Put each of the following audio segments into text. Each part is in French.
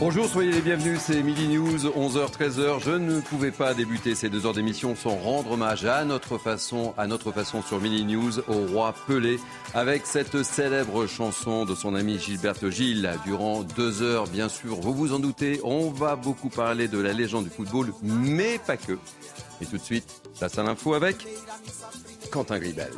Bonjour, soyez les bienvenus, c'est Midi News, 11h, 13h. Je ne pouvais pas débuter ces deux heures d'émission sans rendre hommage à notre façon, à notre façon sur Midi News, au roi Pelé, avec cette célèbre chanson de son ami Gilberto Gil. Durant deux heures, bien sûr, vous vous en doutez, on va beaucoup parler de la légende du football, mais pas que. Et tout de suite, place à l'info avec Quentin Gribel.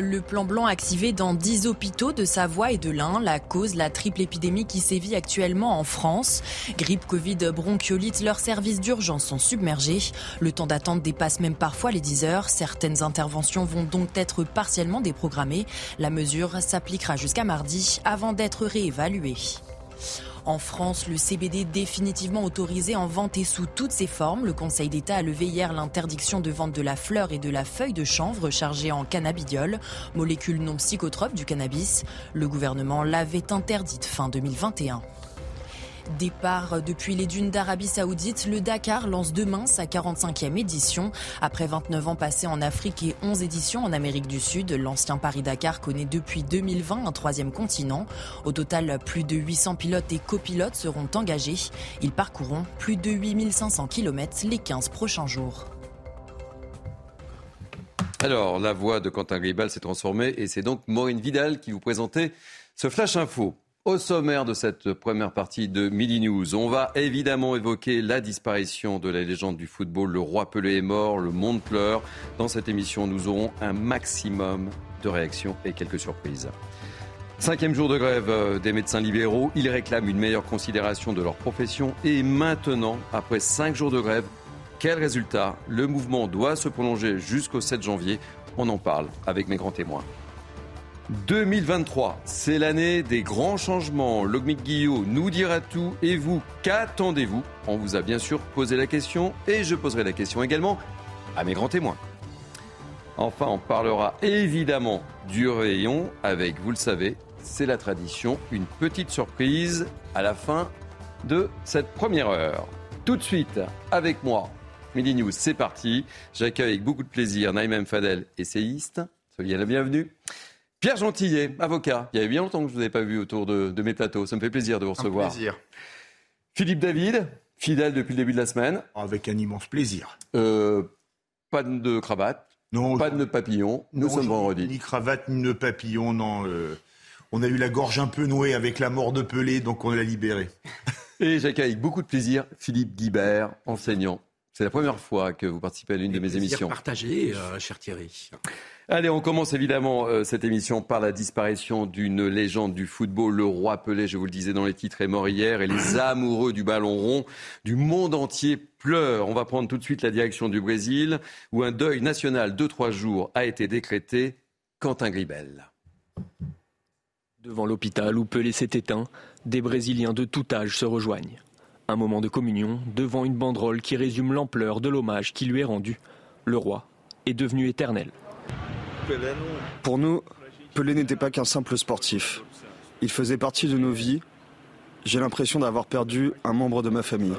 Le plan blanc activé dans 10 hôpitaux de Savoie et de l'Ain. La cause, la triple épidémie qui sévit actuellement en France. Grippe, Covid, bronchiolite, leurs services d'urgence sont submergés. Le temps d'attente dépasse même parfois les 10 heures. Certaines interventions vont donc être partiellement déprogrammées. La mesure s'appliquera jusqu'à mardi avant d'être réévaluée. En France, le CBD définitivement autorisé en vente et sous toutes ses formes. Le Conseil d'État a levé hier l'interdiction de vente de la fleur et de la feuille de chanvre chargée en cannabidiol, molécule non psychotrope du cannabis. Le gouvernement l'avait interdite fin 2021. Départ depuis les dunes d'Arabie Saoudite, le Dakar lance demain sa 45e édition. Après 29 ans passés en Afrique et 11 éditions en Amérique du Sud, l'ancien Paris-Dakar connaît depuis 2020 un troisième continent. Au total, plus de 800 pilotes et copilotes seront engagés. Ils parcourront plus de 8500 km les 15 prochains jours. Alors, la voix de Quentin Gribal s'est transformée et c'est donc Maureen Vidal qui vous présentait ce Flash Info. Au sommaire de cette première partie de Midi News, on va évidemment évoquer la disparition de la légende du football. Le roi Pelé est mort, le monde pleure. Dans cette émission, nous aurons un maximum de réactions et quelques surprises. Cinquième jour de grève des médecins libéraux. Ils réclament une meilleure considération de leur profession. Et maintenant, après cinq jours de grève, quel résultat? Le mouvement doit se prolonger jusqu'au 7 janvier. On en parle avec mes grands témoins. 2023, c'est l'année des grands changements. Logmic Guillot nous dira tout. Et vous, qu'attendez-vous? On vous a bien sûr posé la question et je poserai la question également à mes grands témoins. Enfin, on parlera évidemment du rayon avec, vous le savez, c'est la tradition, une petite surprise à la fin de cette première heure. Tout de suite, avec moi, Midi News, c'est parti. J'accueille avec beaucoup de plaisir Naïm Fadel, essayiste. Soyez la bienvenue. Pierre Gentillet, avocat. Il y avait bien longtemps que je ne vous avais pas vu autour de, de, mes plateaux. Ça me fait plaisir de vous recevoir. Un plaisir. Philippe David, fidèle depuis le début de la semaine. Avec un immense plaisir. Euh, pas de cravate, non, pas de nœud papillon. Nous non, sommes vendredi. Ni cravate, ni nœud papillon, non. Euh, on a eu la gorge un peu nouée avec la mort de Pelé, donc on l'a libéré. Et j'accueille avec beaucoup de plaisir Philippe Guibert, enseignant. C'est la première fois que vous participez à l'une de mes émissions. partagé, euh, cher Thierry. Allez, on commence évidemment euh, cette émission par la disparition d'une légende du football. Le roi Pelé, je vous le disais dans les titres, est mort hier et les amoureux du ballon rond du monde entier pleurent. On va prendre tout de suite la direction du Brésil où un deuil national de trois jours a été décrété. Quentin Gribel. Devant l'hôpital où Pelé s'est éteint, des Brésiliens de tout âge se rejoignent. Un moment de communion devant une banderole qui résume l'ampleur de l'hommage qui lui est rendu. Le roi est devenu éternel. Pour nous, Pelé n'était pas qu'un simple sportif. Il faisait partie de nos vies. J'ai l'impression d'avoir perdu un membre de ma famille.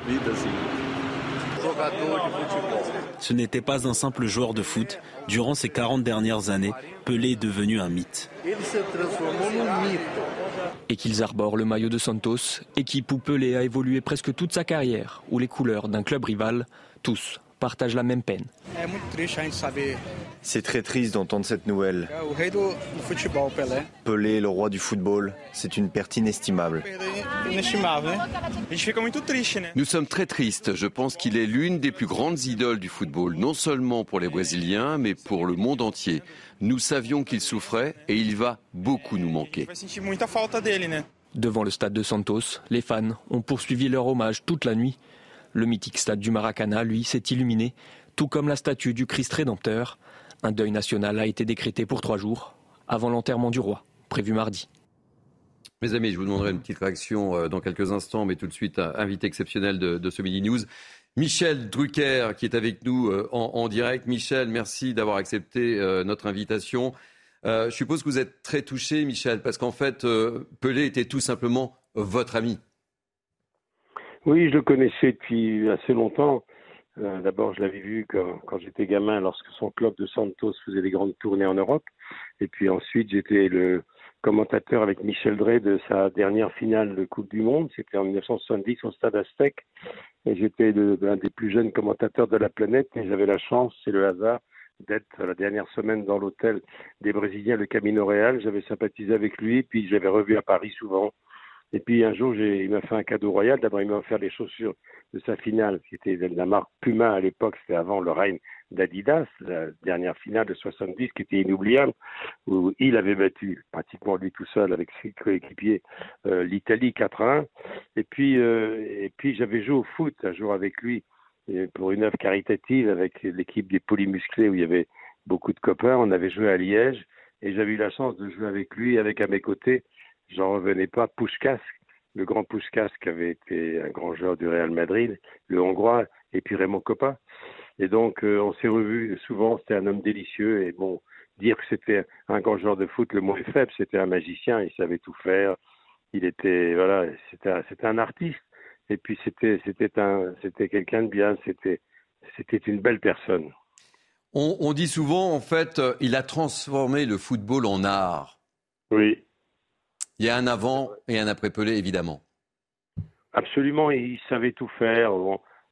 Ce n'était pas un simple joueur de foot. Durant ces 40 dernières années, Pelé est devenu un mythe. Et qu'ils arborent le maillot de Santos, équipe où Pelé a évolué presque toute sa carrière, ou les couleurs d'un club rival, tous partagent la même peine. C'est très triste d'entendre cette nouvelle. Pelé, le roi du football, c'est une perte inestimable. Nous sommes très tristes. Je pense qu'il est l'une des plus grandes idoles du football, non seulement pour les Brésiliens, mais pour le monde entier. Nous savions qu'il souffrait et il va beaucoup nous manquer. Devant le stade de Santos, les fans ont poursuivi leur hommage toute la nuit. Le mythique stade du Maracana, lui, s'est illuminé, tout comme la statue du Christ rédempteur. Un deuil national a été décrété pour trois jours, avant l'enterrement du roi, prévu mardi. Mes amis, je vous demanderai une petite réaction euh, dans quelques instants, mais tout de suite, invité exceptionnel de, ce Midi News. Michel Drucker, qui est avec nous euh, en, direct. Michel, merci d'avoir accepté euh, notre invitation. je suppose que vous êtes très touché, Michel, parce qu'en fait, Pelé était tout simplement votre ami. Oui, je le connaissais depuis assez longtemps. Euh, d'abord, je l'avais vu quand, j'étais gamin, lorsque son club de Santos faisait des grandes tournées en Europe. Et puis ensuite, j'étais le commentateur avec Michel Drey de sa dernière finale de Coupe du Monde. C'était en 1970 au Stade Aztec. Et j'étais l'un des plus jeunes commentateurs de la planète. Et j'avais la chance, c'est le hasard, d'être la dernière semaine dans l'hôtel des Brésiliens, le Camino Real. J'avais sympathisé avec lui, puis j'avais revu à Paris souvent. Et puis un jour, il m'a fait un cadeau royal. D'abord, il m'a offert les chaussures de sa finale, qui était de la marque Puma à l'époque, c'était avant le règne d'Adidas, la dernière finale de 70, qui était inoubliable, où il avait battu pratiquement lui tout seul avec ses coéquipiers euh, l'Italie 4-1. Et puis, euh, et puis j'avais joué au foot un jour avec lui pour une œuvre caritative avec l'équipe des polymusclés où il y avait beaucoup de copains. On avait joué à Liège et j'avais eu la chance de jouer avec lui, avec à mes côtés j'en revenais pas, Pushkas, le grand Pushkas qui avait été un grand joueur du Real Madrid, le Hongrois, et puis Raymond Coppa. Et donc, euh, on s'est revus souvent, c'était un homme délicieux, et bon, dire que c'était un grand joueur de foot, le mot est faible, c'était un magicien, il savait tout faire, il était, voilà, c'était un, artiste, et puis c'était, c'était un, c'était quelqu'un de bien, c'était, c'était une belle personne. On, on dit souvent, en fait, euh, il a transformé le football en art. Oui. Il y a un avant et un après Pelé, évidemment. Absolument, il savait tout faire.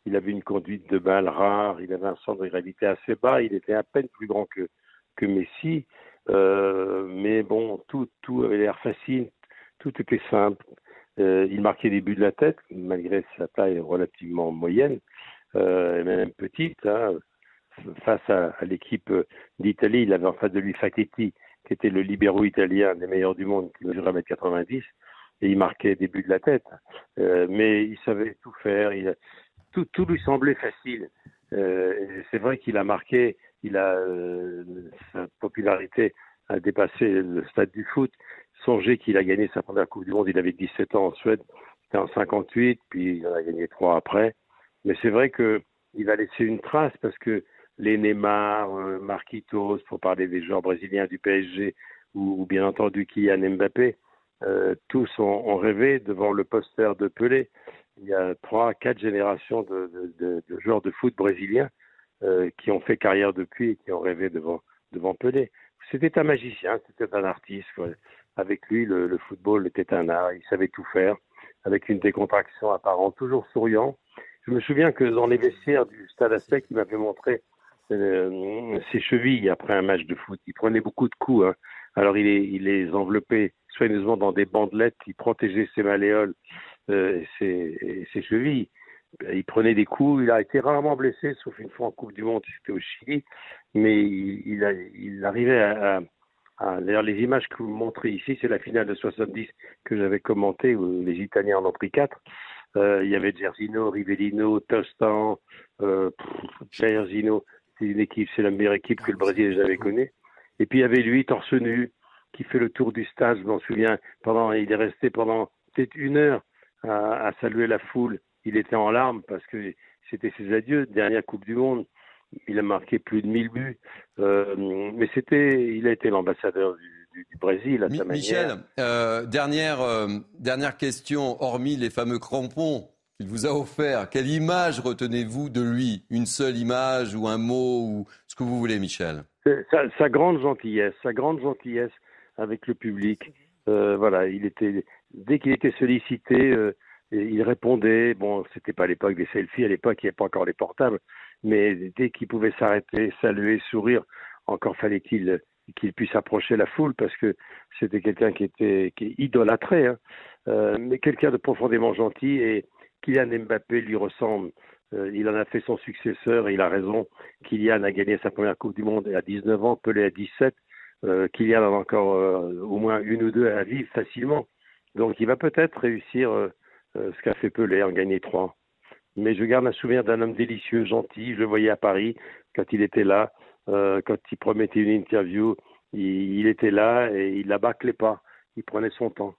il avait une conduite de balle rare, il avait un centre de gravité assez bas, il était à peine plus grand que, que Messi. Euh, mais bon, tout, tout avait l'air facile, tout était simple. Euh, il marquait des buts de la tête, malgré sa taille relativement moyenne, euh, même petite. Hein. Face à, à l'équipe d'Italie, il avait en face de lui Facchetti, qui était le libéraux italien des meilleurs du monde, qui mesurait 1m90, et il marquait des buts de la tête. Euh, mais il savait tout faire, tout, lui semblait facile. Euh, c'est vrai qu'il a marqué, il a euh, sa popularité a dépassé le stade du foot. Songez qu'il a gagné sa première Coupe du Monde, il avait 17 ans en Suède, c'était en 58, puis il en a gagné trois après. Mais c'est vrai que il va laisser une trace parce que les Neymar, euh, Marquitos, pour parler des joueurs brésiliens du PSG, ou, bien entendu Kylian Mbappé, euh, tous ont, rêvé devant le poster de Pelé. Il y a trois, quatre générations de, joueurs de foot brésiliens euh, qui ont fait carrière depuis et qui ont rêvé devant, devant Pelé. C'était un magicien, c'était un artiste. Avec lui, le, football était un art, il savait tout faire, avec une décontraction apparente, toujours souriant. Je me souviens que dans les vestiaires du Stade Aztec, il m'avait montré euh, ses chevilles après un match de foot. Il prenait beaucoup de coups. Hein. Alors il, il les enveloppait soigneusement dans des bandelettes, il protégeait ses malléoles euh, et, ses, chevilles. Il prenait des coups, il a été rarement blessé, sauf une fois en Coupe du Monde, c'était au Chili, mais il, a, il arrivait à, à, D'ailleurs, les images que vous montrez ici, c'est la finale de 70 que j'avais commentée, où les Italiens en ont pris quatre. Euh, il y avait Gersino, Rivellino, Tostan, euh, Gersino, c'est une équipe, c'est la meilleure équipe que le Brésil ait jamais connue. Et puis il y avait lui, torse nu, qui fait le tour du stade, je m'en souviens, pendant, il est resté pendant peut-être une heure à, saluer la foule. Il était en larmes parce que c'était ses adieux, dernière Coupe du Monde. Il a marqué plus de 1000 buts. Euh, mais c'était, il a été l'ambassadeur du, Brésil à sa Michel, euh, dernière, euh, dernière question, hormis les fameux crampons qu'il vous a offert. Quelle image retenez-vous de lui? Une seule image ou un mot ou ce que vous voulez, Michel? Sa, grande gentillesse, sa grande gentillesse avec le public. Euh, voilà, il était dès qu'il était sollicité, euh, il répondait, bon, c'était pas l'époque des selfies, à l'époque il n'y avait pas encore les portables, mais dès qu'il pouvait s'arrêter, saluer, sourire, encore fallait-il qu'il puisse approcher la foule parce que c'était quelqu'un qui était idolâtré, hein. euh, mais quelqu'un de profondément gentil et Kylian Mbappé lui ressemble. Euh, il en a fait son successeur et il a raison. Kylian a gagné sa première Coupe du Monde à 19 ans, Pelé à 17. Euh, Kylian en a encore euh, au moins une ou deux à vivre facilement. Donc il va peut-être réussir euh, ce qu'a fait Pelé, en gagner trois. Mais je garde un souvenir d'un homme délicieux, gentil. Je le voyais à Paris quand il était là, quand il promettait une interview. Il, il était là et il la bâclait pas. Il prenait son temps.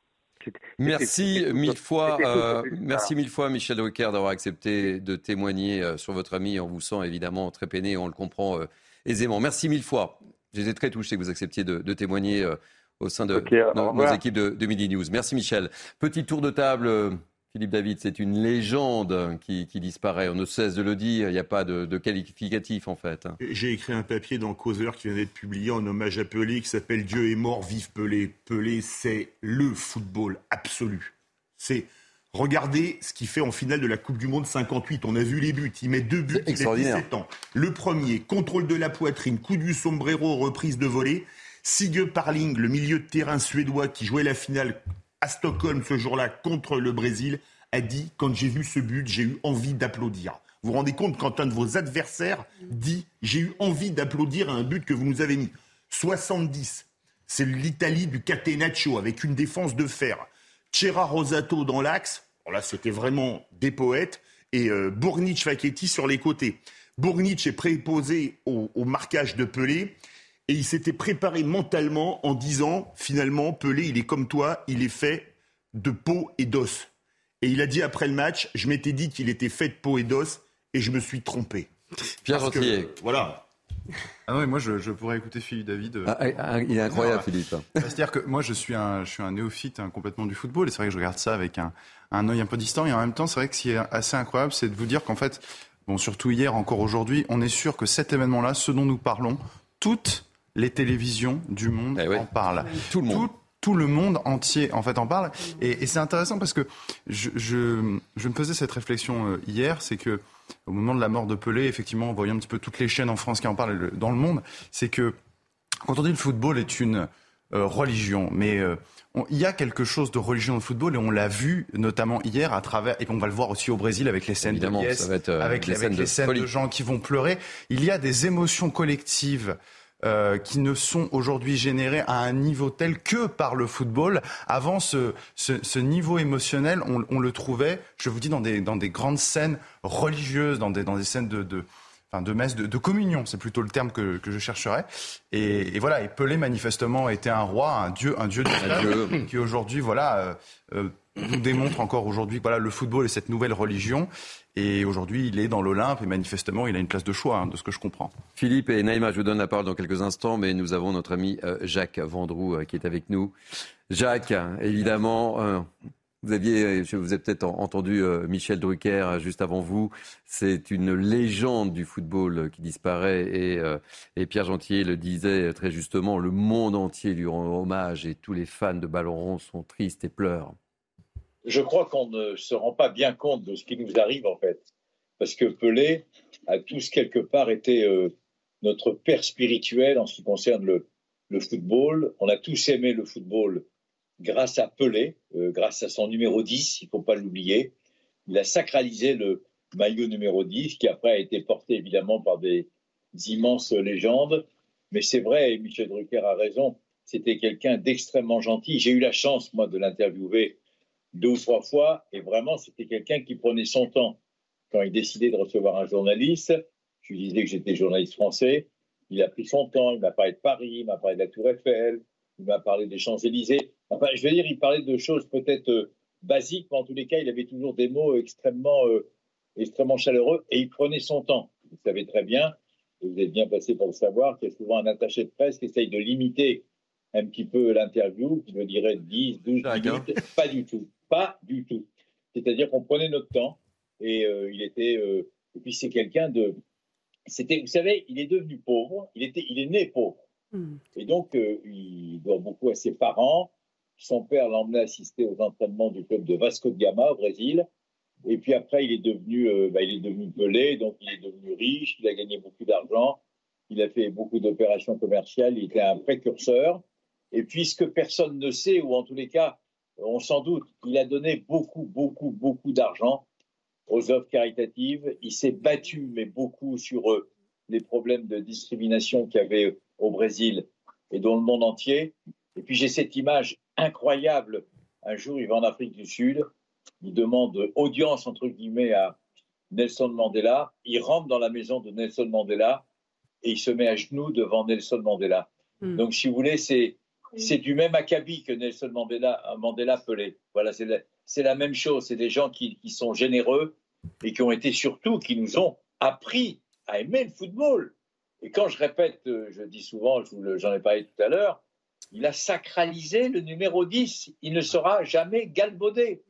Merci mille fois, euh, merci mille fois, Michel Drucker, d'avoir accepté de témoigner euh, sur votre ami. On vous sent évidemment très peiné, on le comprend euh, aisément. Merci mille fois. J'étais très touché que vous acceptiez de, de témoigner euh, au sein de nos, équipes de, de Midi News. Merci Michel. Petit tour de table. Philippe David, c'est une légende qui, qui disparaît. On ne cesse de le dire. Il n'y a pas de, de qualificatif en fait. J'ai écrit un papier dans Causeur qui vient d'être publié en hommage à Pelé qui s'appelle Dieu est mort, vive Pelé. Pelé, c'est le football absolu. C'est regardez ce qu'il fait en finale de la Coupe du Monde 58. On a vu les buts. Il met deux buts. Il a extraordinaire. 17 ans. Le premier, contrôle de la poitrine, coup du sombrero, reprise de volée. Sigue Parling, le milieu de terrain suédois qui jouait la finale à Stockholm ce jour-là contre le Brésil, a dit quand j'ai vu ce but, j'ai eu envie d'applaudir. Vous vous rendez compte quand un de vos adversaires dit j'ai eu envie d'applaudir à un but que vous nous avez mis 70. C'est l'Italie du Catenaccio avec une défense de fer. Cera Rosato dans l'axe. Là, c'était vraiment des poètes. Et euh, Bournic Facchetti sur les côtés. Bournic est préposé au marquage de Pelé. Et il s'était préparé mentalement en disant finalement, Pelé, il est comme toi, il est fait de peau et d'os. Et il a dit après le match, je m'étais dit qu'il était fait de peau et d'os et je me suis trompé. Pierre Parce que, Gentillet. Voilà. Ah non, mais moi je, je pourrais écouter Philippe David. euh, Ah, ah, il est incroyable, Philippe. C'est-à-dire que moi je suis un, je suis un néophyte hein, complètement du football et c'est vrai que je regarde ça avec un, un œil un peu distant et en même temps c'est vrai que ce qui est assez incroyable c'est de vous dire qu'en fait, bon surtout hier, encore aujourd'hui, on est sûr que cet événement-là, ce dont nous parlons, toutes les télévisions du monde en parlent. Tout le monde. Tout, tout le monde entier en fait en parle et, et c'est intéressant parce que je, je, je me faisais cette réflexion euh, hier, c'est que au moment de la mort de Pelé, effectivement, en voyant un petit peu toutes les chaînes en France qui en parlent dans le monde, c'est que quand on dit le football est une euh, religion, mais euh, il y a quelque chose de religion dans le football et on l'a vu notamment hier à travers, et on va le voir aussi au Brésil avec les scènes Évidemment, de euh, avec, des avec scènes les de scènes de gens qui vont pleurer. Il y a des émotions collectives. Euh, qui ne sont aujourd'hui générées à un niveau tel que par le football. Avant, ce, ce, ce niveau émotionnel, on, on le trouvait, je vous dis, dans des, dans des grandes scènes religieuses, dans des, dans des scènes de, de, enfin de messe, de, de communion, c'est plutôt le terme que, que je chercherais. Et, et voilà, et Pelé manifestement était un roi, un dieu, un dieu du qui aujourd'hui, voilà, euh, euh, nous démontre encore aujourd'hui, voilà, le football est cette nouvelle religion. Et aujourd'hui, il est dans l'Olympe et manifestement, il a une place de choix, hein, de ce que je comprends. Philippe et Naïma, je vous donne la parole dans quelques instants, mais nous avons notre ami euh, Jacques Vendroux euh, qui est avec nous. Jacques, évidemment, euh, vous aviez, vous ai peut-être en- entendu Michel Drucker juste avant vous. C'est une légende du football qui disparaît et, et Pierre Gentillet le disait très justement, le monde entier lui rend hommage et tous les fans de ballon rond sont tristes et pleurent. Je crois qu'on ne se rend pas bien compte de ce qui nous arrive en fait. Parce que Pelé a tous quelque part été euh, notre père spirituel en ce qui concerne le, football. On a tous aimé le football grâce à Pelé, euh, grâce à son numéro 10, il ne faut pas l'oublier. Il a sacralisé le maillot numéro 10 qui après a été porté évidemment par des immenses légendes. Mais c'est vrai, et Michel Drucker a raison, c'était quelqu'un d'extrêmement gentil. J'ai eu la chance, moi, de l'interviewer deux ou trois fois, et vraiment, c'était quelqu'un qui prenait son temps. Quand il décidait de recevoir un journaliste, je lui disais que j'étais journaliste français, il a pris son temps, il m'a parlé de Paris, il m'a parlé de la Tour Eiffel, il m'a parlé des Champs-Élysées. Enfin, je veux dire, il parlait de choses peut-être euh, basiques, mais en tous les cas, il avait toujours des mots extrêmement, euh, extrêmement chaleureux, et il prenait son temps. Vous savez très bien, et vous êtes bien passé pour le savoir, qu'il y a souvent un attaché de presse qui essaye de limiter un petit peu l'interview, qui me dirait 10, 12 minutes. Pas du tout. Pas du tout. C'est-à-dire qu'on prenait notre temps et euh, il était. euh, et puis c'est quelqu'un de. C'était, vous savez, il est devenu pauvre. Il était, il est né pauvre. Et donc euh, il doit beaucoup à ses parents. son père l'a emmené assister aux entraînements du club de Vasco de Gama au Brésil. Et puis après, il est devenu, bah, il est devenu Pelé, donc il est devenu riche, il a gagné beaucoup d'argent, il a fait beaucoup d'opérations commerciales, il était un précurseur. Et puis, ce que personne ne sait, ou en tous les cas, on s'en doute, il a donné beaucoup, beaucoup, beaucoup d'argent aux œuvres caritatives. Il s'est battu, mais beaucoup sur eux, les problèmes de discrimination qu'il y avait au Brésil et dans le monde entier. Et puis j'ai cette image incroyable. Un jour, il va en Afrique du Sud, il demande audience, entre guillemets, à Nelson Mandela. Il rentre dans la maison de Nelson Mandela et il se met à genoux devant Nelson Mandela. Hmm. Donc, si vous voulez, c'est, c'est du même acabit que Nelson Mandela, Pelé. Voilà, c'est la, même chose. C'est des gens qui, qui sont généreux et qui ont été surtout, qui nous ont appris à aimer le football. Et quand je répète, euh, je dis souvent, j'en ai parlé tout à l'heure, il a sacralisé le numéro 10. Il ne sera jamais galbaudé.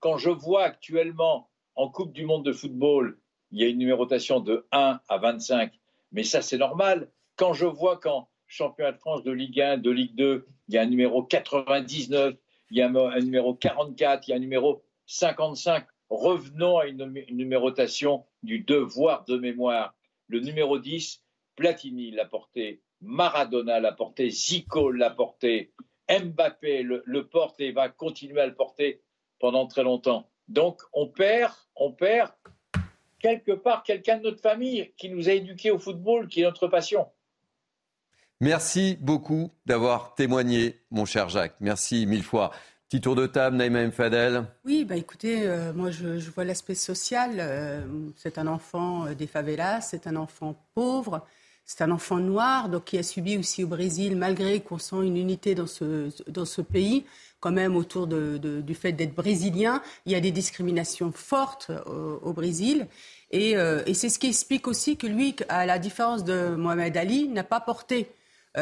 Quand je vois actuellement en Coupe du Monde de football, il y a une numérotation de 1 à 25, mais ça c'est normal. Quand je vois qu'en championnat de France de Ligue 1, de Ligue 2, il y a un numéro 99, il y a un, numéro 44, il y a un numéro 55, revenons à une numérotation du devoir de mémoire. Le numéro 10, Platini l'a porté, Maradona l'a porté, Zico l'a porté, Mbappé le, le porte et va continuer à le porter pendant très longtemps. Donc on perd, on perd quelque part quelqu'un de notre famille qui nous a éduqués au football, qui est notre passion. Merci beaucoup d'avoir témoigné, mon cher Jacques. Merci mille fois. Petit tour de table, Naïma M. Fadel. Oui, bah écoutez, euh, moi je, vois l'aspect social. euh, c'est un enfant euh, des favelas, c'est un enfant pauvre, c'est un enfant noir, donc qui a subi aussi au Brésil, malgré qu'on sent une unité dans ce, dans ce pays, quand même autour du fait d'être brésilien, il y a des discriminations fortes au, Brésil. Et, c'est ce qui explique aussi que lui, à la différence de Mohamed Ali, n'a pas porté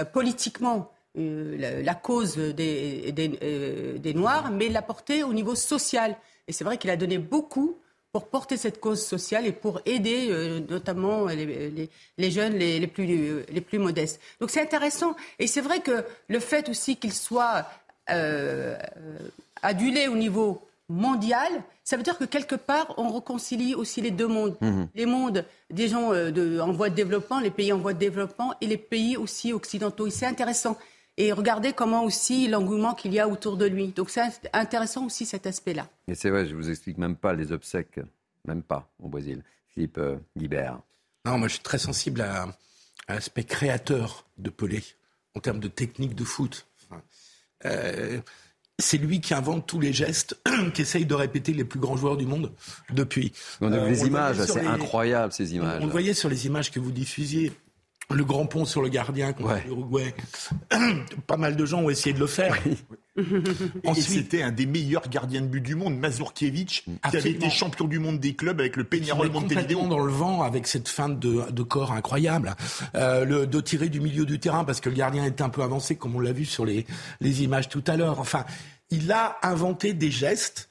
politiquement euh, la, cause des, euh, des Noirs, mais l'a porté au niveau social. Et c'est vrai qu'il a donné beaucoup pour porter cette cause sociale et pour aider euh, notamment les, les- jeunes les, les plus, euh, les plus modestes. Donc c'est intéressant. Et c'est vrai que le fait aussi qu'il soit euh, euh, adulé au niveau mondial, ça veut dire que quelque part, on réconcilie aussi les deux mondes. Mhm. Les mondes des gens euh, de- en voie de développement, les pays en voie de développement et les pays aussi occidentaux. Et c'est intéressant. Et regardez comment aussi l'engouement qu'il y a autour de lui. Donc c'est intéressant aussi cet aspect-là. Et c'est vrai, je vous explique même pas les obsèques, même pas au Brésil. Philippe euh, Guibert. Non, moi je suis très sensible à, à l'aspect créateur de Pelé en termes de technique de foot. Enfin, euh, c'est lui qui invente tous les gestes qu'essayent de répéter les plus grands joueurs du monde depuis. On a Euh, les le images, c'est les- incroyable ces on- images. On le voyait sur les images que vous diffusiez. Le grand pont sur le gardien contre l'Uruguay. Pas mal de gens ont essayé de le faire. Et c'était un des meilleurs gardiens de but du monde, Mazurkiewicz, qui avait été champion du monde des clubs avec le Peñarol Montevideo. dans le vent avec cette feinte de, de corps incroyable. Euh, le, de tirer du milieu du terrain parce que le gardien était un peu avancé, comme on l'a vu sur les, les images tout à l'heure. Enfin, il a inventé des gestes.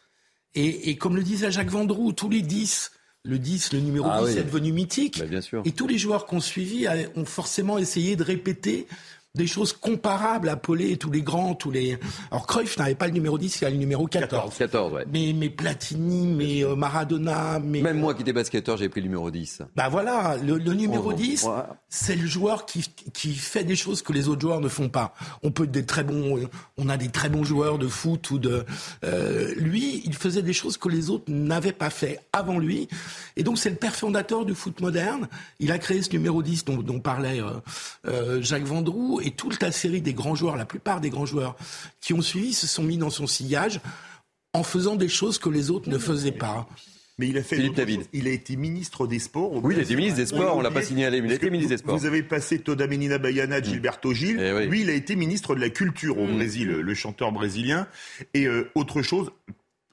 Et, et comme le disait Jacques Vendroux, tous les 10, le 10, le numéro Ah 10 oui. est devenu mythique. Bah, bien sûr. Et tous les joueurs qu'on suivi ont forcément essayé de répéter des choses comparables à Pelé et tous les grands, tous les. Alors Cruyff n'avait pas le numéro 10, il a le numéro 14. 14, ouais. Mais, mais Platini, mais euh, Maradona, mais. Même moi qui étais basketteur, j'ai pris le numéro 10. Bah voilà, le, le numéro Oh, 10, voilà. c'est le joueur qui, qui fait des choses que les autres joueurs ne font pas. On peut être des très bons, on a des très bons joueurs de foot ou de. euh, lui, il faisait des choses que les autres n'avaient pas fait avant lui. Et donc c'est le père fondateur du foot moderne. Il a créé ce numéro 10 dont, dont parlait euh, euh, Jacques Vendroux et toute la série des grands joueurs, la plupart des grands joueurs qui ont suivi se sont mis dans son sillage en faisant des choses que les autres ne faisaient pas. Mais il a fait Philippe David. Il a été ministre des Sports. au Oui, il a été ministre des Sports, on l'a pas signalé, mais il a été ministre des vous- Sports. Vous avez passé Toda Menina Baiana, Gilberto Gil. Eh oui. Lui, il a été ministre de la Culture au Brésil, le chanteur brésilien. Et euh, autre chose,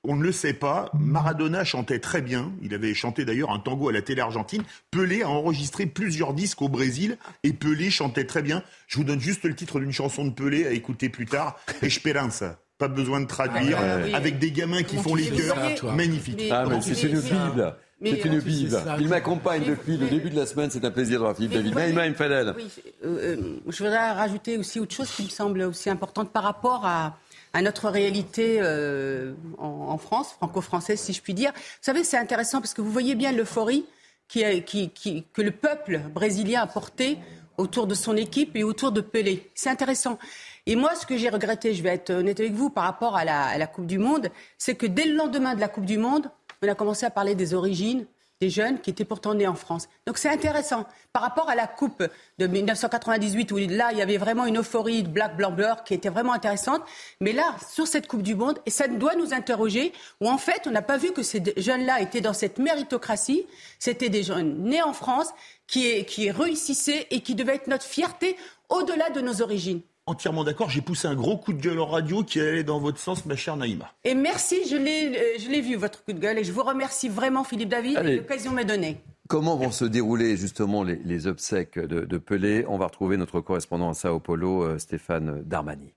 on ne le sait pas, Maradona chantait très bien. Il avait chanté d'ailleurs un tango à la télé argentine. Pelé a enregistré plusieurs disques au Brésil et Pelé chantait très bien. Je vous donne juste le titre d'une chanson de Pelé à écouter plus tard. Esperanza. Pas besoin de traduire. Ah. Avec des gamins qui Comment font les cœurs. Magnifique. Ah, c'est une Bible. C'est une Bible. Il m'accompagne depuis le début de la semaine. C'est un plaisir de voir Philippe David. Naïma. Oui, euh, euh, je voudrais rajouter aussi autre chose qui me semble aussi importante par rapport à, à notre réalité euh, en, France, franco-française, si je puis dire. Vous savez, c'est intéressant parce que vous voyez bien l'euphorie qui, qui, que le peuple brésilien a porté autour de son équipe et autour de Pelé. C'est intéressant. Et moi, ce que j'ai regretté, je vais être honnête avec vous, par rapport à la, à la Coupe du Monde, c'est que dès le lendemain de la Coupe du Monde, on a commencé à parler des origines, des jeunes qui étaient pourtant nés en France. Donc c'est intéressant. Par rapport à la Coupe de 1998, où là, il y avait vraiment une euphorie de Black Blanc Blur qui était vraiment intéressante. Mais là, sur cette Coupe du Monde, et ça doit nous interroger, où en fait, on n'a pas vu que ces jeunes-là étaient dans cette méritocratie. C'était des jeunes nés en France qui, qui réussissaient et qui devaient être notre fierté au-delà de nos origines entièrement d'accord. J'ai poussé un gros coup de gueule en radio qui allait dans votre sens, ma chère Naïma. Et merci, je l'ai, euh, je l'ai vu, votre coup de gueule, et je vous remercie vraiment, Philippe David, l'occasion m'est donnée. Comment vont se dérouler justement les, obsèques de, Pelé? On va retrouver notre correspondant à Sao Paulo, euh, Stéphane Darmani.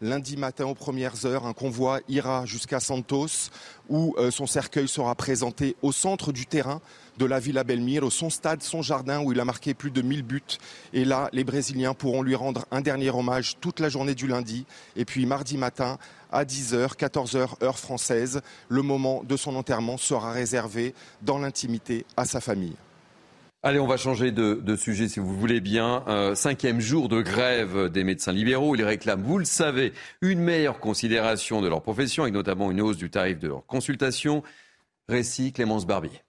Lundi matin aux premières heures, un convoi ira jusqu'à Santos où euh, son cercueil sera présenté au centre du terrain de la Villa Belmiro, son stade, son jardin où il a marqué plus de 1000 buts. Et là, les Brésiliens pourront lui rendre un dernier hommage toute la journée du lundi. Et puis mardi matin, à 10h, 14h, heure française, le moment de son enterrement sera réservé dans l'intimité à sa famille. Allez, on va changer de, sujet si vous voulez bien. Euh, cinquième jour de grève des médecins libéraux. Ils réclament, vous le savez, une meilleure considération de leur profession et notamment une hausse du tarif de leur consultation. Récit Clémence Barbier.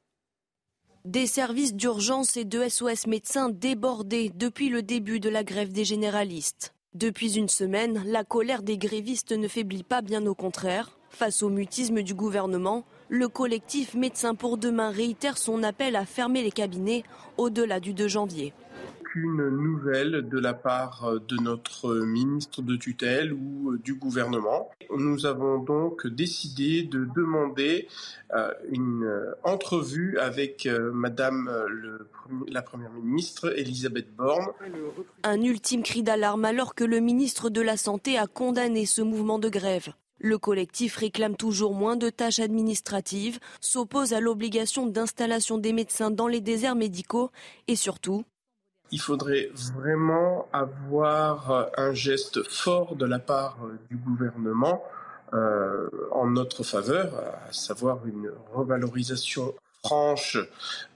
Des services d'urgence et de SOS médecins débordés depuis le début de la grève des généralistes. Depuis une semaine, la colère des grévistes ne faiblit pas, bien au contraire. Face au mutisme du gouvernement, le collectif Médecins pour demain réitère son appel à fermer les cabinets au-delà du 2 janvier aucune nouvelle de la part de notre ministre de tutelle ou du gouvernement. Nous avons donc décidé de demander euh, une entrevue avec euh, Madame la Première ministre Elisabeth Borne. Un ultime cri d'alarme alors que le ministre de la Santé a condamné ce mouvement de grève. Le collectif réclame toujours moins de tâches administratives, s'oppose à l'obligation d'installation des médecins dans les déserts médicaux et surtout il faudrait vraiment avoir euh, un geste fort de la part euh, du gouvernement euh, en notre faveur, à savoir une revalorisation franche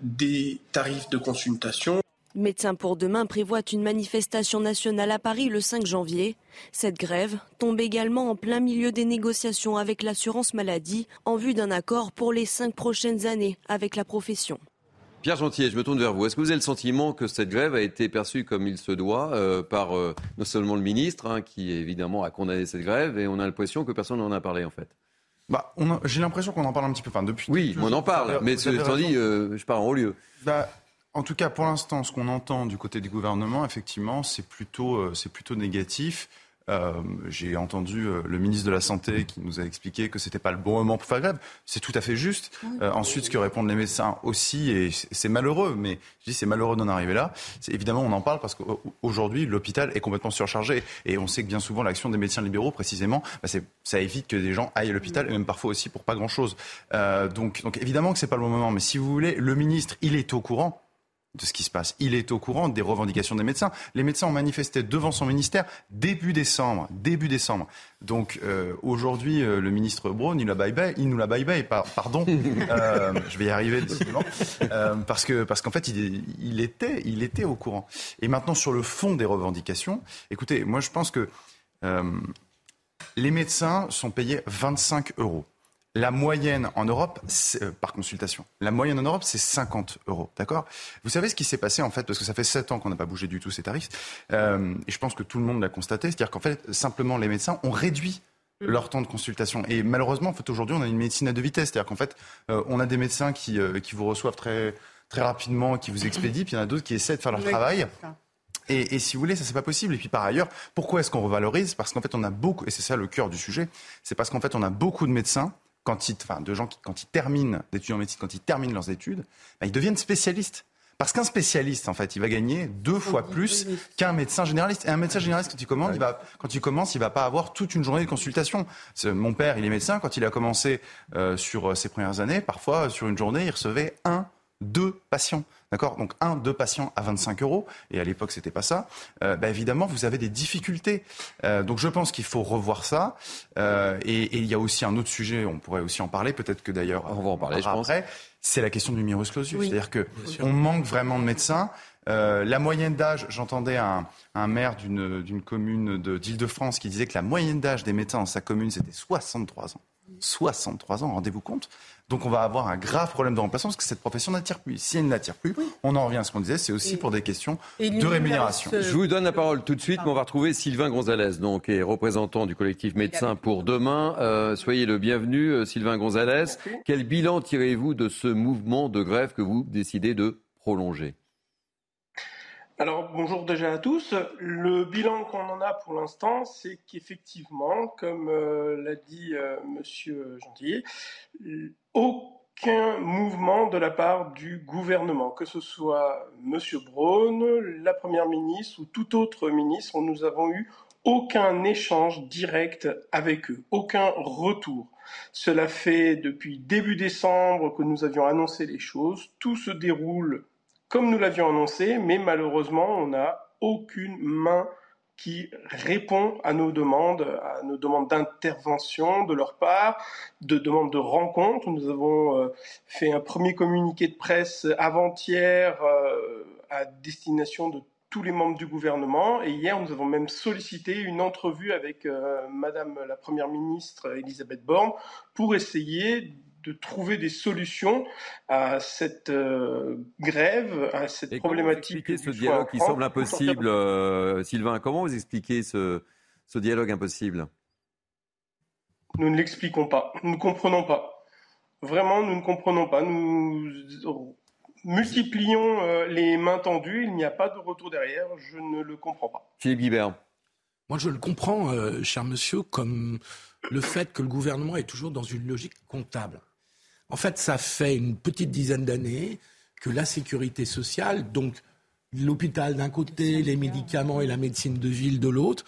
des tarifs de consultation. Médecins pour demain prévoit une manifestation nationale à Paris le 5 janvier. Cette grève tombe également en plein milieu des négociations avec l'assurance maladie en vue d'un accord pour les cinq prochaines années avec la profession. Pierre Gentier, je me tourne vers vous. Est-ce que vous avez le sentiment que cette grève a été perçue comme il se doit euh, par euh, non seulement le ministre, hein, qui évidemment a condamné cette grève, et on a l'impression que personne n'en a parlé en fait? Bah, J'ai l'impression qu'on en parle un petit peu. Enfin, depuis oui, on en parle, mais étant dit, euh, je parle en haut lieu. Bah, en tout cas, pour l'instant, ce qu'on entend du côté du gouvernement, effectivement, c'est plutôt, c'est plutôt négatif. Euh, j'ai entendu euh, le ministre de la Santé qui nous a expliqué que c'était pas le bon moment pour faire grève. C'est tout à fait juste. Euh, ensuite, ce que répondent les médecins aussi, et c'est malheureux, mais je dis c'est malheureux d'en arriver là. C'est évidemment on en parle parce qu'aujourd'hui l'hôpital est complètement surchargé et on sait que bien souvent l'action des médecins libéraux précisément, bah, ça évite que des gens aillent à l'hôpital et même parfois aussi pour pas grand chose. donc, donc évidemment que c'est pas le bon moment, mais si vous voulez, le ministre il est au courant de ce qui se passe. Il est au courant des revendications des médecins. Les médecins ont manifesté devant son ministère début décembre. Début décembre. Donc euh, aujourd'hui, euh, le ministre Braun, il, la bye -bye, il nous la bye bye. pardon, euh, je vais y arriver décidément. parce que parce qu'en fait, il, il, était il était au courant. Et maintenant sur le fond des revendications, écoutez, moi je pense que les médecins sont payés 25 euros. La moyenne en Europe, euh, par consultation, la moyenne en Europe, c'est 50 euros. D'accord? Vous savez ce qui s'est passé en fait, parce que ça fait 7 ans qu'on n'a pas bougé du tout ces tarifs, euh, et je pense que tout le monde l'a constaté, c'est-à-dire qu'en fait, simplement, les médecins ont réduit mm. leur temps de consultation. Et malheureusement, en fait, aujourd'hui, on a une médecine à deux vitesses. C'est-à-dire qu'en fait, euh, on a des médecins qui, qui vous reçoivent très, très rapidement, qui vous expédient, puis il y en a d'autres qui essaient de faire leur travail. Et, et, si vous voulez, ça c'est pas possible. Et puis par ailleurs, pourquoi est-ce qu'on revalorise? Parce qu'en fait, on a beaucoup, et c'est ça le cœur du sujet, c'est parce qu'en fait, on a beaucoup de médecins quand ils, enfin, de gens qui, quand ils terminent d'étudier en médecine, quand ils terminent leurs études, bah, ils deviennent spécialistes. Parce qu'un spécialiste, en fait, il va gagner deux fois plus qu'un médecin généraliste. Et un médecin généraliste, quand il, commande, il va, quand il commence, il va pas avoir toute une journée de consultation. Mon père, il est médecin. Quand il a commencé euh, sur ses premières années, parfois, sur une journée, il recevait un deux patients. D'accord? Donc un, deux patients à 25 euros, et à l'époque c'était pas ça. Euh, bah, évidemment, vous avez des difficultés. Euh, donc je pense qu'il faut revoir ça. Euh, et, il y a aussi un autre sujet, on pourrait aussi en parler, peut-être que d'ailleurs on va en parler. Je après, c'est la question du numerus clausus, c'est-à-dire que on manque vraiment de médecins. la moyenne d'âge, j'entendais un, un, maire d'une commune d'Île-de-France qui disait que la moyenne d'âge des médecins dans sa commune c'était 63 ans. 63 ans, rendez-vous compte? Donc on va avoir un grave problème de remplacement parce que cette profession n'attire plus. Si elle n'attire plus, on en revient à ce qu'on disait, c'est aussi pour des questions de rémunération. Je vous donne la parole tout de suite, mais on va retrouver Sylvain Gonzalez, donc est représentant du collectif Médecins pour demain. Euh, soyez le bienvenu, euh, Sylvain Gonzalez. Quel bilan tirez-vous de ce mouvement de grève que vous décidez de prolonger? Alors bonjour déjà à tous. Le bilan qu'on en a pour l'instant, c'est qu'effectivement, comme euh, l'a dit euh, Monsieur Gentillet, aucun mouvement de la part du gouvernement, que ce soit Monsieur Braun, la Première ministre ou tout autre ministre, nous avons eu aucun échange direct avec eux, aucun retour. Cela fait depuis début décembre que nous avions annoncé les choses. Tout se déroule comme nous l'avions annoncé, mais malheureusement, on n'a aucune main qui répond à nos demandes, à nos demandes d'intervention de leur part, de demandes de rencontres. Nous avons euh, fait un premier communiqué de presse avant-hier euh, à destination de tous les membres du gouvernement et hier nous avons même sollicité une entrevue avec euh, Madame la Première ministre Elisabeth Borne pour essayer de trouver des solutions à cette euh, grève, à cette Et problématique. Comment vous ce dialogue qui semble impossible, euh, Sylvain? Comment vous expliquez ce, ce dialogue impossible? Nous ne l'expliquons pas. Nous ne comprenons pas. Vraiment, nous ne comprenons pas. Nous multiplions euh, les mains tendues. Il n'y a pas de retour derrière. Je ne le comprends pas. Philippe Guibert. Moi, je le comprends, cher monsieur, comme le fait que le gouvernement est toujours dans une logique comptable. En fait, ça fait une petite dizaine d'années que la sécurité sociale, donc l'hôpital d'un côté, les médicaments et la médecine de ville de l'autre,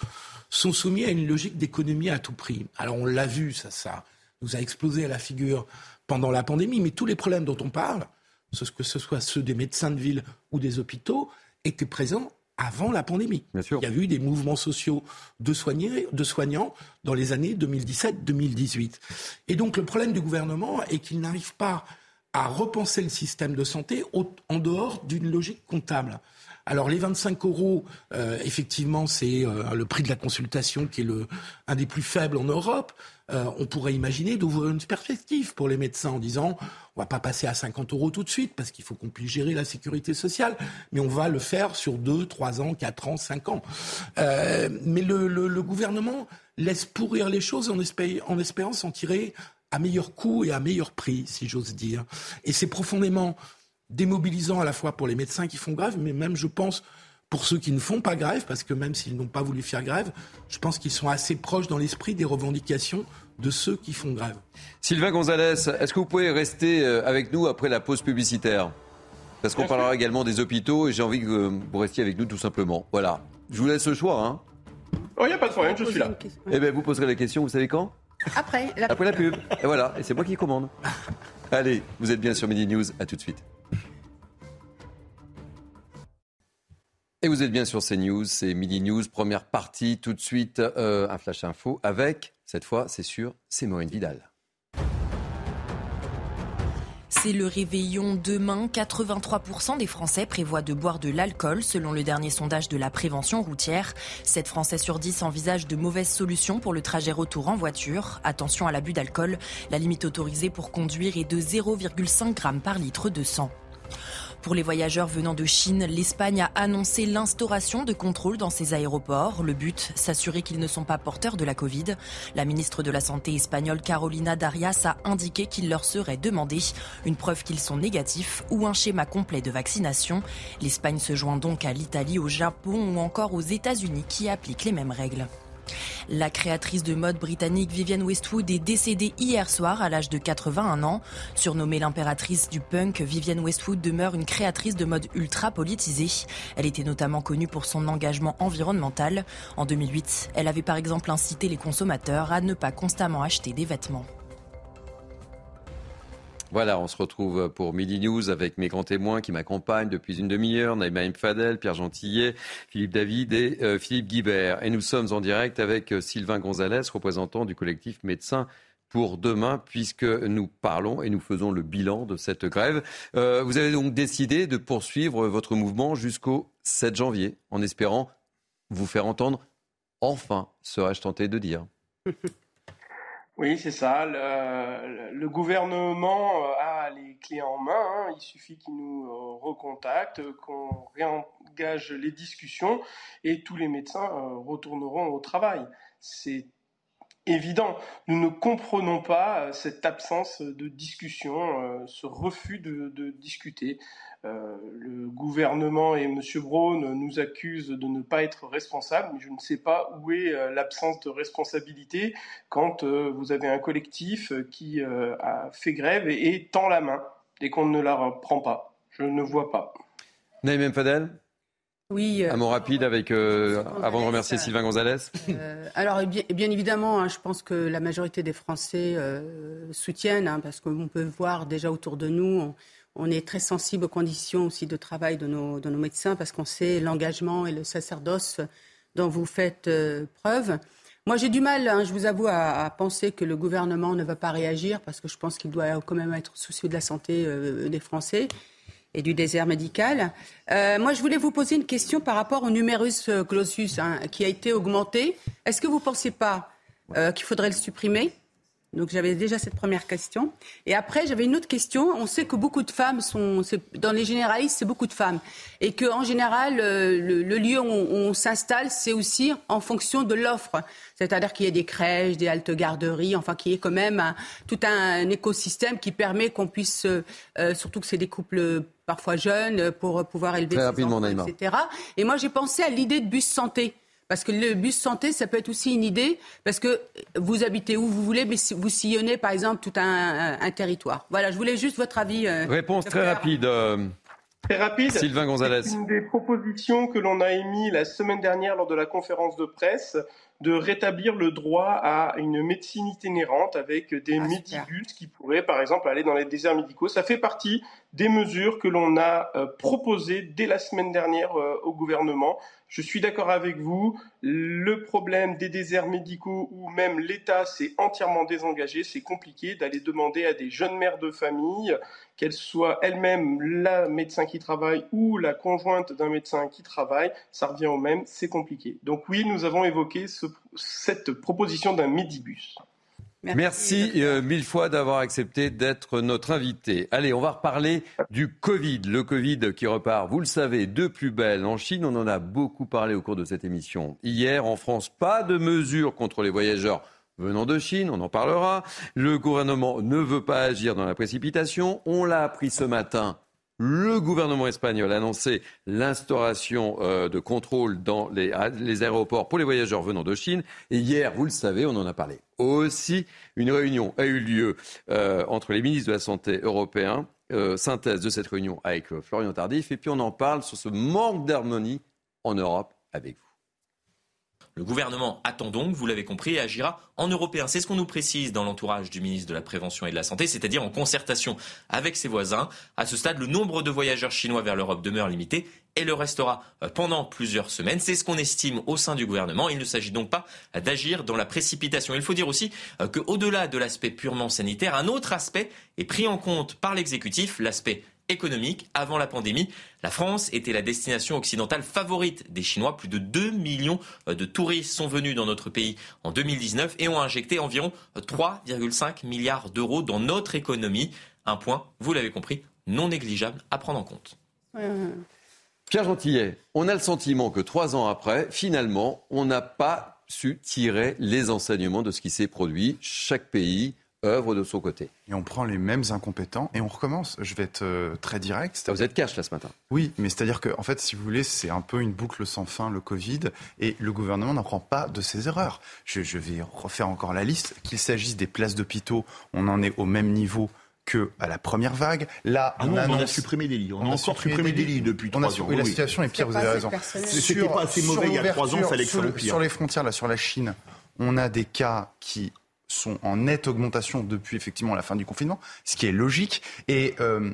sont soumis à une logique d'économie à tout prix. Alors on l'a vu, ça, ça nous a explosé à la figure pendant la pandémie, mais tous les problèmes dont on parle, que ce soit ceux des médecins de ville ou des hôpitaux, étaient présents avant la pandémie. Bien sûr. Il y a eu des mouvements sociaux de, de soignants dans les années 2017-2018. Et donc le problème du gouvernement est qu'il n'arrive pas à repenser le système de santé en dehors d'une logique comptable. Alors les 25 euros, euh, effectivement, c'est euh, le prix de la consultation qui est un des plus faibles en Europe. Euh, on pourrait imaginer d'ouvrir une perspective pour les médecins en disant on va pas passer à 50 euros tout de suite parce qu'il faut qu'on puisse gérer la sécurité sociale, mais on va le faire sur 2, 3 ans, 4 ans, 5 ans. mais le, gouvernement laisse pourrir les choses en, en espérant s'en tirer à meilleur coût et à meilleur prix, si j'ose dire. Et c'est profondément démobilisant à la fois pour les médecins qui font grève, mais même, je pense, pour ceux qui ne font pas grève, parce que même s'ils n'ont pas voulu faire grève, je pense qu'ils sont assez proches dans l'esprit des revendications de ceux qui font grève. Sylvain Gonzalez, est-ce que vous pouvez rester euh, avec nous après la pause publicitaire? Parce qu'on parlera également des hôpitaux et j'ai envie que vous restiez avec nous tout simplement. Voilà. Je vous laisse le choix. Hein. Oh, il n'y a pas de problème, je suis là. Eh bien, vous poserez la question, vous savez quand? Après la Après la pub. Et voilà, et c'est moi qui commande. Allez, vous êtes bien sur Midi News, à tout de suite. Et vous êtes bien sur CNews, c'est Midi News, première partie, tout de suite euh, un flash info avec, cette fois c'est sûr, c'est Maureen Vidal. C'est le réveillon demain. 83% des Français prévoient de boire de l'alcool, selon le dernier sondage de la prévention routière. 7 Français sur 10 envisagent de mauvaises solutions pour le trajet retour en voiture. Attention à l'abus d'alcool. La limite autorisée pour conduire est de 0,5 g par litre de sang. Pour les voyageurs venant de Chine, l'Espagne a annoncé l'instauration de contrôles dans ses aéroports. Le but, s'assurer qu'ils ne sont pas porteurs de la Covid. La ministre de la Santé espagnole Carolina Darias a indiqué qu'il leur serait demandé une preuve qu'ils sont négatifs ou un schéma complet de vaccination. L'Espagne se joint donc à l'Italie, au Japon ou encore aux États-Unis qui appliquent les mêmes règles. La créatrice de mode britannique Vivienne Westwood est décédée hier soir à l'âge de 81 ans. Surnommée l'impératrice du punk, Vivienne Westwood demeure une créatrice de mode ultra politisée. Elle était notamment connue pour son engagement environnemental. En 2008, elle avait par exemple incité les consommateurs à ne pas constamment acheter des vêtements. Voilà, on se retrouve pour Midi News avec mes grands témoins qui m'accompagnent depuis une demi-heure, Naïma Fadel, Pierre Gentillet, Philippe David et euh, Philippe Guibert. Et nous sommes en direct avec euh, Sylvain Gonzalez, représentant du collectif Médecins pour demain, puisque nous parlons et nous faisons le bilan de cette grève. Euh, vous avez donc décidé de poursuivre votre mouvement jusqu'au 7 janvier, en espérant vous faire entendre, enfin, serais-je tenté de dire. Oui, c'est ça. Le, gouvernement euh, a les clés en main. Hein. Il suffit qu'il nous euh, recontacte, qu'on réengage les discussions et tous les médecins euh, retourneront au travail. C'est évident. Nous ne comprenons pas cette absence de discussion, ce refus de discuter. Euh, le gouvernement et M. Braun nous accusent de ne pas être responsables, mais je ne sais pas où est euh, l'absence de responsabilité quand euh, vous avez un collectif qui a fait grève et, tend la main et qu'on ne la reprend pas. Je ne vois pas. Naïm Fadel oui. Un mot rapide avec, avant de remercier Sylvain Gonzalez. alors, bien, bien évidemment, hein, je pense que la majorité des Français soutiennent, hein, parce qu'on peut voir déjà autour de nous, on est très sensible aux conditions aussi de travail de nos, de nos médecins parce qu'on sait l'engagement et le sacerdoce dont vous faites euh, preuve. Moi, j'ai du mal, hein, je vous avoue, à, penser que le gouvernement ne va pas réagir parce que je pense qu'il doit quand même être soucieux de la santé euh, des Français et du désert médical. Euh, moi, je voulais vous poser une question par rapport au numerus clausus hein, qui a été augmenté. Est-ce que vous ne pensez pas qu'il faudrait le supprimer? Donc j'avais déjà cette première question. Et après, j'avais une autre question. On sait que beaucoup de femmes sont, dans les généralistes, c'est beaucoup de femmes. Et qu'en général, euh, le, lieu où on, s'installe, c'est aussi en fonction de l'offre. C'est-à-dire qu'il y ait des crèches, des haltes garderies, enfin qu'il y ait quand même tout un, écosystème qui permet qu'on puisse, euh, surtout que c'est des couples parfois jeunes, pour pouvoir élever Très ses enfants, etc. Et moi, j'ai pensé à l'idée de bus santé. Parce que le bus santé, ça peut être aussi une idée, parce que vous habitez où vous voulez, mais vous sillonnez, par exemple, tout un, territoire. Voilà, je voulais juste votre avis. Euh, Réponse très rapide. Euh, très rapide. Sylvain Gonzalez. Une des propositions que l'on a émises la semaine dernière lors de la conférence de presse de rétablir le droit à une médecine itinérante avec des ah, médibus qui pourraient, par exemple, aller dans les déserts médicaux. Ça fait partie des mesures que l'on a euh, proposées dès la semaine dernière au gouvernement. Je suis d'accord avec vous. Le problème des déserts médicaux où même l'État s'est entièrement désengagé, c'est compliqué d'aller demander à des jeunes mères de famille, qu'elles soient elles-mêmes la médecin qui travaille ou la conjointe d'un médecin qui travaille, ça revient au même, c'est compliqué. Donc oui, nous avons évoqué cette proposition d'un midibus. Merci, euh, mille fois d'avoir accepté d'être notre invité. Allez, on va reparler du Covid. Le Covid qui repart, vous le savez, de plus belle en Chine. On en a beaucoup parlé au cours de cette émission. Hier, en France, pas de mesures contre les voyageurs venant de Chine, on en parlera. Le gouvernement ne veut pas agir dans la précipitation. On l'a appris ce matin le gouvernement espagnol a annoncé l'instauration euh, de contrôles dans les, aéroports pour les voyageurs venant de Chine. Et hier, vous le savez, on en a parlé aussi, une réunion a eu lieu euh, entre les ministres de la Santé européens. Euh, synthèse de cette réunion avec Florian Tardif. Et puis on en parle sur ce manque d'harmonie en Europe avec vous. Le gouvernement attend donc, vous l'avez compris, et agira en européen. C'est ce qu'on nous précise dans l'entourage du ministre de la Prévention et de la Santé, c'est-à-dire en concertation avec ses voisins. À ce stade, le nombre de voyageurs chinois vers l'Europe demeure limité et le restera euh, pendant plusieurs semaines. C'est ce qu'on estime au sein du gouvernement. Il ne s'agit donc pas d'agir dans la précipitation. Il faut dire aussi euh, qu'au-delà de l'aspect purement sanitaire, un autre aspect est pris en compte par l'exécutif, l'aspect économique. Avant la pandémie, la France était la destination occidentale favorite des Chinois. Plus de 2 millions euh, de touristes sont venus dans notre pays en 2019 et ont injecté environ 3,5 milliards d'euros dans notre économie. Un point, vous l'avez compris, non négligeable à prendre en compte. Pierre Gentillet, on a le sentiment que trois ans après, finalement, on n'a pas su tirer les enseignements de ce qui s'est produit. Chaque pays œuvre de son côté. Et on prend les mêmes incompétents et on recommence. Je vais être euh, très direct. Vous êtes cash là ce matin. Oui, mais c'est-à-dire que, en fait, si vous voulez, c'est un peu une boucle sans fin, le Covid, et le gouvernement n'apprend pas de ses erreurs. Je, vais refaire encore la liste. Qu'il s'agisse des places d'hôpitaux, on en est au même niveau que à la première vague. Là, ah on, a supprimé des lits. On, a, encore supprimé des lits depuis trois ans. la situation est pire, vous avez raison. C'était pas assez mauvais il y a trois ans, ça Sur les frontières, là, sur la Chine, on a des cas qui sont en nette augmentation depuis effectivement la fin du confinement, ce qui est logique. Et euh,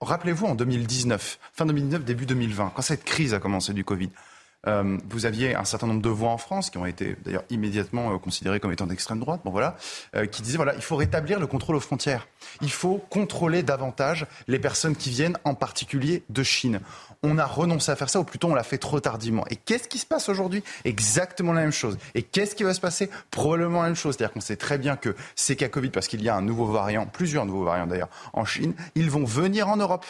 rappelez-vous en 2019, fin 2019, début 2020, quand cette crise a commencé du Covid, euh, vous aviez un certain nombre de voix en France qui ont été d'ailleurs immédiatement euh, considérées comme étant d'extrême droite, bon voilà, qui disaient voilà, il faut rétablir le contrôle aux frontières. Il faut contrôler davantage les personnes qui viennent, en particulier de Chine. On a renoncé à faire ça, ou plutôt on l'a fait trop tardivement. Et qu'est-ce qui se passe aujourd'hui? Exactement la même chose. Et qu'est-ce qui va se passer? Probablement la même chose. C'est-à-dire qu'on sait très bien que ces cas Covid, parce qu'il y a un nouveau variant, plusieurs nouveaux variants d'ailleurs, en Chine, ils vont venir en Europe.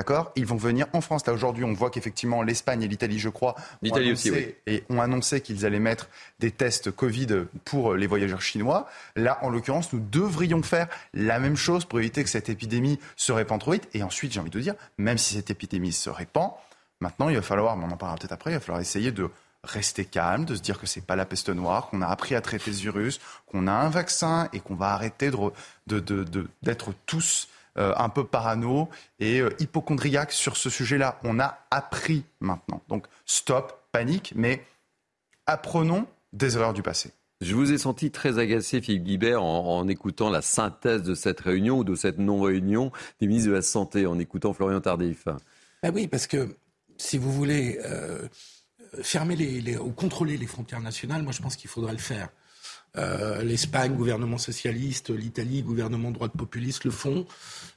D'accord Ils vont venir en France. Là, aujourd'hui, on voit qu'effectivement, l'Espagne et l'Italie, je crois, ont annoncé, et ont annoncé qu'ils allaient mettre des tests Covid pour les voyageurs chinois. Là, en l'occurrence, nous devrions faire la même chose pour éviter que cette épidémie se répande trop vite. Et ensuite, j'ai envie de dire, même si cette épidémie se répand, maintenant, il va falloir, on en parlera peut-être après, il va falloir essayer de rester calme, de se dire que c'est pas la peste noire, qu'on a appris à traiter ce virus, qu'on a un vaccin et qu'on va arrêter d'être de, de, de, tous euh, un peu parano et euh, hypochondriaque sur ce sujet-là. On a appris maintenant. Donc stop, panique, mais apprenons des erreurs du passé. Je vous ai senti très agacé, Philippe Guibert, en, écoutant la synthèse de cette réunion ou de cette non-réunion des ministres de la Santé, en écoutant Florian Tardif. Ben oui, parce que si vous voulez euh, fermer les, ou contrôler les frontières nationales, moi je pense qu'il faudrait le faire. Euh, L'Espagne, gouvernement socialiste, l'Italie, gouvernement droite populiste le font.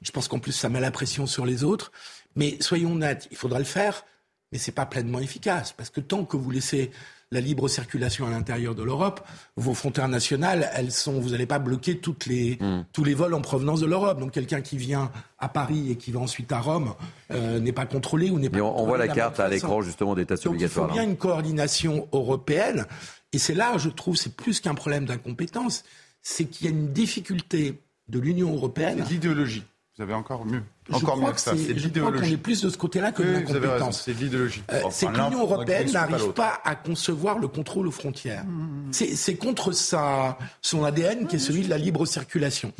Je pense qu'en plus ça met la pression sur les autres. Mais soyons honnêtes, il faudra le faire, mais c'est pas pleinement efficace parce que tant que vous laissez la libre circulation à l'intérieur de l'Europe, vos frontières nationales, elles sont, vous n'allez pas bloquer toutes les, hmm. tous les vols en provenance de l'Europe. Donc quelqu'un qui vient à Paris et qui va ensuite à Rome euh, n'est pas contrôlé ou n'est pas. On, on voit la carte à l'écran justement des tests obligatoires. Il faut bien une coordination européenne et c'est là, je trouve, c'est plus qu'un problème d'incompétence, c'est qu'il y a une difficulté de l'Union européenne. C'est l'idéologie. Vous avez encore mieux, encore mieux que, ça. C'est l'idéologie. On est plus de ce côté-là que de l'incompétence. C'est l'idéologie. Euh, c'est que l'Union européenne n'arrive pas à concevoir le contrôle aux frontières. Mmh, mmh, mmh. C'est contre sa, son ADN qui est celui de la libre circulation.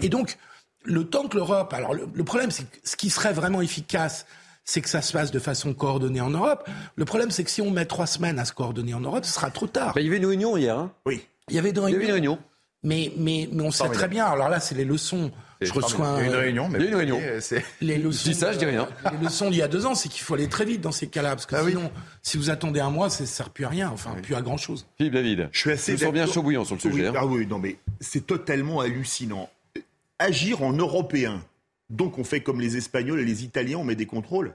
Et donc, le temps que l'Europe. Alors, le, le problème, c'est que ce qui serait vraiment efficace, c'est que ça se fasse de façon coordonnée en Europe. Le problème, c'est que si on met trois semaines à se coordonner en Europe, ce sera trop tard. il y avait une réunion hier. Hein oui. Il y avait une réunion. Mais, mais, mais on sait très bien. Alors là, c'est les leçons. Je reçois il y a une réunion, mais il y a une réunion. Les leçons, je dis ça, je dis rien. Les leçons d'il y a deux ans, c'est qu'il faut aller très vite dans ces cas-là, parce que ah sinon, si vous attendez un mois, ça ne sert plus à rien, enfin, plus à grand-chose. Philippe David, je suis assez. Je bien chaud bouillant sur le sujet. Hein. Ah oui, non, mais c'est totalement hallucinant. Agir en européen, donc on fait comme les Espagnols et les Italiens, on met des contrôles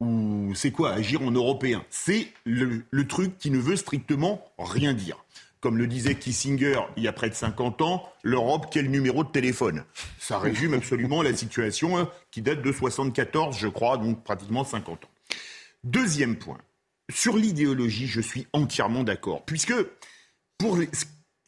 ou c'est quoi agir en européen? C'est le, truc qui ne veut strictement rien dire. Comme le disait Kissinger il y a près de 50 ans, l'Europe, quel numéro de téléphone? Ça résume absolument la situation hein, qui date de 74, je crois, donc pratiquement 50 ans. Deuxième point, sur l'idéologie, je suis entièrement d'accord, puisque pour les,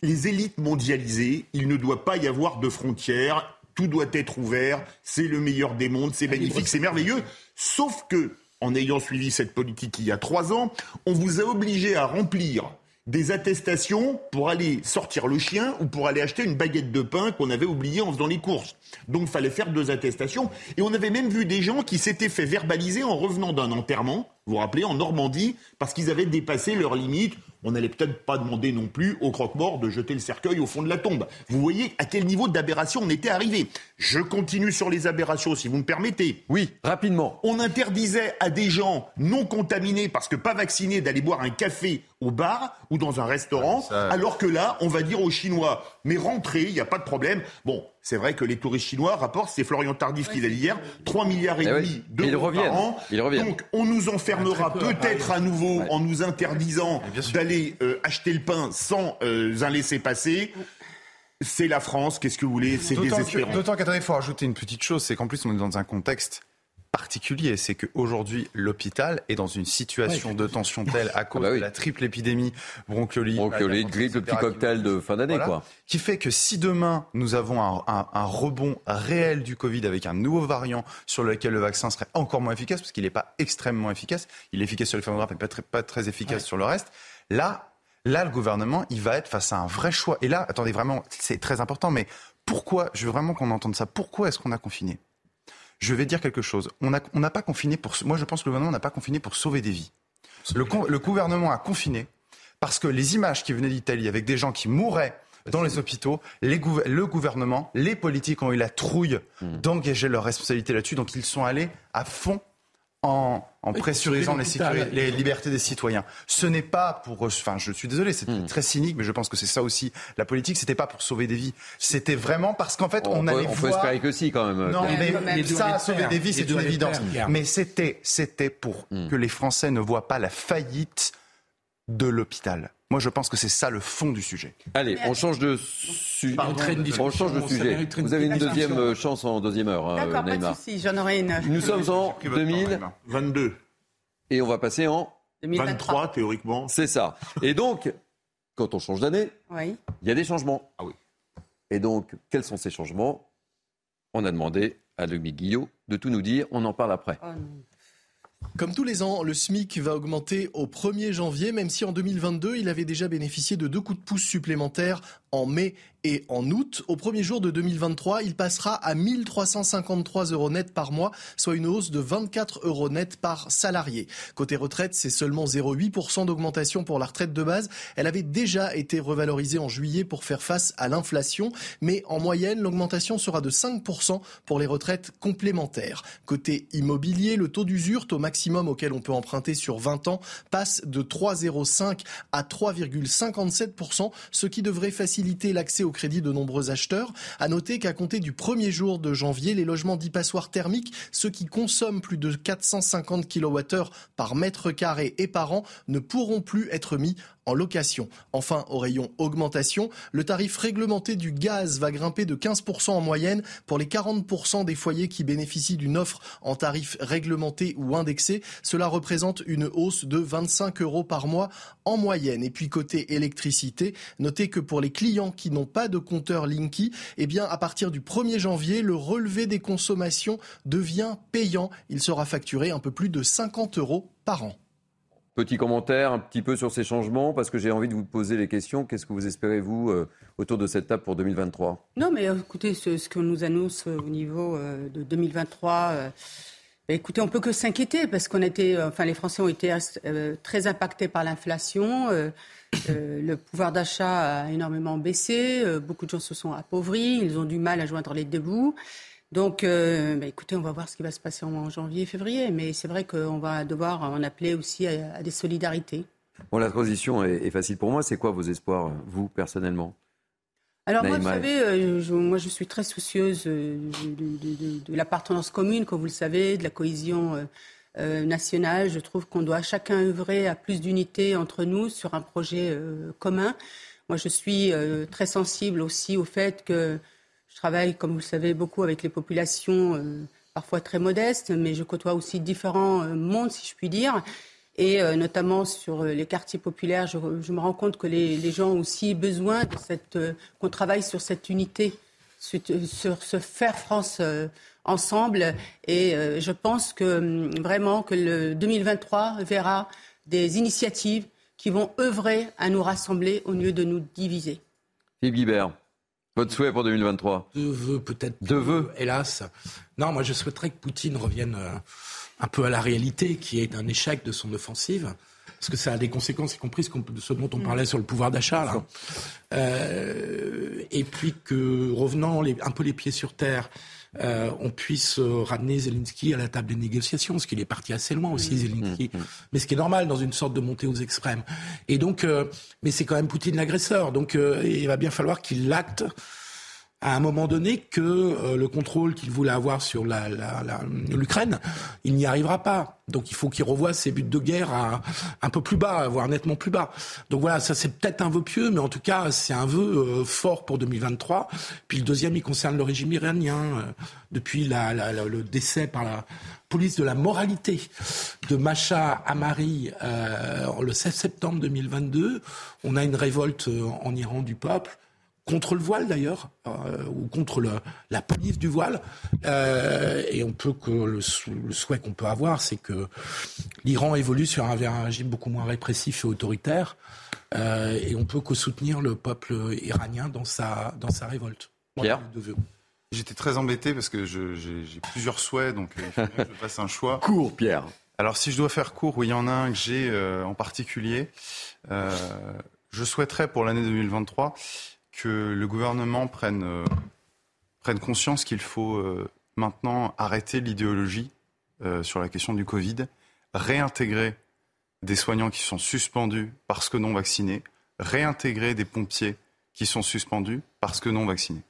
les élites mondialisées, il ne doit pas y avoir de frontières, tout doit être ouvert, c'est le meilleur des mondes, c'est magnifique, c'est merveilleux. Sauf que, en ayant suivi cette politique il y a trois ans, on vous a obligé à remplir des attestations pour aller sortir le chien ou pour aller acheter une baguette de pain qu'on avait oublié en faisant les courses. Donc il fallait faire deux attestations. Et on avait même vu des gens qui s'étaient fait verbaliser en revenant d'un enterrement, vous vous rappelez, en Normandie, parce qu'ils avaient dépassé leurs limites on n'allait peut-être pas demander non plus au croque-mort de jeter le cercueil au fond de la tombe. Vous voyez à quel niveau d'aberration on était arrivé. Je continue sur les aberrations, si vous me permettez. Oui, rapidement. On interdisait à des gens non contaminés, parce que pas vaccinés, d'aller boire un café au bar ou dans un restaurant, alors que là, on va dire aux Chinois, mais rentrez, il n'y a pas de problème. Bon, c'est vrai que les touristes chinois rapportent, c'est Florian Tardif qui l'a dit hier, 3 milliards et demi d'euros par an. Donc on nous enfermera peut-être à nouveau en nous interdisant d'aller euh, acheter le pain sans euh, un laisser-passer. C'est la France, qu'est-ce que vous voulez? C'est désespérant. D'autant qu'attendez, il faut rajouter une petite chose, c'est qu'en plus on est dans un contexte particulier, c'est qu'aujourd'hui, l'hôpital est dans une situation de tension telle à cause ah bah de la triple épidémie bronchiolite, bronchiolite grippe, le petit cocktail de fin d'année, quoi. Qui fait que si demain nous avons un, un, rebond réel du Covid avec un nouveau variant sur lequel le vaccin serait encore moins efficace, parce qu'il n'est pas extrêmement efficace, il est efficace sur le phonographe et pas très, pas très efficace sur le reste. Là, là, le gouvernement, il va être face à un vrai choix. Et là, attendez, vraiment, c'est très important, mais pourquoi, je veux vraiment qu'on entende ça, pourquoi est-ce qu'on a confiné? Je vais dire quelque chose. On n'a pas confiné pour. Moi, je pense que le gouvernement n'a pas confiné pour sauver des vies. Le, le, gouvernement a confiné parce que les images qui venaient d'Italie avec des gens qui mouraient dans les hôpitaux. Les le gouvernement, les politiques ont eu la trouille hmm. d'engager leurs responsabilités là-dessus. Donc ils sont allés à fond en, pressurisant les, les, libertés des citoyens. Ce n'est pas pour, enfin, je suis désolé, c'est hmm. très cynique, mais je pense que c'est ça aussi. La politique, c'était pas pour sauver des vies, c'était vraiment parce qu'en fait, on, allait on voir. peut espérer que si, quand même. Non, mais, ça a sauvé des vies, c'est une évidence. Mais c'était, c'était pour hmm. que les Français ne voient pas la faillite de l'hôpital. Moi, je pense que c'est ça le fond du sujet. Allez, on change de, sujet. on change de sujet. Vous avez une deuxième euh, chance en deuxième heure, hein, D'accord, pas de souci, j'en aurai une. Nous sommes en 2022. Et on va passer en 2023, théoriquement. C'est ça. Et donc, quand on change d'année, il y a des changements. Ah oui. Et donc, quels sont ces changements? On a demandé à Dominique Guillot de tout nous dire. On en parle après. Oh comme tous les ans, le SMIC va augmenter au 1er janvier, même si en 2022, il avait déjà bénéficié de deux coups de pouce supplémentaires en mai et en août. Au premier jour de 2023, il passera à 1353 euros net par mois, soit une hausse de 24 euros net par salarié. Côté retraite, c'est seulement 0,8% d'augmentation pour la retraite de base. Elle avait déjà été revalorisée en juillet pour faire face à l'inflation, mais en moyenne, l'augmentation sera de 5% pour les retraites complémentaires. Côté immobilier, le taux d'usure, taux maximum auquel on peut emprunter sur 20 ans, passe de 3,05 à 3,57%, ce qui devrait faciliter l'accès au crédit de nombreux acheteurs. À noter qu'à compter du premier jour de janvier, les logements dits passoires thermiques, ceux qui consomment plus de 450 kWh par mètre carré et par an, ne pourront plus être mis en location. Enfin, au rayon augmentation, le tarif réglementé du gaz va grimper de 15% en moyenne pour les 40% des foyers qui bénéficient d'une offre en tarif réglementé ou indexé. Cela représente une hausse de 25 euros par mois en moyenne. Et puis côté électricité, notez que pour les clients qui n'ont pas de compteur Linky, eh bien à partir du 1er janvier, le relevé des consommations devient payant. Il sera facturé un peu plus de 50 euros par an. Petit commentaire un petit peu sur ces changements, parce que j'ai envie de vous poser les questions. Qu'est-ce que vous espérez, vous, euh, autour de cette table pour 2023 Non, mais euh, écoutez, ce, qu'on nous annonce euh, au niveau de 2023, bah, écoutez, on peut que s'inquiéter, parce qu'on enfin, les Français ont été très impactés par l'inflation. le pouvoir d'achat a énormément baissé. beaucoup de gens se sont appauvris. Ils ont du mal à joindre les deux bouts. Donc, euh, bah, écoutez, on va voir ce qui va se passer en, janvier et février, mais c'est vrai qu'on va devoir en appeler aussi à, des solidarités. Bon, la transition est, facile pour moi. C'est quoi vos espoirs, vous, personnellement? Alors moi, vous savez, euh, je, moi je suis très soucieuse euh, de, l'appartenance commune, comme vous le savez, de la cohésion nationale. Je trouve qu'on doit chacun œuvrer à plus d'unité entre nous sur un projet commun. Moi, je suis très sensible aussi au fait que travaille, comme vous le savez, beaucoup avec les populations euh, parfois très modestes, mais je côtoie aussi différents euh, mondes, si je puis dire. Et euh, notamment sur les quartiers populaires, je, me rends compte que les, gens ont aussi besoin qu'on travaille sur cette unité, sur, ce faire France ensemble. Et je pense que hum, vraiment que le 2023 verra des initiatives qui vont œuvrer à nous rassembler au lieu de nous diviser. Philippe Guibert. Votre souhait pour 2023 Deux vœux peut-être. Deux vœux Hélas. Non, moi je souhaiterais que Poutine revienne euh, un peu à la réalité, qui est un échec de son offensive. Parce que ça a des conséquences, y compris ce, dont on mm. parlait sur le pouvoir d'achat. Euh, et puis que, revenant un peu les pieds sur terre, euh, on puisse euh, ramener Zelensky à la table des négociations, parce qu'il est parti assez loin aussi, mm. Zelensky. Mm. Mais ce qui est normal dans une sorte de montée aux extrêmes. Et donc, euh, mais c'est quand même Poutine l'agresseur, donc il va bien falloir qu'il l'acte à un moment donné que euh, le contrôle qu'il voulait avoir sur l'Ukraine, la, il n'y arrivera pas. Donc il faut qu'il revoie ses buts de guerre à, un peu plus bas, voire nettement plus bas. Donc voilà, ça c'est peut-être un vœu pieux, mais en tout cas c'est un vœu euh, fort pour 2023. Puis le deuxième, il concerne le régime iranien. Euh, depuis le décès par la police de la moralité de Macha Amari le 16 septembre 2022, on a une révolte en Iran du peuple contre le voile d'ailleurs, euh, ou contre le, la police du voile. Euh, et on peut que le, souhait qu'on peut avoir, c'est que l'Iran évolue sur un, vers un régime beaucoup moins répressif et autoritaire. Euh, et on peut que soutenir le peuple iranien dans sa, dans sa révolte. Pierre J'étais très embêté parce que j'ai plusieurs souhaits, donc il faut que je fasse un choix. Court, Pierre. Alors si je dois faire court, oui, il y en a un que j'ai en particulier. je souhaiterais pour l'année 2023 que le gouvernement prenne, euh, conscience qu'il faut euh, maintenant arrêter l'idéologie euh, sur la question du Covid, réintégrer des soignants qui sont suspendus parce que non vaccinés, réintégrer des pompiers qui sont suspendus parce que non vaccinés.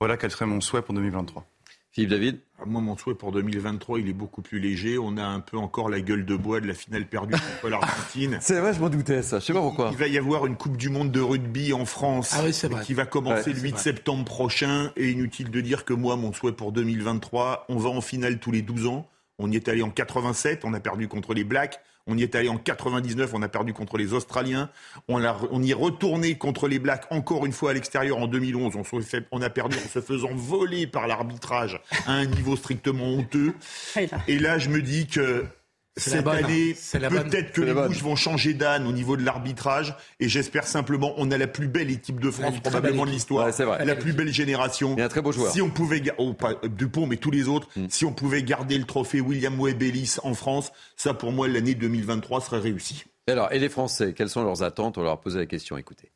Voilà quel serait mon souhait pour 2023. Philippe David Moi, mon souhait pour 2023, il est beaucoup plus léger. On a un peu encore la gueule de bois de la finale perdue contre l'Argentine. C'est vrai, je m'en doutais, ça. Je sais pas pourquoi. Il va y avoir une Coupe du Monde de rugby en France Ah oui, c'est vrai. qui va commencer Ouais, le c'est 8 vrai. septembre prochain. Et inutile de dire que moi, mon souhait pour 2023, on va en finale tous les 12 ans. On y est allé en 87, on a perdu contre les Blacks. On y est allé en 99, on a perdu contre les Australiens. On, a- on y est retourné contre les Blacks encore une fois à l'extérieur en 2011. On, se fait- on a perdu en se faisant voler par l'arbitrage à un niveau strictement honteux. Et là, je me dis que cette année, peut-être que les bouches vont changer d'âne au niveau de l'arbitrage. Et j'espère simplement, on a la plus belle équipe de France probablement de l'histoire. Ouais, c'est vrai. La plus belle génération. Et un très beau joueur. Si on pouvait, oh, pas Dupont, mais tous les autres, Mm. si on pouvait garder le trophée William Webb Ellis en France, ça pour moi, l'année 2023 serait réussie. Et alors, et les Français, quelles sont leurs attentes? On leur a posé la question, écoutez.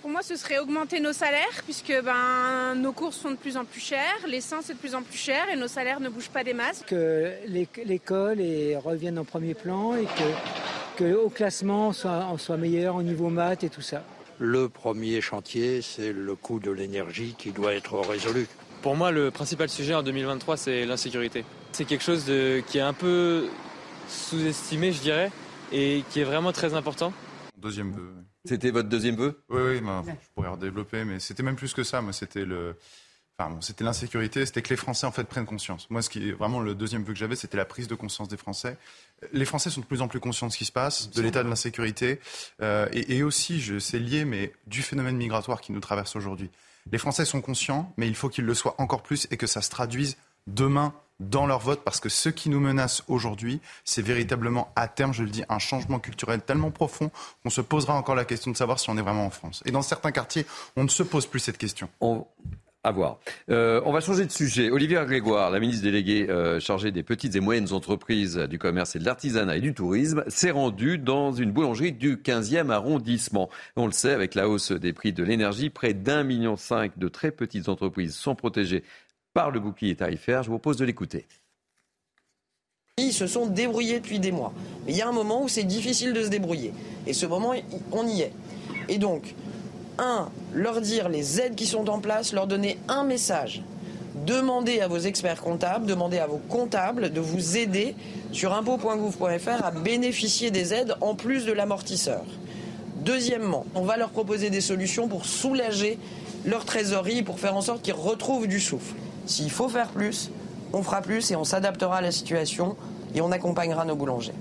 Pour moi, ce serait augmenter nos salaires, puisque ben, nos courses sont de plus en plus chères, l'essence est de plus en plus cher et nos salaires ne bougent pas des masses. que l'éc- l'école revienne en premier plan et que, que au classement on soit, on soit meilleur au niveau maths et tout ça. Le premier chantier, c'est le coût de l'énergie qui doit être résolu. Pour moi, le principal sujet en 2023, c'est l'insécurité. C'est quelque chose de, qui est un peu sous-estimé, je dirais, et qui est vraiment très important. Deuxième vœu. C'était votre deuxième vœu? Oui, oui, je pourrais redévelopper, mais c'était même plus que ça. Moi, c'était le. Enfin, bon, c'était l'insécurité, c'était que les Français en fait prennent conscience. Moi, ce qui est vraiment le deuxième vœu que j'avais, c'était la prise de conscience des Français. Les Français sont de plus en plus conscients de ce qui se passe, de l'état de l'insécurité, euh, et, et aussi, je c'est lié, mais du phénomène migratoire qui nous traverse aujourd'hui. Les Français sont conscients, mais il faut qu'ils le soient encore plus et que ça se traduise demain dans leur vote, parce que ce qui nous menace aujourd'hui, c'est véritablement à terme, je le dis, un changement culturel tellement profond qu'on se posera encore la question de savoir si on est vraiment en France. Et dans certains quartiers, on ne se pose plus cette question. On... À voir. Euh, on va changer de sujet. Olivier Grégoire, la ministre déléguée euh, chargée des petites et moyennes entreprises, du commerce et de l'artisanat et du tourisme, s'est rendue dans une boulangerie du 15e arrondissement. On le sait, avec la hausse des prix de l'énergie, près d'un million cinq de très petites entreprises sont protégées par le bouclier tarifaire. Je vous propose de l'écouter. Ils se sont débrouillés depuis des mois. Il y a un moment où c'est difficile de se débrouiller. Et ce moment, on y est. Et donc, un, leur dire les aides qui sont en place, leur donner un message. Demandez à vos experts comptables, demandez à vos comptables de vous aider sur impôt.gouv.fr à bénéficier des aides en plus de l'amortisseur. Deuxièmement, on va leur proposer des solutions pour soulager leur trésorerie, pour faire en sorte qu'ils retrouvent du souffle. S'il faut faire plus, on fera plus et on s'adaptera à la situation et on accompagnera nos boulangers.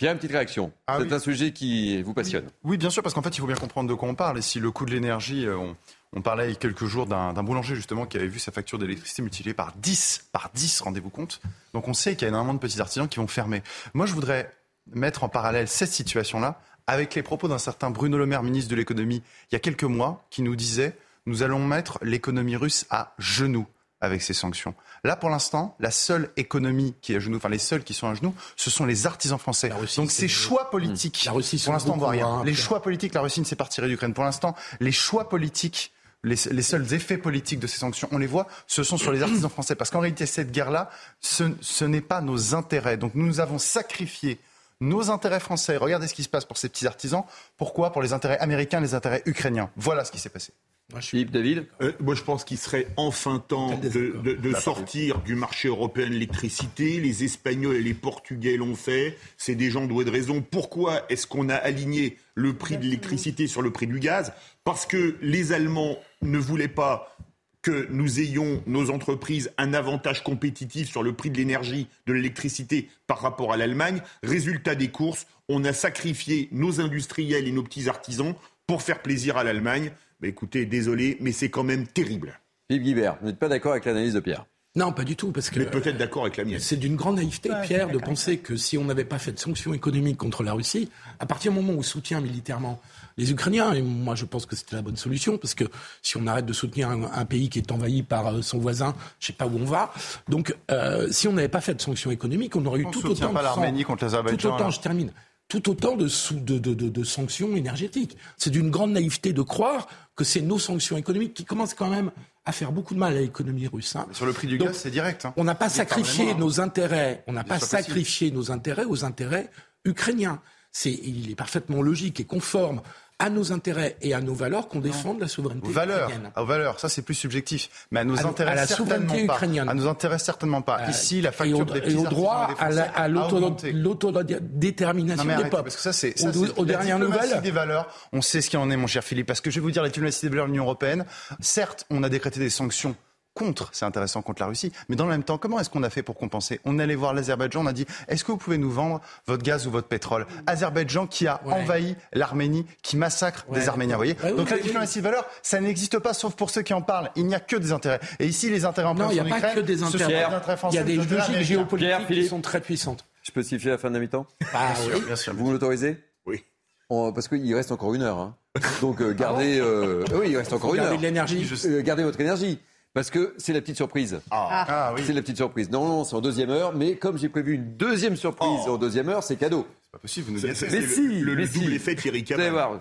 Il y a une petite réaction. C'est un sujet qui vous passionne. Oui, bien sûr, parce qu'en fait, il faut bien comprendre de quoi on parle. Et si le coût de l'énergie, euh, on, on parlait il y a quelques jours d'un d'un boulanger justement qui avait vu sa facture d'électricité multipliée par 10, par 10, rendez-vous compte. Donc on sait qu'il y a énormément de petits artisans qui vont fermer. Moi, je voudrais mettre en parallèle cette situation-là avec les propos d'un certain Bruno Le Maire, ministre de l'économie, il y a quelques mois, qui nous disait nous allons mettre l'économie russe à genoux avec ces sanctions. Là, pour l'instant, la seule économie qui est à genoux, enfin les seuls qui sont à genoux, ce sont les artisans français. Donc ces choix politiques, La Russie, pour l'instant, on voit rien. hein, les choix politiques, la Russie ne s'est pas retirée d'Ukraine. Pour l'instant, les choix politiques, les, les seuls effets politiques de ces sanctions, on les voit, ce sont sur les artisans français. Parce qu'en réalité, cette guerre-là, ce, ce n'est pas nos intérêts. Donc nous avons sacrifié nos intérêts français. Regardez ce qui se passe pour ces petits artisans. Pourquoi Pour les intérêts américains, les intérêts ukrainiens? Voilà ce qui s'est passé. Philippe David? Euh, Moi, je pense qu'il serait enfin temps de, de- de sortir du marché européen de l'électricité. Les Espagnols et les Portugais l'ont fait. C'est des gens doués de raison. Pourquoi est-ce qu'on a aligné le prix de l'électricité sur le prix du gaz? Parce que les Allemands ne voulaient pas que nous ayons, nos entreprises, un avantage compétitif sur le prix de l'énergie, de l'électricité par rapport à l'Allemagne. Résultat des courses, on a sacrifié nos industriels et nos petits artisans pour faire plaisir à l'Allemagne. Bah, écoutez, désolé, mais c'est quand même terrible. Philippe Guibert, vous n'êtes pas d'accord avec l'analyse de Pierre? Non, pas du tout, parce que Mais peut-être d'accord avec la mienne. c'est d'une grande naïveté, Ouais, Pierre, de penser que si on n'avait pas fait de sanctions économiques contre la Russie, à partir du moment où on soutient militairement les Ukrainiens, et moi je pense que c'était la bonne solution, parce que si on arrête de soutenir un, un pays qui est envahi par euh, son voisin, je sais pas où on va. Donc, euh, si on n'avait pas fait de sanctions économiques, on aurait eu On tout autant pas de l'Arménie contre Tout autant, je termine. tout autant de, sou- de, de, de- sanctions énergétiques. C'est d'une grande naïveté de croire que c'est nos sanctions économiques qui commencent quand même à faire beaucoup de mal à l'économie russe. hein. Sur le prix du Donc, gaz, c'est direct. hein. On n'a pas sacrifié hein. nos intérêts, on n'a pas sacrifié nos intérêts aux intérêts ukrainiens. C'est, il est parfaitement logique et conforme à nos intérêts et à nos valeurs qu'on défende la souveraineté Aux valeurs, ukrainienne. aux valeurs, ça c'est plus subjectif. Mais à nos À- intérêts, à la certainement souveraineté pas. ukrainienne. À nos intérêts, certainement pas. Euh, Ici, la et facture au, des et au droit et à l'autodétermination des peuples. parce que ça c'est Aux- dernières nouvelles. des valeurs. On sait ce qu'il en est, mon cher Philippe, parce que je vais vous dire la diplomatie des valeurs de l'Union européenne. Certes, on a décrété des sanctions contre, c'est intéressant, contre la Russie. Mais dans le même temps, comment est-ce qu'on a fait pour compenser On allait voir l'Azerbaïdjan, on a dit, est-ce que vous pouvez nous vendre votre gaz ou votre pétrole Azerbaïdjan qui a envahi l'Arménie, qui massacre Ouais, des Arméniens, vous voyez oui, Donc la diplomatie des valeurs, ça n'existe pas, sauf pour ceux qui en parlent. Il n'y a que des intérêts. Et ici, les intérêts en Non, il n'y a en pas Ukraine, que des ce sont intérêts. des intérêts français, Il y a des des intérêts logiques géopolitiques qui sont très puissantes. Je peux siffler la fin de la mi-temps? Ah, oui. Bien sûr. Vous me l'autorisez? Oui. On- parce qu'il reste encore une heure. hein. Donc euh, gardez. euh, oui, il reste encore une heure. de l'énergie. Euh, gardez votre énergie. Parce que c'est la petite surprise. Ah. Ah oui. C'est la petite surprise. Non, non, c'est en deuxième heure. Mais comme j'ai prévu une deuxième surprise Oh. en deuxième heure, c'est cadeau. C'est pas possible, vous nous dites le- si, le, le mais si. double effet Thierry Vous allez voir.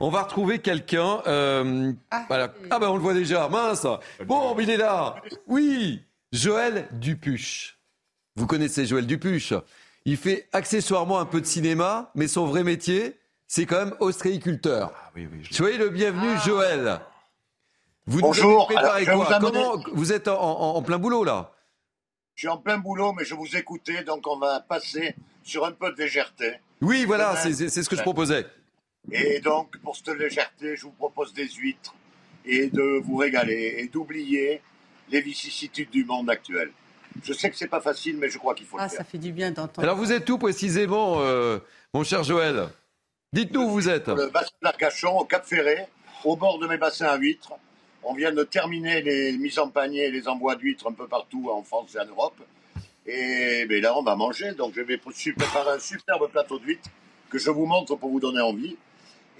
On va retrouver quelqu'un. euh, voilà. Ah ben on le voit déjà. Mince. Bon, il est là. Oui. Joël Dupuche. Vous connaissez Joël Dupuche. Il fait accessoirement un peu de cinéma, mais son vrai métier, c'est quand même ostréiculteur. Ah oui, oui, je- Soyez le bienvenu, Joël. Vous nous Bonjour. avez Alors, quoi vous amener- Comment vous êtes en, en- en plein boulot là Je suis en plein boulot, mais je vous écoutais, donc on va passer sur un peu de légèreté. Oui, voilà, c'est ce que je proposais. Et donc, pour cette légèreté, je vous propose des huîtres et de vous régaler et d'oublier les vicissitudes du monde actuel. Je sais que c'est pas facile, mais je crois qu'il faut Ah, le faire. ça fait du bien d'entendre. Alors vous êtes où précisément, euh, mon cher Joël? Dites-nous où vous êtes. Le bassin d'Arcachon, au Cap Ferré, au bord de mes bassins à huîtres. On vient de terminer les mises en panier les envois d'huîtres un peu partout en France et en Europe. Et ben là, on va manger. Donc, je vais préparer un superbe plateau d'huîtres que je vous montre pour vous donner envie.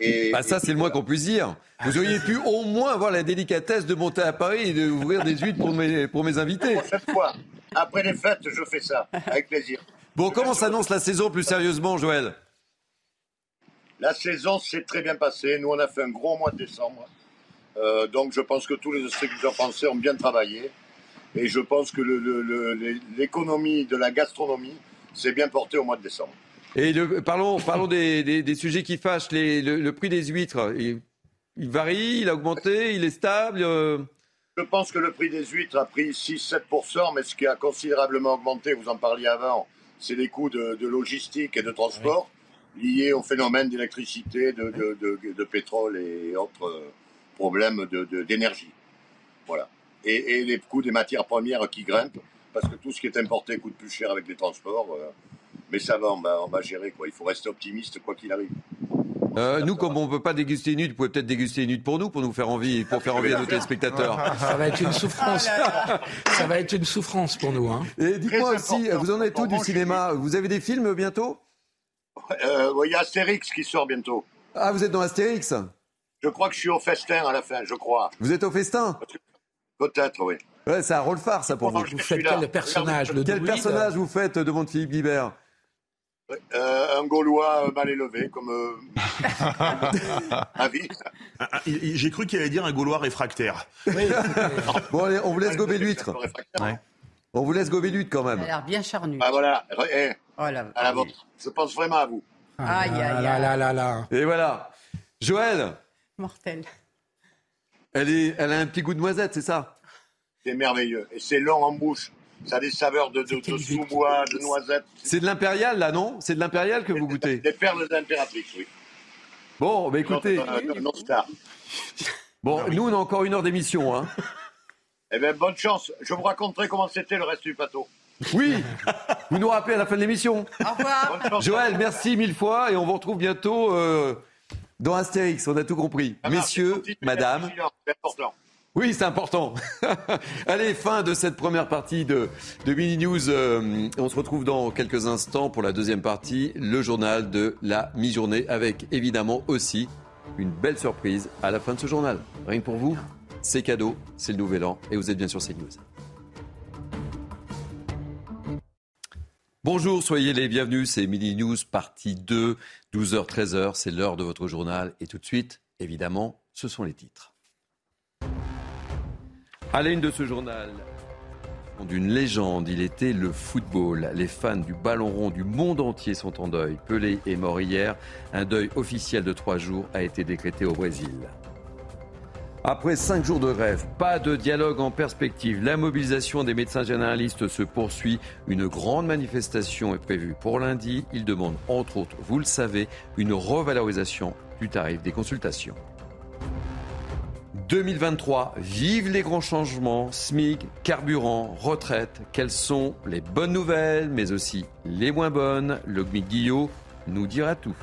Et, Bah ça, c'est le moins qu'on puisse dire. Vous auriez pu au moins avoir la délicatesse de monter à Paris et d'ouvrir des huîtres pour mes, pour mes invités. Cette fois, après les fêtes, je fais ça, avec plaisir. Bon, comment s'annonce la saison plus sérieusement, Joël? La saison s'est très bien passée. Nous, on a fait un gros mois de décembre. Euh, donc, je pense que tous les distributeurs français ont bien travaillé. Et je pense que l'économie de la gastronomie s'est bien portée au mois de décembre. Et le- parlons, parlons des, des- des sujets qui fâchent. Les- le, le prix des huîtres, il, il varie, il a augmenté, il est stable euh, Je pense que le prix des huîtres a pris 6-7%, mais ce qui a considérablement augmenté, vous en parliez avant, c'est les coûts de, de logistique et de transport liés au phénomène d'électricité, de, de- de- de pétrole et autres euh, problèmes de- de- d'énergie. voilà. Et, et les coûts des matières premières qui grimpent, parce que tout ce qui est importé coûte plus cher avec les transports. euh, mais ça va, on va, on va gérer. Quoi. Il faut rester optimiste quoi qu'il arrive. euh, Nous, comme on ne peut pas déguster une huître, vous pouvez peut-être déguster une huître pour nous, pour nous faire envie, pour faire envie à nos téléspectateurs. Ça va être une souffrance. Ça va être une souffrance pour nous. Hein. Et dites-moi aussi, vous en êtes où Pour du cinéma Vous avez des films bientôt? Euh, Il y a Astérix qui sort bientôt. Ah, vous êtes dans Astérix? Je crois que je suis au festin à la fin, je crois. Vous êtes au festin Peut-être, oui. Ouais, c'est un rôle phare, ça, pour vous. Vous faites quel personnage le Quel personnage vous faites, euh, demande Philippe Guibert Euh, un Gaulois euh, mal élevé, comme euh. Ah, ah, J'ai cru qu'il allait dire un Gaulois réfractaire. Bon, allez, on vous laisse gober l'huître. On vous laisse gober l'huître quand Ça a même. l'air bien charnu. Ah voilà, eh, Oh là. à la vôtre. Je pense vraiment à vous. Aïe, aïe, Ah là aïe. là là là. Et voilà. Joël, Mortel. elle, est, elle a un petit goût de noisette, c'est ça? C'est merveilleux. Et c'est long en bouche. Ça a des saveurs de, de, de sous-bois, de noisettes. C'est de l'impérial, là, non? C'est de l'impérial que vous goûtez? Des perles d'impératrice, oui. Bon, bah écoutez. Non. Bon, nous, on a encore une heure d'émission. Hein. Eh bien, bonne chance. Je vous raconterai comment c'était le reste du plateau. Oui Vous nous rappelez à la fin de l'émission. Au revoir. Bonne chance. Joël, merci mille fois et on vous retrouve bientôt euh, dans Astérix. On a tout compris. Marche, Messieurs, madame. Oui, c'est important. Allez, fin de cette première partie de, de Mini News. Euh, on se retrouve dans quelques instants pour la deuxième partie, le journal de la mi-journée, avec évidemment aussi une belle surprise à la fin de ce journal. Rien que pour vous, c'est cadeau, c'est le nouvel an et vous êtes bien sur CNews. Bonjour, soyez les bienvenus, c'est Mini News partie 2, 12h, 13h, c'est l'heure de votre journal. Et tout de suite, évidemment, ce sont les titres. À la une de ce journal, d'une légende, il était le football. Les fans du ballon rond du monde entier sont en deuil. Pelé est mort hier. Un deuil officiel de trois jours a été décrété au Brésil. Après cinq jours de grève, pas de dialogue en perspective. La mobilisation des médecins généralistes se poursuit. Une grande manifestation est prévue pour lundi. Ils demandent, entre autres, vous le savez, une revalorisation du tarif des consultations. 2023, vive les grands changements, SMIC, carburant, retraite. Quelles sont les bonnes nouvelles, mais aussi les moins bonnes? Le Guillot nous dira tout.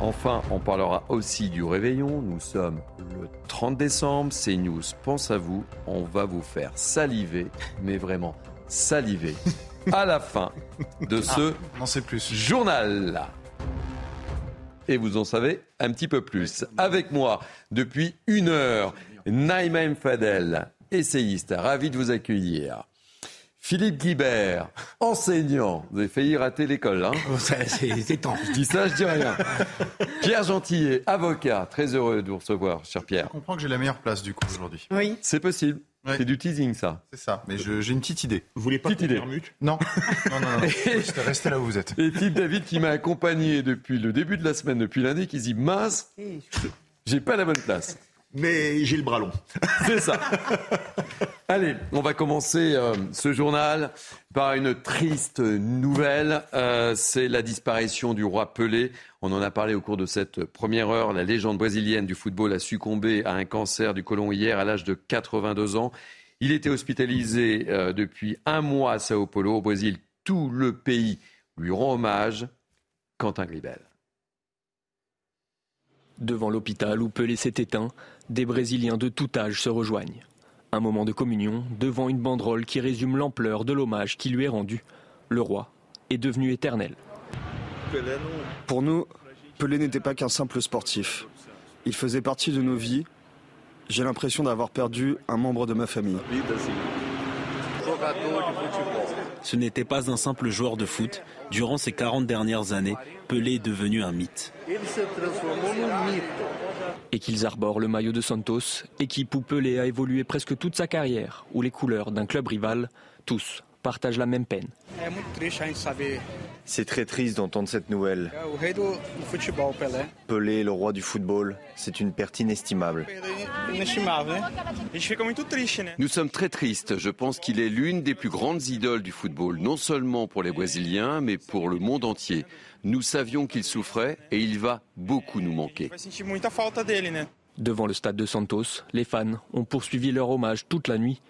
Enfin, on parlera aussi du réveillon. Nous sommes le 30 décembre. CNews pense à vous. On va vous faire saliver, mais vraiment saliver, à la fin de ce ah, plus. journal. Et vous en savez un petit peu plus. Avec moi, depuis une heure, Naïma Fadel, essayiste, ravi de vous accueillir. Philippe Guibert, enseignant. Vous avez failli rater l'école, hein oh, C'est temps. Je dis ça, je dis rien. Pierre Gentillet, avocat. Très heureux de vous recevoir, cher Pierre. Je comprends que j'ai la meilleure place, du coup, aujourd'hui. Oui. C'est possible. C'est du teasing, ça. C'est ça, mais j'ai une petite idée. Vous voulez pas petite idée Non. non, non, non. Restez là où vous êtes. Et Philippe David qui m'a accompagné depuis le début de la semaine, depuis lundi, qui dit mince, j'ai pas la bonne place mais j'ai le bras long. C'est ça. Allez, on va commencer euh, ce journal par une triste nouvelle. Euh, c'est la disparition du roi Pelé. On en a parlé au cours de cette première heure. La légende brésilienne du football a succombé à un cancer du côlon hier à l'âge de 82 ans. Il était hospitalisé euh, depuis un mois à Sao Paulo, au Brésil. Tout le pays lui rend hommage. Quentin Gribel. Devant l'hôpital où Pelé s'est éteint, des Brésiliens de tout âge se rejoignent. Un moment de communion devant une banderole qui résume l'ampleur de l'hommage qui lui est rendu. Le roi est devenu éternel. Pour nous, Pelé n'était pas qu'un simple sportif. Il faisait partie de nos vies. J'ai l'impression d'avoir perdu un membre de ma famille. Ce n'était pas un simple joueur de foot. Durant ces 40 dernières années, Pelé est devenu un mythe. Et qu'ils arborent le maillot de Santos, équipe où Pelé a évolué presque toute sa carrière, où les couleurs d'un club rival, tous partagent la même peine. C'est très triste d'entendre cette nouvelle. Pelé, le roi du football, c'est une perte inestimable. Nous sommes très tristes. Je pense qu'il est l'une des plus grandes idoles du football, non seulement pour les Brésiliens, mais pour le monde entier. Nous savions qu'il souffrait et il va beaucoup nous manquer. Devant le stade de Santos, les fans ont poursuivi leur hommage toute la nuit.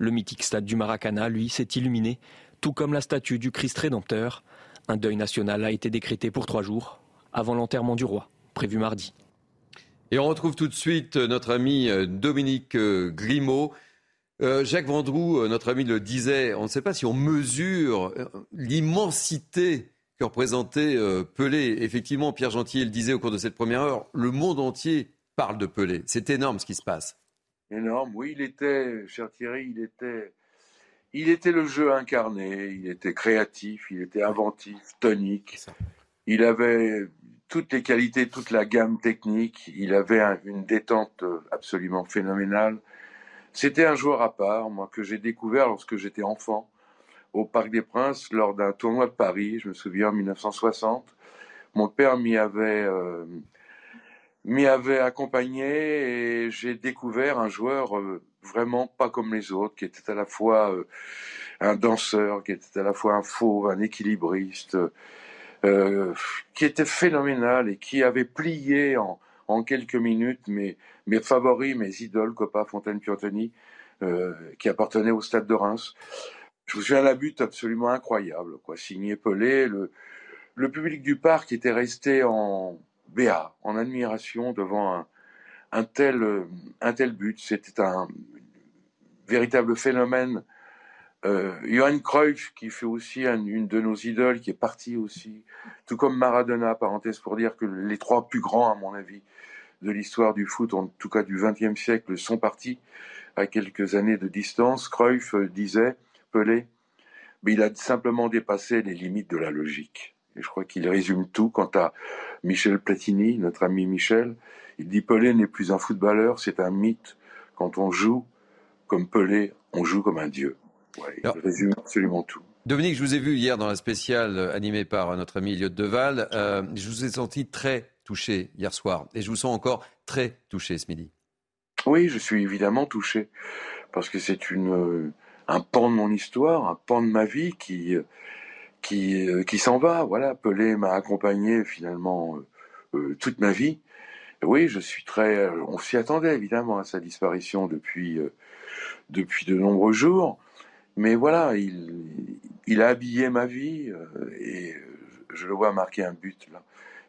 Le mythique stade du Maracana, lui, s'est illuminé, tout comme la statue du Christ Rédempteur. Un deuil national a été décrété pour trois jours, avant l'enterrement du roi, prévu mardi. Et on retrouve tout de suite notre ami euh, Dominique euh, Grimaud. Euh, Jacques Vendroux, notre ami, le disait, on ne sait pas si on mesure l'immensité que représentait Pelé. Effectivement, Pierre Gentil le disait au cours de cette première heure, le monde entier parle de Pelé. C'est énorme ce qui se passe. Énorme, oui, il était, cher Thierry, il était, il était le jeu incarné, il était créatif, il était inventif, tonique. Il avait toutes les qualités, toute la gamme technique. Il avait une détente absolument phénoménale. C'était un joueur à part, moi, que j'ai découvert lorsque j'étais enfant au Parc des Princes lors d'un tournoi de Paris, je me souviens en 1960. Mon père m'y avait euh, m'y avait accompagné et j'ai découvert un joueur euh, vraiment pas comme les autres, qui était à la fois euh, un danseur, qui était à la fois un fauve, un équilibriste, euh, qui était phénoménal et qui avait plié en, en quelques minutes mes, mes favoris, mes idoles, Copa, Fontaine, Piantoni, qui appartenaient au stade de Reims. Je me souviens d'un but absolument incroyable, quoi, signé Pelé. Le, le public du parc était resté en, béat, en admiration devant un, tel, euh, un tel but. C'était un véritable phénomène. Euh, Johan Cruyff, qui fait aussi une de nos idoles, qui est parti aussi, tout comme Maradona, parenthèse pour dire que les trois plus grands, à mon avis, de l'histoire du foot, en tout cas du XXe siècle, sont partis à quelques années de distance. Cruyff euh, disait, Pelé, mais il a simplement dépassé les limites de la logique. Et je crois qu'il résume tout quant à Michel Platini, notre ami Michel. Il dit Pelé n'est plus un footballeur, c'est un mythe. Quand on joue comme Pelé, on joue comme un dieu. il résume absolument tout. Dominique, je vous ai vu hier dans la spéciale animée par notre ami Eliott Deval. Euh, je vous ai senti très touché hier soir et je vous sens encore très touché ce midi. Oui, je suis évidemment touché parce que c'est une euh, un pan de mon histoire, un pan de ma vie qui euh, qui qui s'en va. Voilà, Pelé m'a accompagné finalement toute ma vie. Oui, je suis très. On s'y attendait évidemment à sa disparition depuis depuis de nombreux jours. Mais voilà, il, il a habillé ma vie euh, et je le vois marquer un but là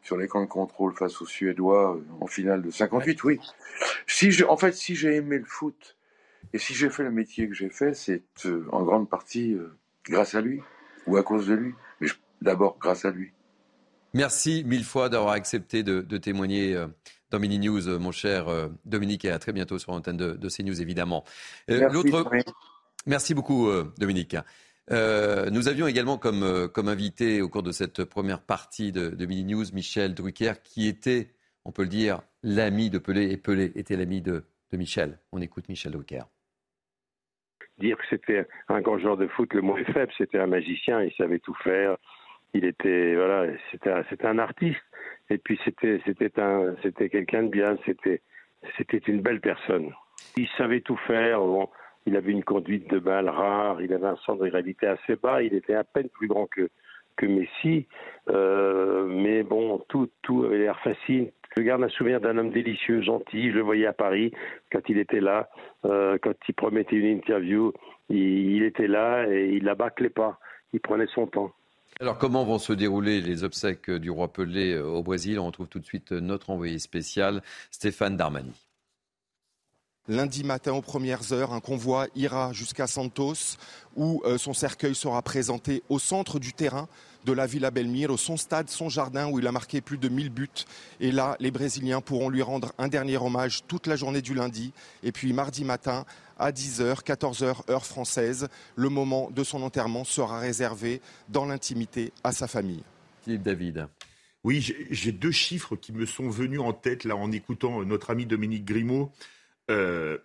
sur les camps de contrôle face aux Suédois euh, en finale de 58. Oui. Si je, en fait, si j'ai aimé le foot et si j'ai fait le métier que j'ai fait, c'est euh, en grande partie grâce à lui ou à cause de lui, mais d'abord grâce à lui. Merci mille fois d'avoir accepté de, témoigner dans Mini News, mon cher Dominique, et à très bientôt sur l'antenne de, de CNews, évidemment. L'autre. Merci beaucoup, Dominique. Euh, nous avions également comme, euh, comme, invité au cours de cette première partie de, de Mini News Michel Drucker, qui était, on peut le dire, l'ami de Pelé, et Pelé était l'ami de, de Michel. On écoute Michel Drucker dire que c'était un grand joueur de foot, le mot est faible. C'était un magicien, il savait tout faire. Il était voilà, c'était un artiste. Et puis c'était c'était un c'était quelqu'un de bien. C'était c'était une belle personne. Il savait tout faire. Il avait une conduite de balle rare, il avait un centre de gravité assez bas, il était à peine plus grand que, que Messi. Euh, mais bon, tout, tout avait l'air facile. Je garde un souvenir d'un homme délicieux, gentil. Je le voyais à Paris quand il était là, euh, quand il promettait une interview. Il, était là et il la bâclait pas. Il prenait son temps. Alors, comment vont se dérouler les obsèques du roi Pelé euh, au Brésil? On retrouve tout de suite notre envoyé spécial, Stéphane Darmani. Lundi matin aux premières heures, un convoi ira jusqu'à Santos où euh, son cercueil sera présenté au centre du terrain de la Villa Belmiro, son stade, son jardin où il a marqué plus de 1000 buts. Et là, les Brésiliens pourront lui rendre un dernier hommage toute la journée du lundi. Et puis mardi matin, à 10h, 14h, heure française, le moment de son enterrement sera réservé dans l'intimité à sa famille. Philippe David. Oui, j'ai deux chiffres qui me sont venus en tête là en écoutant notre ami Dominique Grimaud. Euh,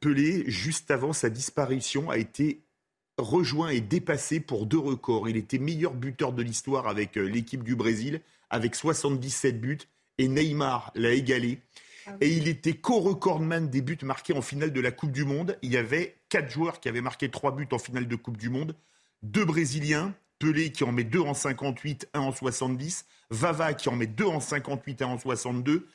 Pelé, juste avant sa disparition, a été rejoint et dépassé pour deux records. Il était meilleur buteur de l'histoire avec euh, l'équipe du Brésil, avec 77 buts, et Neymar l'a égalé. Ah et il était co-recordman des buts marqués en finale de la Coupe du Monde. Il y avait quatre joueurs qui avaient marqué trois buts en finale de Coupe du Monde. Deux Brésiliens, Pelé qui en met deux en 58, un en 70, Vava qui en met deux en 58, un en 62,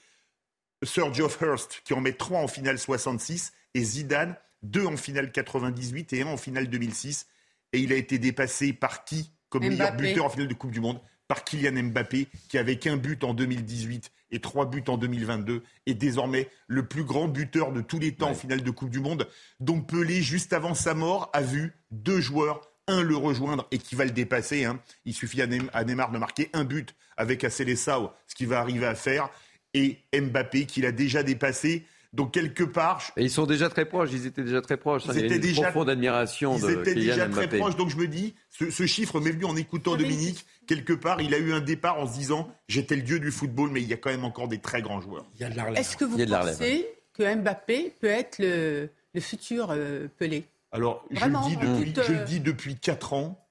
Sir Geoff Hurst qui en met 3 en finale 66 et Zidane 2 en finale 98 et 1 en finale 2006. Et il a été dépassé par qui comme meilleur buteur en finale de Coupe du Monde? Par Kylian Mbappé qui avait qu'un but en 2018 et 3 buts en 2022 et désormais le plus grand buteur de tous les temps en finale de Coupe du Monde. Donc Pelé, juste avant sa mort, a vu deux joueurs un le rejoindre et qui va le dépasser. Hein. Il suffit à Neymar de marquer un but avec Acélessao, ce qu'il va arriver à faire et Mbappé qu'il a déjà dépassé. Donc quelque part, et ils sont déjà très proches. Ils étaient déjà très proches. Ils étaient déjà profonde admiration ils étaient déjà très proches. Donc je me dis, ce, chiffre m'est venu en écoutant Dominique. Quelque part, il a eu un départ en se disant, j'étais le dieu du football, mais il y a quand même encore des très grands joueurs. Il y a de Est-ce que vous pensez que Mbappé peut être le, futur euh, Pelé? Alors je, le dis depuis, je le dis depuis 4 ans.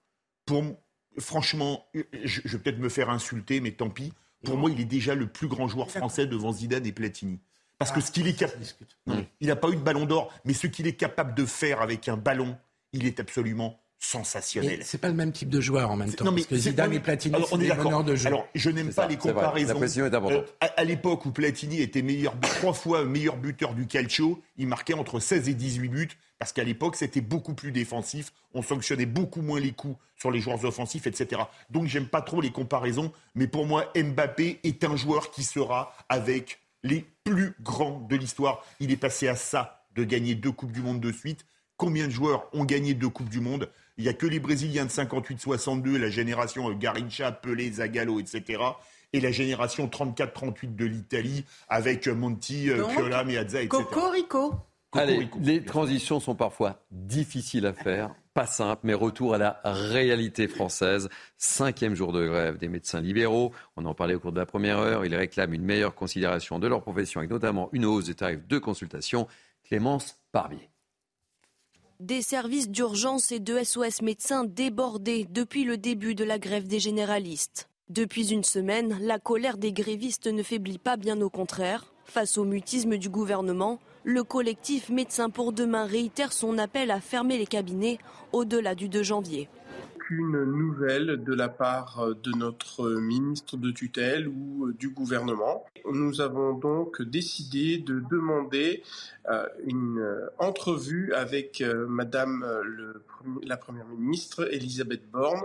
Pour franchement, je vais peut-être me faire insulter, mais tant pis. Pour moi, il est déjà le plus grand joueur français devant Zidane et Platini. Parce que ah, ce qu'il est capable. Il n'a pas eu de ballon d'or, mais ce qu'il est capable de faire avec un ballon, il est absolument sensationnel. C'est pas le même type de joueur en même temps. parce que Zidane et Platini, c'est des meneurs de jeu. Alors, je n'aime pas les comparaisons. La euh, à, l'époque où Platini était meilleur, trois fois meilleur buteur du calcio, il marquait entre 16 et 18 buts parce qu'à l'époque, c'était beaucoup plus défensif. On sanctionnait beaucoup moins les coups sur les joueurs offensifs, etc. Donc, j'aime pas trop les comparaisons. Mais pour moi, Mbappé est un joueur qui sera avec les plus grands de l'histoire. Il est passé à ça de gagner deux Coupes du Monde de suite. Combien de joueurs ont gagné deux Coupes du Monde? Il n'y a que les Brésiliens de 58-62, la génération Garincha, Pelé, Zagallo, etc. Et la génération 34-38 de l'Italie avec Monti, euh, Piola, Meazza, etc. Cocorico. Allez, les transitions sont parfois difficiles à faire. pas simple, mais retour à la réalité française. Cinquième jour de grève des médecins libéraux. On en parlait au cours de la première heure. Ils réclament une meilleure considération de leur profession, avec notamment une hausse des tarifs de consultation. Clémence Barbier. Des services d'urgence et de SOS médecins débordés depuis le début de la grève des généralistes. Depuis une semaine, la colère des grévistes ne faiblit pas, bien au contraire. Face au mutisme du gouvernement, le collectif Médecins pour demain réitère son appel à fermer les cabinets au-delà du 2 janvier aucune nouvelle de la part de notre ministre de tutelle ou du gouvernement. Nous avons donc décidé de demander euh, une entrevue avec euh, Madame la Première ministre, Elisabeth Borne.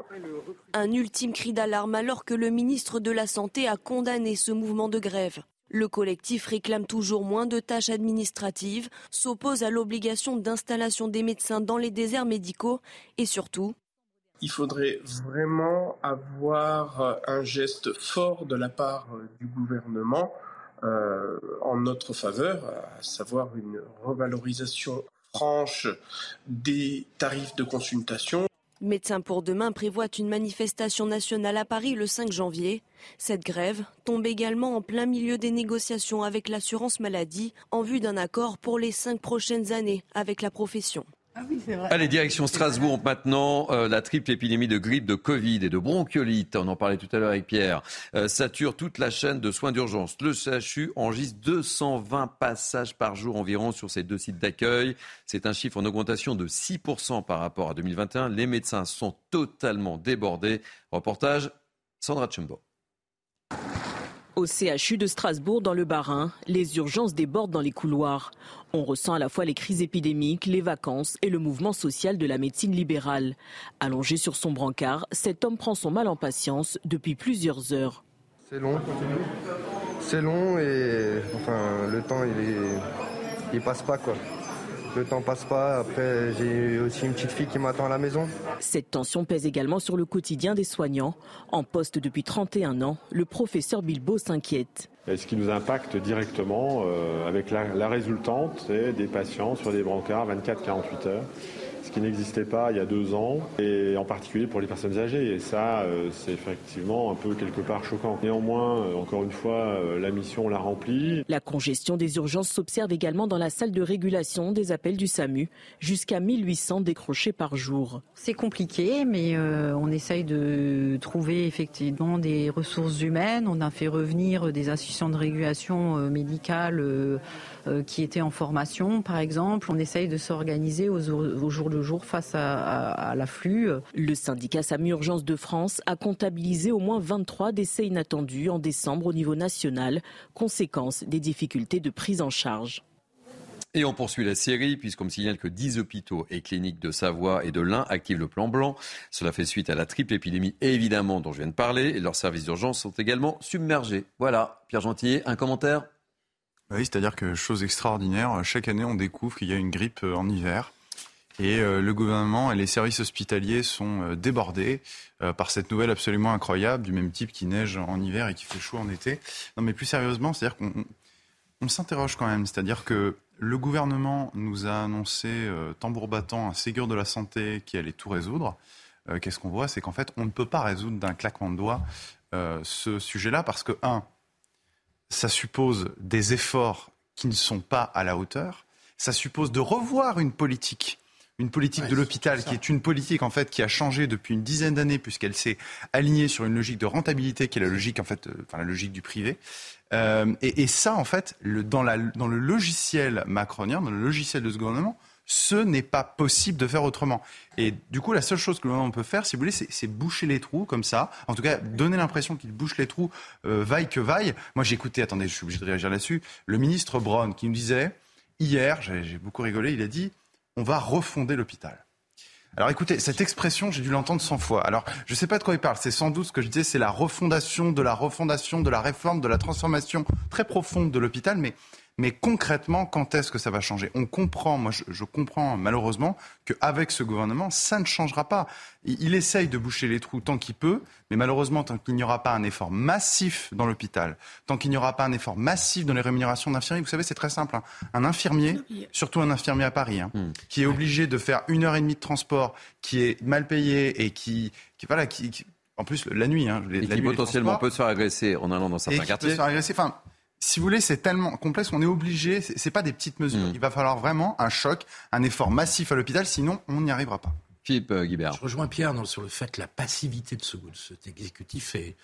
Un ultime cri d'alarme alors que le ministre de la Santé a condamné ce mouvement de grève. Le collectif réclame toujours moins de tâches administratives, s'oppose à l'obligation d'installation des médecins dans les déserts médicaux et surtout il faudrait vraiment avoir euh, un geste fort de la part euh, du gouvernement euh, en notre faveur, à savoir une revalorisation franche des tarifs de consultation. Médecins pour demain prévoit une manifestation nationale à Paris le 5 janvier. Cette grève tombe également en plein milieu des négociations avec l'assurance maladie en vue d'un accord pour les cinq prochaines années avec la profession. Ah Allez, direction Strasbourg maintenant. Euh, la triple épidémie de grippe, de Covid et de bronchiolite, on en parlait tout à l'heure avec Pierre, euh, sature toute la chaîne de soins d'urgence. Le CHU enregistre 220 passages par jour environ sur ces deux sites d'accueil. C'est un chiffre en augmentation de 6% par rapport à 2021. Les médecins sont totalement débordés. Reportage Sandra Chumbo. Au CHU de Strasbourg, dans le Bas-Rhin, les urgences débordent dans les couloirs. On ressent à la fois les crises épidémiques, les vacances et le mouvement social de la médecine libérale. Allongé sur son brancard, cet homme prend son mal en patience depuis plusieurs heures. C'est long, c'est long et le temps il passe pas. Le temps passe pas. Après, j'ai aussi une petite fille qui m'attend à la maison. Cette tension pèse également sur le quotidien des soignants. En poste depuis 31 ans, le professeur Bilbo s'inquiète. Ce qui nous impacte directement euh, avec la, la résultante, c'est des patients sur des brancards 24-48 heures ce qui n'existait pas il y a deux ans, et en particulier pour les personnes âgées. Et ça, euh, c'est effectivement un peu quelque part choquant. Néanmoins, euh, encore une fois, euh, la mission l'a remplie. La congestion des urgences s'observe également dans la salle de régulation des appels du SAMU, jusqu'à 1800 décrochés par jour. C'est compliqué, mais on essaye de trouver effectivement des ressources humaines. On a fait revenir des assistants de régulation médicale qui étaient en formation, par exemple. On essaye de s'organiser au, au jour le jour face à, l'afflux. Le syndicat SAMU Urgence de France a comptabilisé au moins 23 décès inattendus en décembre au niveau national, conséquence des difficultés de prise en charge. Et on poursuit la série puisqu'on me signale que 10 hôpitaux et cliniques de Savoie et de l'Ain activent le plan blanc. Cela fait suite à la triple épidémie évidemment dont je viens de parler et leurs services d'urgence sont également submergés. Voilà, Pierre Gentillet, un commentaire? Oui, c'est-à-dire que chose extraordinaire, chaque année on découvre qu'il y a une grippe en hiver. Et euh, le gouvernement et les services hospitaliers sont euh, débordés euh, par cette nouvelle absolument incroyable, du même type qui neige en hiver et qui fait chaud en été. Non, mais plus sérieusement, c'est-à-dire qu'on on, s'interroge quand même. C'est-à-dire que le gouvernement nous a annoncé, tambour battant, un Ségur de la santé qui allait tout résoudre. Qu'est-ce qu'on voit? C'est qu'en fait, on ne peut pas résoudre d'un claquement de doigts ce sujet-là parce que, un, ça suppose des efforts qui ne sont pas à la hauteur. Ça suppose de revoir une politique une politique de l'hôpital qui est une politique en fait qui a changé depuis une dizaine d'années puisqu'elle s'est alignée sur une logique de rentabilité qui est la logique en fait, euh, enfin la logique du privé. Euh, et, et, ça en fait, le, dans, la, dans le logiciel macronien, dans le logiciel de ce gouvernement, ce n'est pas possible de faire autrement. Et du coup, la seule chose que le gouvernement peut faire, si vous voulez, c'est boucher les trous comme ça. En tout cas, donner l'impression qu'il bouche les trous, euh, vaille que vaille. Moi, j'ai écouté, attendez, je suis obligé de réagir là-dessus, le ministre Braun qui nous disait, hier, j'ai beaucoup rigolé, il a dit, on va refonder l'hôpital. Alors écoutez, cette expression, j'ai dû l'entendre 100 fois. Alors, je ne sais pas de quoi il parle. C'est sans doute ce que je disais, c'est la refondation de la refondation, de la réforme, de la transformation très profonde de l'hôpital. Mais Mais concrètement, quand est-ce que ça va changer? On comprend, moi je, je comprends malheureusement qu'avec ce gouvernement, ça ne changera pas. Il, il essaye de boucher les trous tant qu'il peut, mais malheureusement, tant qu'il n'y aura pas un effort massif dans l'hôpital, tant qu'il n'y aura pas un effort massif dans les rémunérations d'infirmiers, vous savez, c'est très simple. hein. Un infirmier, surtout un infirmier à Paris, hein, qui est obligé de faire une heure et demie de transport, qui est mal payé et qui, qui voilà, qui, qui- en plus la nuit, hein, les- Et la qui nuit, potentiellement peut se faire agresser en allant dans et certains qui peut quartiers. se faire agresser. Enfin, si vous voulez, c'est tellement complexe, on est obligé, c'est pas des petites mesures. Mm. Il va falloir vraiment un choc, un effort massif à l'hôpital, sinon on n'y arrivera pas. Philippe euh, Guibert. Je rejoins Pierre dans- sur le fait que la passivité de ce, de cet exécutif est,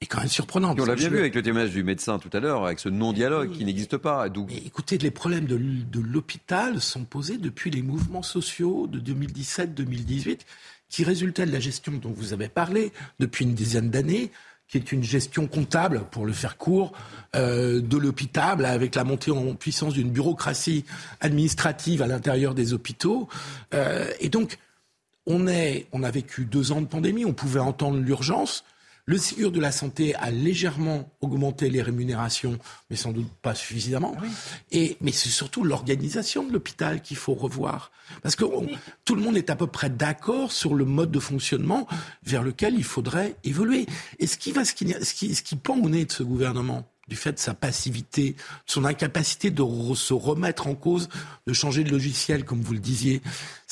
est quand même surprenante. On l'a bien vu avec le témoignage du médecin tout à l'heure, avec ce non-dialogue qui n'existe pas. D'où Écoutez, les problèmes de, de l'hôpital sont posés depuis les mouvements sociaux de 2017-2018, qui résultaient de la gestion dont vous avez parlé depuis une dizaine d'années, qui est une gestion comptable, pour le faire court, euh, de l'hôpital, avec la montée en puissance d'une bureaucratie administrative à l'intérieur des hôpitaux. Euh, et donc, on, a vécu deux ans de pandémie, on pouvait entendre l'urgence. Le Ségur de la santé a légèrement augmenté les rémunérations, mais sans doute pas suffisamment. Et, mais c'est surtout l'organisation de l'hôpital qu'il faut revoir. Parce que on- tout le monde est à peu près d'accord sur le mode de fonctionnement vers lequel il faudrait évoluer. Et ce qui va, ce qui, ce qui, ce qui pend au nez de ce gouvernement, du fait de sa passivité, de son incapacité de re- se remettre en cause, de changer de logiciel, comme vous le disiez,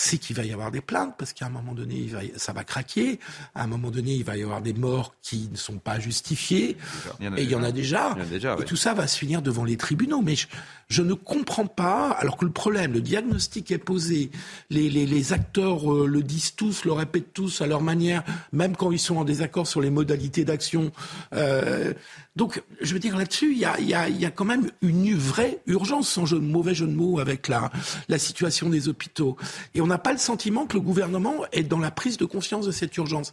c'est qu'il va y avoir des plaintes, parce qu'à un moment donné, il va y- ça va craquer. À un moment donné, il va y avoir des morts qui ne sont pas justifiées. Il et il y en a déjà. Il y en a déjà, Et tout ça va se finir devant les tribunaux. Mais je, je ne comprends pas, alors que le problème, le diagnostic est posé, les, les, les acteurs euh, le disent tous, le répètent tous à leur manière, même quand ils sont en désaccord sur les modalités d'action. Euh, donc, je veux dire, là-dessus, il y a, il y, a, il y a quand même une vraie urgence, sans jeu, mauvais jeu de mots, avec la, la situation des hôpitaux. Et on n'a pas le sentiment que le gouvernement est dans la prise de conscience de cette urgence.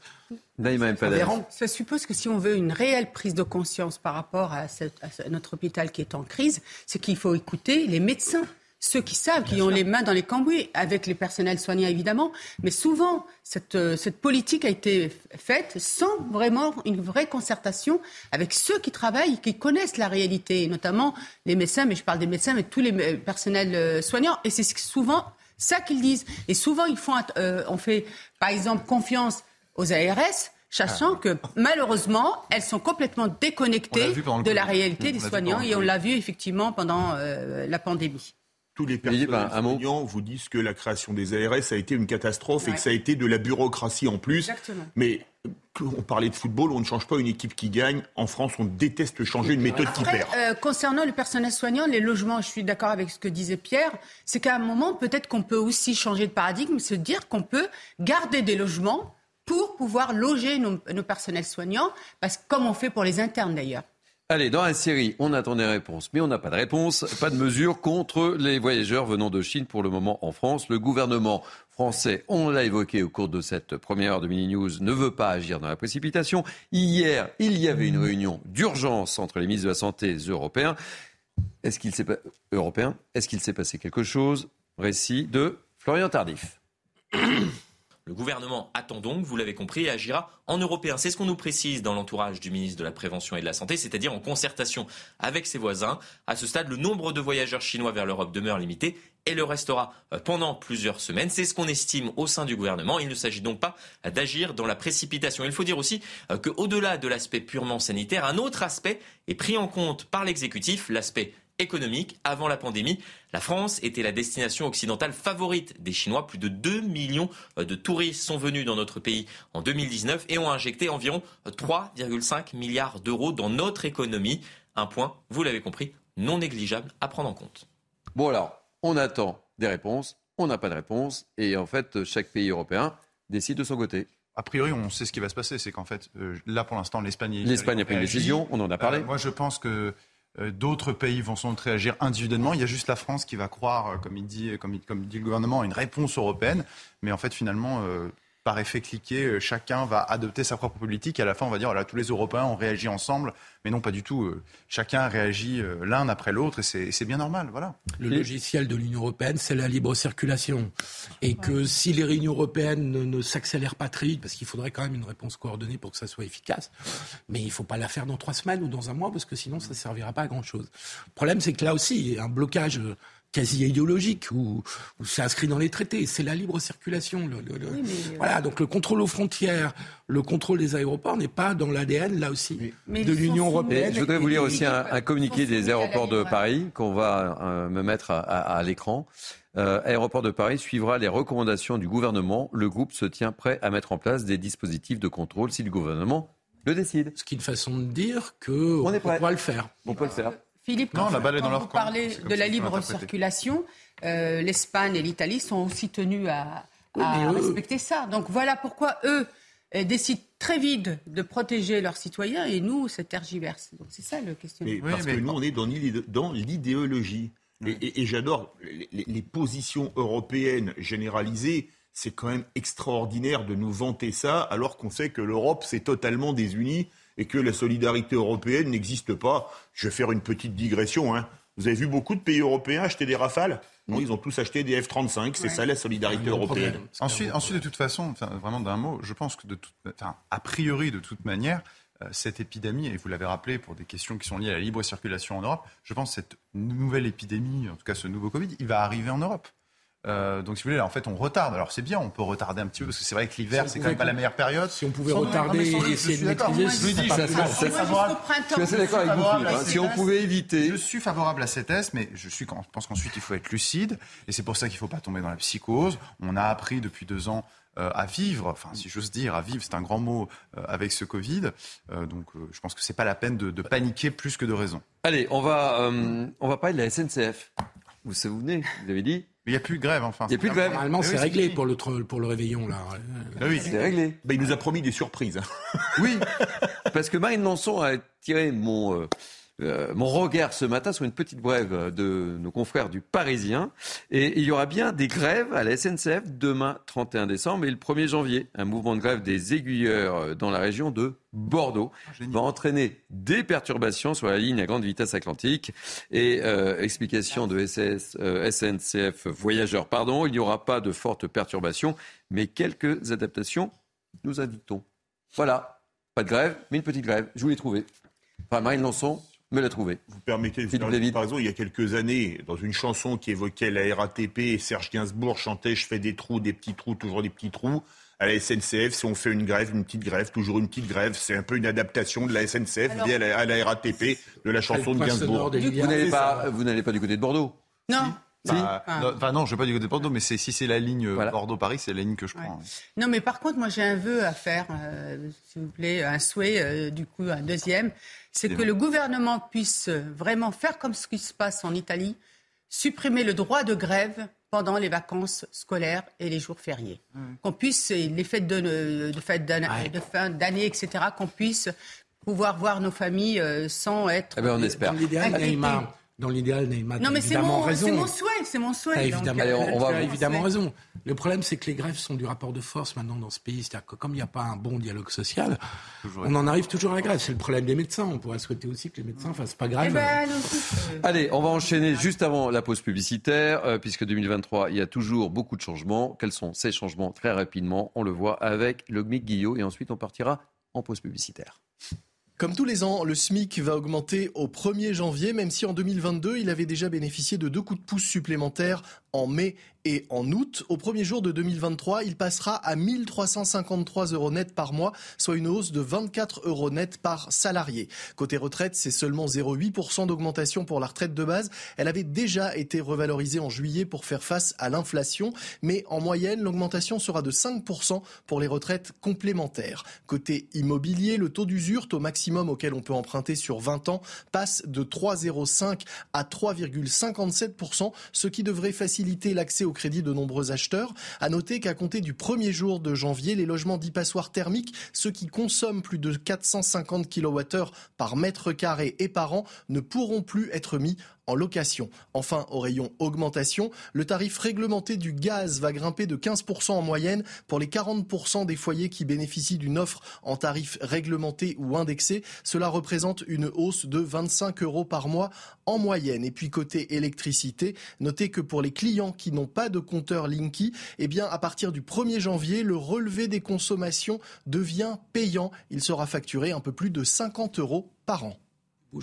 Ça suppose que si on veut une réelle prise de conscience par rapport à, cette- à ce- notre hôpital qui est en crise, c'est qu'il faut écouter les médecins. Ceux qui savent, qui ont les mains dans les cambouis, avec les personnels soignants évidemment, mais souvent cette, euh, cette politique a été faite sans vraiment une vraie concertation avec ceux qui travaillent, qui connaissent la réalité, notamment les médecins, mais je parle des médecins, mais tous les euh, personnels euh, soignants, et c'est souvent ça qu'ils disent. Et souvent ils font, euh, on fait par exemple confiance aux ARS, sachant Ah. que malheureusement, elles sont complètement déconnectées de la réalité On des soignants et on l'a vu effectivement pendant euh, la pandémie. Tous les personnels mot soignants vous disent que la création des ARS a été une catastrophe et que ça a été de la bureaucratie en plus. Exactement. Mais euh, on parlait de football, on ne change pas une équipe qui gagne. En France, on déteste changer une méthode qui perd. euh, concernant le personnel soignant, les logements, je suis d'accord avec ce que disait Pierre, c'est qu'à un moment, peut-être qu'on peut aussi changer de paradigme, se dire qu'on peut garder des logements pour pouvoir loger nos, nos personnels soignants, parce que comme on fait pour les internes d'ailleurs. Allez, dans la série, on attend des réponses, mais on n'a pas de réponse. Pas de mesures contre les voyageurs venant de Chine pour le moment en France. Le gouvernement français, on l'a évoqué au cours de cette première heure de Mini News, ne veut pas agir dans la précipitation. Hier, il y avait une réunion d'urgence entre les ministres de la Santé européens. Est-ce qu'il s'est Est-ce qu'il s'est passé quelque chose? Récit de Florian Tardif. Le gouvernement attend donc, vous l'avez compris, et agira en européen. C'est ce qu'on nous précise dans l'entourage du ministre de la Prévention et de la Santé, c'est-à-dire en concertation avec ses voisins. À ce stade, le nombre de voyageurs chinois vers l'Europe demeure limité et le restera euh, pendant plusieurs semaines. C'est ce qu'on estime au sein du gouvernement. Il ne s'agit donc pas d'agir dans la précipitation. Il faut dire aussi euh, qu'au-delà de l'aspect purement sanitaire, un autre aspect est pris en compte par l'exécutif, l'aspect économique. Avant la pandémie, la France était la destination occidentale favorite des Chinois. Plus de 2 millions euh, de touristes sont venus dans notre pays en 2019 et ont injecté environ 3,5 milliards d'euros dans notre économie. Un point, vous l'avez compris, non négligeable à prendre en compte. Bon alors, on attend des réponses, on n'a pas de réponse, et en fait, chaque pays européen décide de son côté. A priori, on sait ce qui va se passer. C'est qu'en fait, euh, là, pour l'instant, l'Espagne L'Espagne a pris une décision, on en a parlé. Euh, moi, je pense que euh, d'autres pays vont sans doute individuellement. Il y a juste la France qui va croire, euh, comme il dit, comme, comme dit le gouvernement, à une réponse européenne. Mais en fait, finalement, euh, par effet cliqué, euh, chacun va adopter sa propre politique et à la fin on va dire voilà tous les Européens ont réagi ensemble, mais non pas du tout. Euh, chacun réagit euh, l'un après l'autre et c'est bien normal, voilà. Le logiciel de l'Union européenne, c'est la libre circulation, et que si les réunions européennes ne, ne s'accélèrent pas très vite, parce qu'il faudrait quand même une réponse coordonnée pour que ça soit efficace, mais il ne faut pas la faire dans trois semaines ou dans un mois parce que sinon ça ne servira pas à grand chose. Le problème, c'est que là aussi, il y a un blocage quasi idéologique où, c'est inscrit dans les traités. C'est la libre circulation. Le, euh, Voilà, donc le contrôle aux frontières, le contrôle des aéroports n'est pas dans l'ADN, là aussi, de l'Union européenne. je voudrais vous lire aussi un, communiqué des aéroports de Paris qu'on va euh, me mettre à, l'écran. Euh, aéroport de Paris suivra les recommandations du gouvernement. Le groupe se tient prêt à mettre en place des dispositifs de contrôle si le gouvernement le décide. Ce qui est une façon de dire qu'on on, pourra le faire. On peut le faire. Philippe, quand, vous parlez de la libre circulation, euh, l'Espagne et l'Italie sont aussi tenus à, respecter ça. Donc voilà pourquoi eux euh, décident très vite de protéger leurs citoyens et nous, c'est tergiverse. Donc c'est ça le questionnement. parce que nous, on est dans l'idéologie. Et, j'adore les, positions européennes généralisées. C'est quand même extraordinaire de nous vanter ça, alors qu'on sait que l'Europe s'est totalement désunie et que la solidarité européenne n'existe pas. Je vais faire une petite digression. Hein. Vous avez vu beaucoup de pays européens acheter des rafales? Non, ils ont tous acheté des F-35. C'est ça la solidarité européenne. Ensuite, ensuite, de toute façon, vraiment d'un mot, je pense que de a priori, de toute manière, euh, cette épidémie, et vous l'avez rappelé pour des questions qui sont liées à la libre circulation en Europe, je pense que cette nouvelle épidémie, en tout cas ce nouveau Covid, il va arriver en Europe. Euh, donc, si vous voulez, en fait, on retarde. Alors, c'est bien, on peut retarder un petit peu parce que c'est vrai que l'hiver, c'est quand même pas la meilleure période. Si on pouvait retarder et essayer de maîtriser, je dis, ça, ça, je suis assez d'accord avec vous. Si on pouvait éviter. Je suis favorable à cette thèse, mais je suis, pense qu'ensuite, il faut être lucide. Et c'est pour ça qu'il ne faut pas tomber dans la psychose. On a appris depuis deux ans euh, à vivre, enfin si j'ose dire, à vivre, c'est un grand mot euh, avec ce Covid. donc je pense que c'est pas la peine de, de, paniquer plus que de raison. Allez, on va, on va parler de la SNCF. Vous vous souvenez, vous avez dit il n'y a plus de grève, enfin. Il n'y a plus de grève. Normalement, c'est réglé pour le, pour le réveillon, là. Ah oui, c'est réglé. il nous a promis des surprises. oui, parce que Marine Lançon a tiré mon, euh, euh, mon regard ce matin sur une petite brève de nos confrères du Parisien. Et il y aura bien des grèves à la SNCF demain 31 décembre et le 1er janvier. Un mouvement de grève des aiguilleurs dans la région de Bordeaux ah, va entraîner des perturbations sur la ligne à grande vitesse atlantique. Et euh, explication de SS, SNCF euh, Voyageurs, pardon, il n'y aura pas de fortes perturbations, mais quelques adaptations, nous indiquons. Voilà, pas de grève, mais une petite grève. Je vous l'ai trouvé. Enfin, Marine Lançon, me l'a trouvé. Vous permettez de faire une comparaison. Il y a quelques années, dans une chanson qui évoquait la RATP, Serge Gainsbourg chantait Je fais des trous, des petits trous, toujours des petits trous. À la SNCF, si on fait une grève, une petite grève, toujours une petite grève, c'est un peu une adaptation de la SNCF à, la, RATP de la chanson de Gainsbourg. Vous n'allez pas, vous n'allez pas du côté de Bordeaux? Non. Bah, enfin non, je ne vais pas du côté de Bordeaux, mais si c'est la ligne Bordeaux-Paris, c'est la ligne que je prends. Non, mais par contre, moi j'ai un vœu à faire, euh, s'il vous plaît, un souhait, euh, du coup un deuxième, c'est que le gouvernement puisse vraiment faire comme ce qui se passe en Italie, supprimer le droit de grève pendant les vacances scolaires et les jours fériés. Qu'on puisse, les fêtes de, de, de fin d'année, etc., qu'on puisse pouvoir voir nos familles euh, sans être... Eh ben, on espère dans l'idéal, Neymar non, mais évidemment raison. C'est mon souhait, c'est mon souhait. évidemment, on, va évidemment raison. Le problème, c'est que les grèves sont du rapport de force maintenant dans ce pays. C'est-à-dire que comme il n'y a pas un bon dialogue social, on en arrive toujours à la grève. C'est le problème des médecins. On pourrait souhaiter aussi que les médecins fassent pas grève. Eh ben, Allez, on va enchaîner juste avant la pause publicitaire, euh, puisque 2023, il y a toujours beaucoup de changements. Quels sont ces changements? Très rapidement, on le voit avec Logmic Guillot, et ensuite on partira en pause publicitaire. Comme tous les ans, le SMIC va augmenter au 1er janvier, même si en 2022, il avait déjà bénéficié de deux coups de pouce supplémentaires en mai et en août. Au premier jour de 2023, il passera à 1353 euros net par mois, soit une hausse de 24 euros net par salarié. Côté retraite, c'est seulement 0,8% d'augmentation pour la retraite de base. Elle avait déjà été revalorisée en juillet pour faire face à l'inflation, mais en moyenne, l'augmentation sera de 5% pour les retraites complémentaires. Côté immobilier, le taux d'usure, taux maximum auquel on peut emprunter sur 20 ans, passe de 3,05 à 3,57%, ce qui devrait faciliter l'accès au crédit de nombreux acheteurs. À noter qu'à compter du 1er jour de janvier, les logements dits passoires thermiques, ceux qui consomment plus de 450 kWh par mètre carré et par an, ne pourront plus être mis en location. Enfin, au rayon augmentation, le tarif réglementé du gaz va grimper de 15% en moyenne pour les 40% des foyers qui bénéficient d'une offre en tarif réglementé ou indexé. Cela représente une hausse de 25 euros par mois en moyenne. Et puis côté électricité, notez que pour les clients qui n'ont pas de compteur Linky, eh bien à partir du 1er janvier, le relevé des consommations devient payant. Il sera facturé un peu plus de 50 euros par an.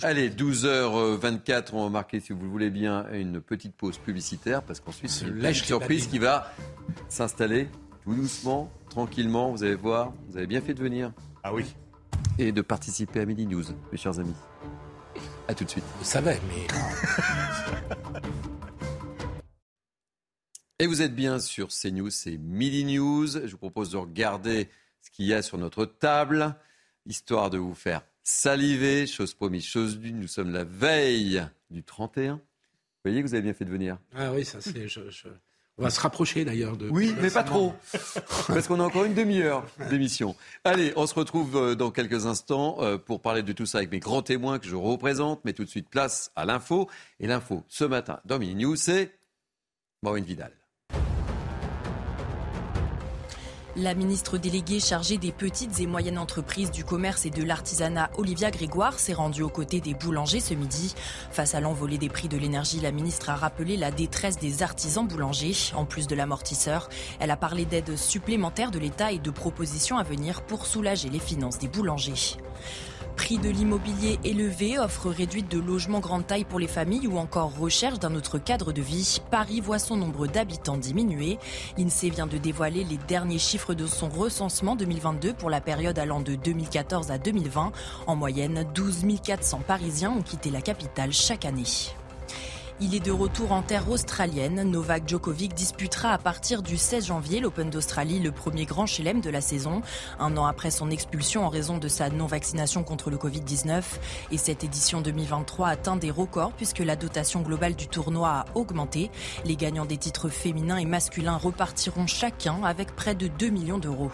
Allez, 12h24, on va marquer, si vous le voulez bien, une petite pause publicitaire, parce qu'ensuite, c'est une surprise qui va s'installer tout doucement, tranquillement. Vous allez voir, vous avez bien fait de venir. Ah oui. Et de participer à Midi News, mes chers amis. A tout de suite. Vous savez, mais. Et vous êtes bien sur CNews, c'est Midi News. Je vous propose de regarder ce qu'il y a sur notre table, histoire de vous faire saliver. Chose promise, chose due. Nous sommes la veille du 31. Vous voyez que vous avez bien fait de venir. Ah oui, ça c'est. Je, je... On va se rapprocher d'ailleurs de. Oui, mais pas trop. Parce qu'on a encore une demi-heure d'émission. Allez, on se retrouve euh, dans quelques instants euh, pour parler de tout ça avec mes grands témoins que je représente. Mais tout de suite, place à l'info. Et l'info, ce matin, dans Mini News, c'est Maureen Vidal. La ministre déléguée chargée des petites et moyennes entreprises du commerce et de l'artisanat, Olivia Grégoire, s'est rendue aux côtés des boulangers ce midi. Face à l'envolée des prix de l'énergie, la ministre a rappelé la détresse des artisans boulangers. En plus de l'amortisseur, elle a parlé d'aides supplémentaires de l'État et de propositions à venir pour soulager les finances des boulangers. Prix de l'immobilier élevé, offre réduite de logements grande taille pour les familles ou encore recherche d'un autre cadre de vie, Paris voit son nombre d'habitants diminuer. L'INSEE vient de dévoiler les derniers chiffres de son recensement 2022 pour la période allant de 2014 à 2020. En moyenne, 12 400 Parisiens ont quitté la capitale chaque année. Il est de retour en terre australienne. Novak Djokovic disputera à partir du 16 janvier l'Open d'Australie, le premier grand chelem de la saison, un an après son expulsion en raison de sa non-vaccination contre le Covid-19. Et cette édition 2023 atteint des records puisque la dotation globale du tournoi a augmenté. Les gagnants des titres féminins et masculins repartiront chacun avec près de 2 millions d'euros.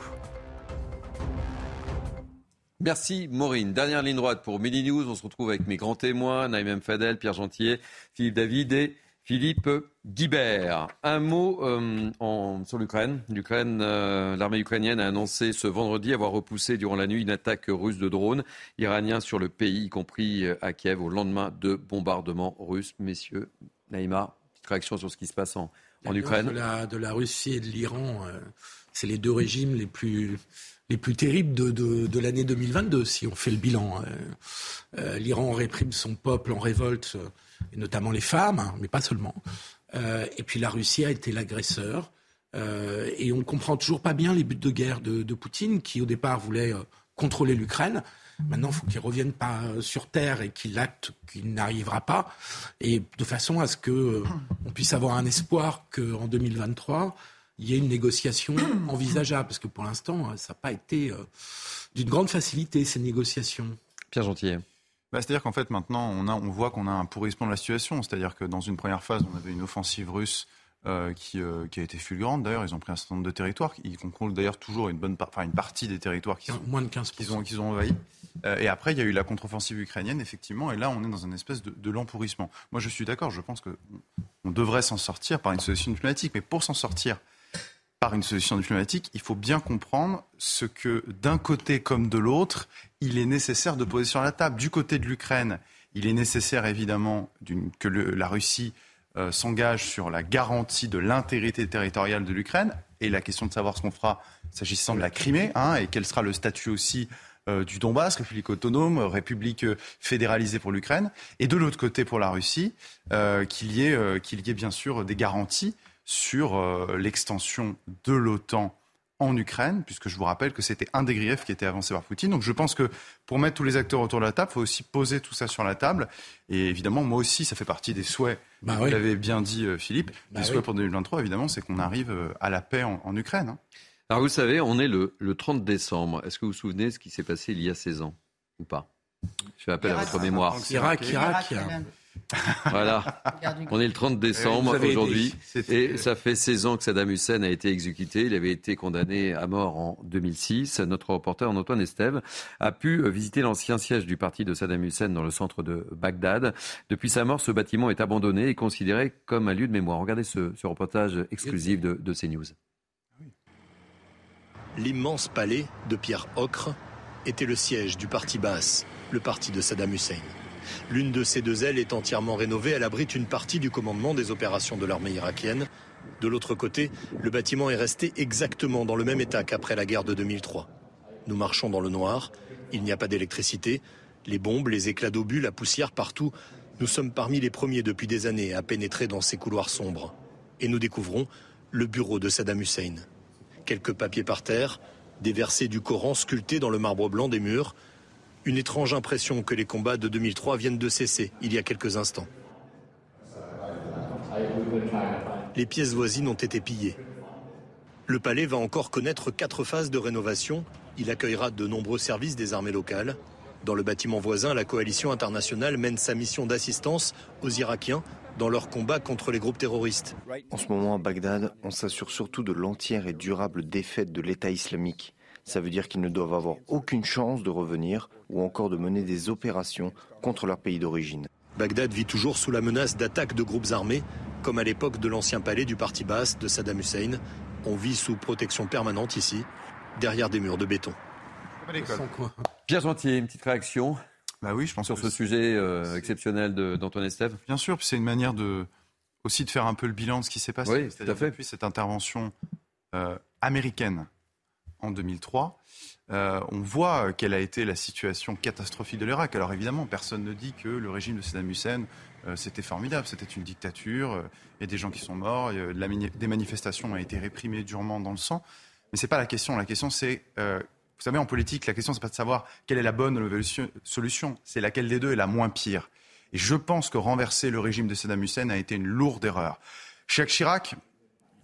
Merci Maureen. Dernière ligne droite pour Midi News. On se retrouve avec mes grands témoins, Naïm Fadel, Pierre Gentier, Philippe David et Philippe Guibert. Un mot euh, en, sur l'Ukraine. L'Ukraine, euh, l'armée ukrainienne a annoncé ce vendredi avoir repoussé durant la nuit une attaque russe de drones iraniens sur le pays, y compris euh, à Kiev, au lendemain de bombardements russes. Messieurs, Naïma, petite réaction sur ce qui se passe en, en Ukraine. De la, de la Russie et de l'Iran, c'est les deux régimes les plus les plus terribles de, de, de l'année 2022, si on fait le bilan. Euh, L'Iran réprime son peuple en révolte, et notamment les femmes, hein, mais pas seulement. Euh, et puis la Russie a été l'agresseur. Euh, et on ne comprend toujours pas bien les buts de guerre de, de Poutine, qui au départ voulait contrôler l'Ukraine. Maintenant, il faut qu'il revienne pas sur terre et qu'il acte qu'il n'arrivera pas, et de façon à ce que on puisse avoir un espoir qu'en 2023 il y ait une négociation envisageable, parce que pour l'instant, ça n'a pas été d'une grande facilité, ces négociations. Pierre Gentil. Bah, c'est-à-dire qu'en fait, maintenant, on, a, on voit qu'on a un pourrissement de la situation. C'est-à-dire que dans une première phase, on avait une offensive russe euh, qui, euh, qui, a été fulgurante. D'ailleurs, ils ont pris un certain nombre de territoires. Ils contrôlent d'ailleurs toujours une, bonne enfin, une partie des territoires qui sont, Moins de 15 qu'ils ont, qu'ils ont envahis. Euh, et après, il y a eu la contre-offensive ukrainienne, effectivement. Et là, on est dans une espèce de, de l'empourrissement. Moi, je suis d'accord. Je pense qu'on devrait s'en sortir par une solution diplomatique. Mais pour s'en sortir par une solution diplomatique, il faut bien comprendre ce que d'un côté comme de l'autre, il est nécessaire de poser sur la table. Du côté de l'Ukraine, il est nécessaire évidemment que la Russie euh, s'engage sur la garantie de l'intégrité territoriale de l'Ukraine et la question de savoir ce qu'on fera s'agissant de la Crimée hein, et quel sera le statut aussi euh, du Donbass, République autonome, République fédéralisée pour l'Ukraine, et de l'autre côté pour la Russie, euh, qu'il y ait bien sûr des garanties sur euh, l'extension de l'OTAN en Ukraine, puisque je vous rappelle que c'était un des griefs qui était avancé par Poutine. Donc je pense que pour mettre tous les acteurs autour de la table, il faut aussi poser tout ça sur la table. Et évidemment, moi aussi, ça fait partie des souhaits, bah vous oui. l'avez bien dit euh, Philippe, Bah des oui. souhaits pour 2023, évidemment, c'est qu'on arrive euh, à la paix en, en Ukraine. hein. Alors vous savez, on est le, le 30 décembre. Est-ce que vous vous souvenez de ce qui s'est passé il y a 16 ans ou pas? Je fais appel à Irak, votre mémoire. Irak, Irak. Voilà. On est le 30 décembre aujourd'hui. Et ça fait 16 ans que Saddam Hussein a été exécuté. Il avait été condamné à mort en 2006. Notre reporter Antoine Estève a pu visiter l'ancien siège du parti de Saddam Hussein dans le centre de Bagdad. Depuis sa mort, ce bâtiment est abandonné et considéré comme un lieu de mémoire. Regardez ce, reportage exclusif de, de CNews. L'immense palais de pierre ocre était le siège du parti Baas, le parti de Saddam Hussein. L'une de ces deux ailes est entièrement rénovée. Elle abrite une partie du commandement des opérations de l'armée irakienne. De l'autre côté, le bâtiment est resté exactement dans le même état qu'après la guerre de 2003. Nous marchons dans le noir. Il n'y a pas d'électricité. Les bombes, les éclats d'obus, la poussière partout. Nous sommes parmi les premiers depuis des années à pénétrer dans ces couloirs sombres. Et nous découvrons le bureau de Saddam Hussein. Quelques papiers par terre, des versets du Coran sculptés dans le marbre blanc des murs, une étrange impression que les combats de 2003 viennent de cesser il y a quelques instants. Les pièces voisines ont été pillées. Le palais va encore connaître quatre phases de rénovation. Il accueillera de nombreux services des armées locales. Dans le bâtiment voisin, la coalition internationale mène sa mission d'assistance aux Irakiens dans leur combat contre les groupes terroristes. En ce moment à Bagdad, on s'assure surtout de l'entière et durable défaite de l'État islamique. Ça veut dire qu'ils ne doivent avoir aucune chance de revenir ou encore de mener des opérations contre leur pays d'origine. Bagdad vit toujours sous la menace d'attaques de groupes armés, comme à l'époque de l'ancien palais du parti basse de Saddam Hussein. On vit sous protection permanente ici, derrière des murs de béton. Pierre Gentier, une petite réaction bah oui, je pense sur ce sujet euh, exceptionnel d'Antoine Estève Bien sûr, c'est une manière de, aussi de faire un peu le bilan de ce qui s'est passé. Oui, tout à fait. Depuis cette intervention euh, américaine en 2003, euh, on voit quelle a été la situation catastrophique de l'Irak. Alors évidemment, personne ne dit que le régime de Saddam Hussein, euh, c'était formidable, c'était une dictature, euh, il y a des gens qui sont morts, des manifestations ont été réprimées durement dans le sang. Mais ce n'est pas la question. La question, c'est, vous savez, en politique, la question, c'est pas de savoir quelle est la bonne solution, c'est laquelle des deux est la moins pire. Et je pense que renverser le régime de Saddam Hussein a été une lourde erreur. Jacques Chirac,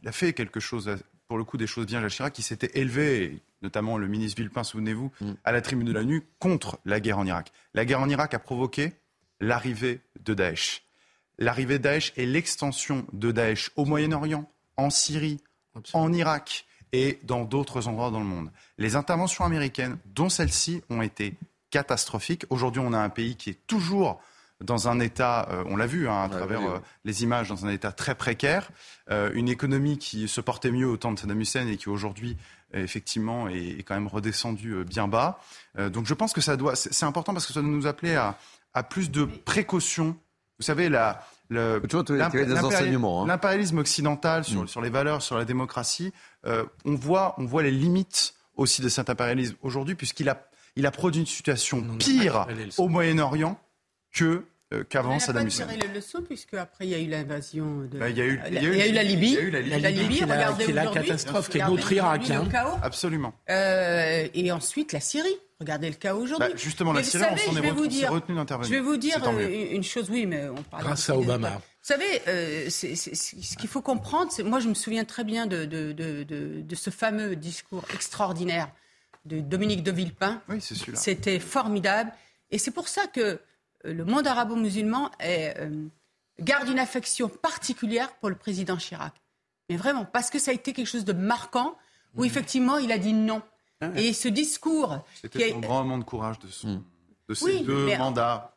il a fait quelque chose pour le coup des choses bien Jacques Chirac, qui s'était élevé, notamment le ministre Villepin, souvenez-vous, mm. à la tribune de la nuit contre la guerre en Irak. La guerre en Irak a provoqué l'arrivée de Daesh. L'arrivée de Daesh et l'extension de Daesh au Moyen-Orient, en Syrie, en Irak et dans d'autres endroits dans le monde. Les interventions américaines, dont celles-ci, ont été catastrophiques. Aujourd'hui, on a un pays qui est toujours dans un état, euh, on l'a vu hein, à travers euh, les images, dans un état très précaire, euh, une économie qui se portait mieux au temps de Saddam Hussein et qui aujourd'hui effectivement est, quand même redescendue bien bas. donc je pense que ça doit, c'est important parce que ça doit nous appeler à, à plus de précaution. Vous savez, la, hein. l'impérialisme occidental sur, mm. sur, les valeurs, sur la démocratie, on, voit, on voit les limites aussi de cet impérialisme aujourd'hui, puisqu'il a, il a produit une situation pire au Moyen-Orient que euh, qu'avant Saddam Hussein. On a tiré les leçons puisque après il y a eu l'invasion de. Bah, il, y a eu, il, y a eu, la Libye. Il y a eu la Libye, la Libye qui, regardez qui est la catastrophe, qui est notre Irak. Hein. Absolument. Euh, et ensuite la Syrie. Regardez le cas aujourd'hui. Bah, justement, la Syrie, on s'en est, retenu d'intervenir. Je vais vous dire euh, une chose, oui, mais on parle. Grâce à Obama. Vous savez, euh, ce qu'il faut comprendre, moi je me souviens très bien de, de, de, de, ce fameux discours extraordinaire de Dominique de Villepin. Oui, c'est celui-là. C'était formidable. Et c'est pour ça que euh, le monde arabo-musulman euh, garde une affection particulière pour le président Chirac. Mais vraiment, parce que ça a été quelque chose de marquant, où mhm. effectivement il a dit non. Ah Et ce discours. C'était son grand moment de courage de, son, de ces deux mandats.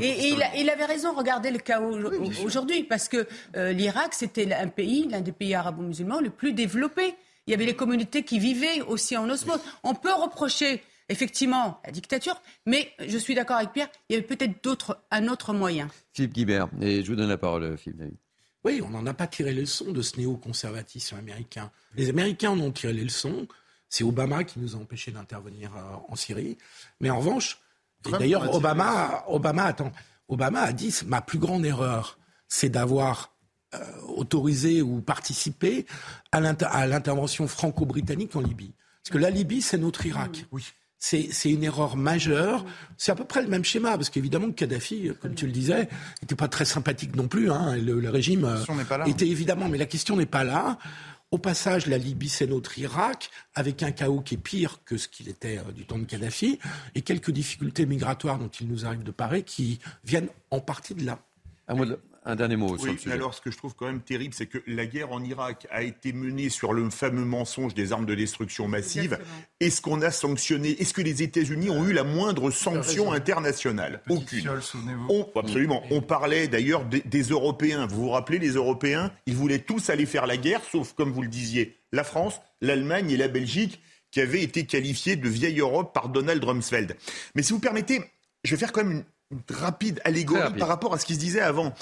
Et, il, avait raison, regardez le chaos aujourd'hui, parce que euh, l'Irak, c'était un pays, l'un des pays arabo-musulmans le plus développé. Il y avait les communautés qui vivaient aussi en osmose. On peut reprocher effectivement la dictature, mais je suis d'accord avec Pierre, il y avait peut-être d'autres, un autre moyen. Philippe Guibert, et je vous donne la parole, Philippe David. Oui, on n'en a pas tiré les leçons de ce néoconservatisme américain. Les Américains en ont tiré les leçons. C'est Obama qui nous a empêchés d'intervenir euh, en Syrie. Mais en revanche, d'ailleurs, Obama, Obama, attends, Obama a dit ma plus grande erreur, c'est d'avoir euh, autorisé ou participé à l'intervention franco-britannique en Libye. Parce que la Libye, c'est notre Irak. Oui c'est une erreur majeure. C'est à peu près le même schéma, parce qu'évidemment, Kadhafi, comme tu le disais, n'était pas très sympathique non plus. Hein, le, régime euh, était évidemment, mais la question n'est pas là. Au passage, la Libye, c'est notre Irak, avec un chaos qui est pire que ce qu'il était euh, du temps de Kadhafi, et quelques difficultés migratoires dont il nous arrive de parler qui viennent en partie de là. Un dernier mot sur le sujet. Alors, ce que je trouve quand même terrible, c'est que la guerre en Irak a été menée sur le fameux mensonge des armes de destruction massive. Est-ce qu'on a sanctionné Est-ce que les États-Unis ont eu la moindre sanction internationale Aucune. on, absolument. On parlait d'ailleurs des, des Européens. Vous vous rappelez, les Européens, ils voulaient tous aller faire la guerre, sauf, comme vous le disiez, la France, l'Allemagne et la Belgique, qui avaient été qualifiées de vieille Europe par Donald Rumsfeld. Mais si vous permettez, je vais faire quand même une rapide allégorie par rapport à ce qui se disait avant.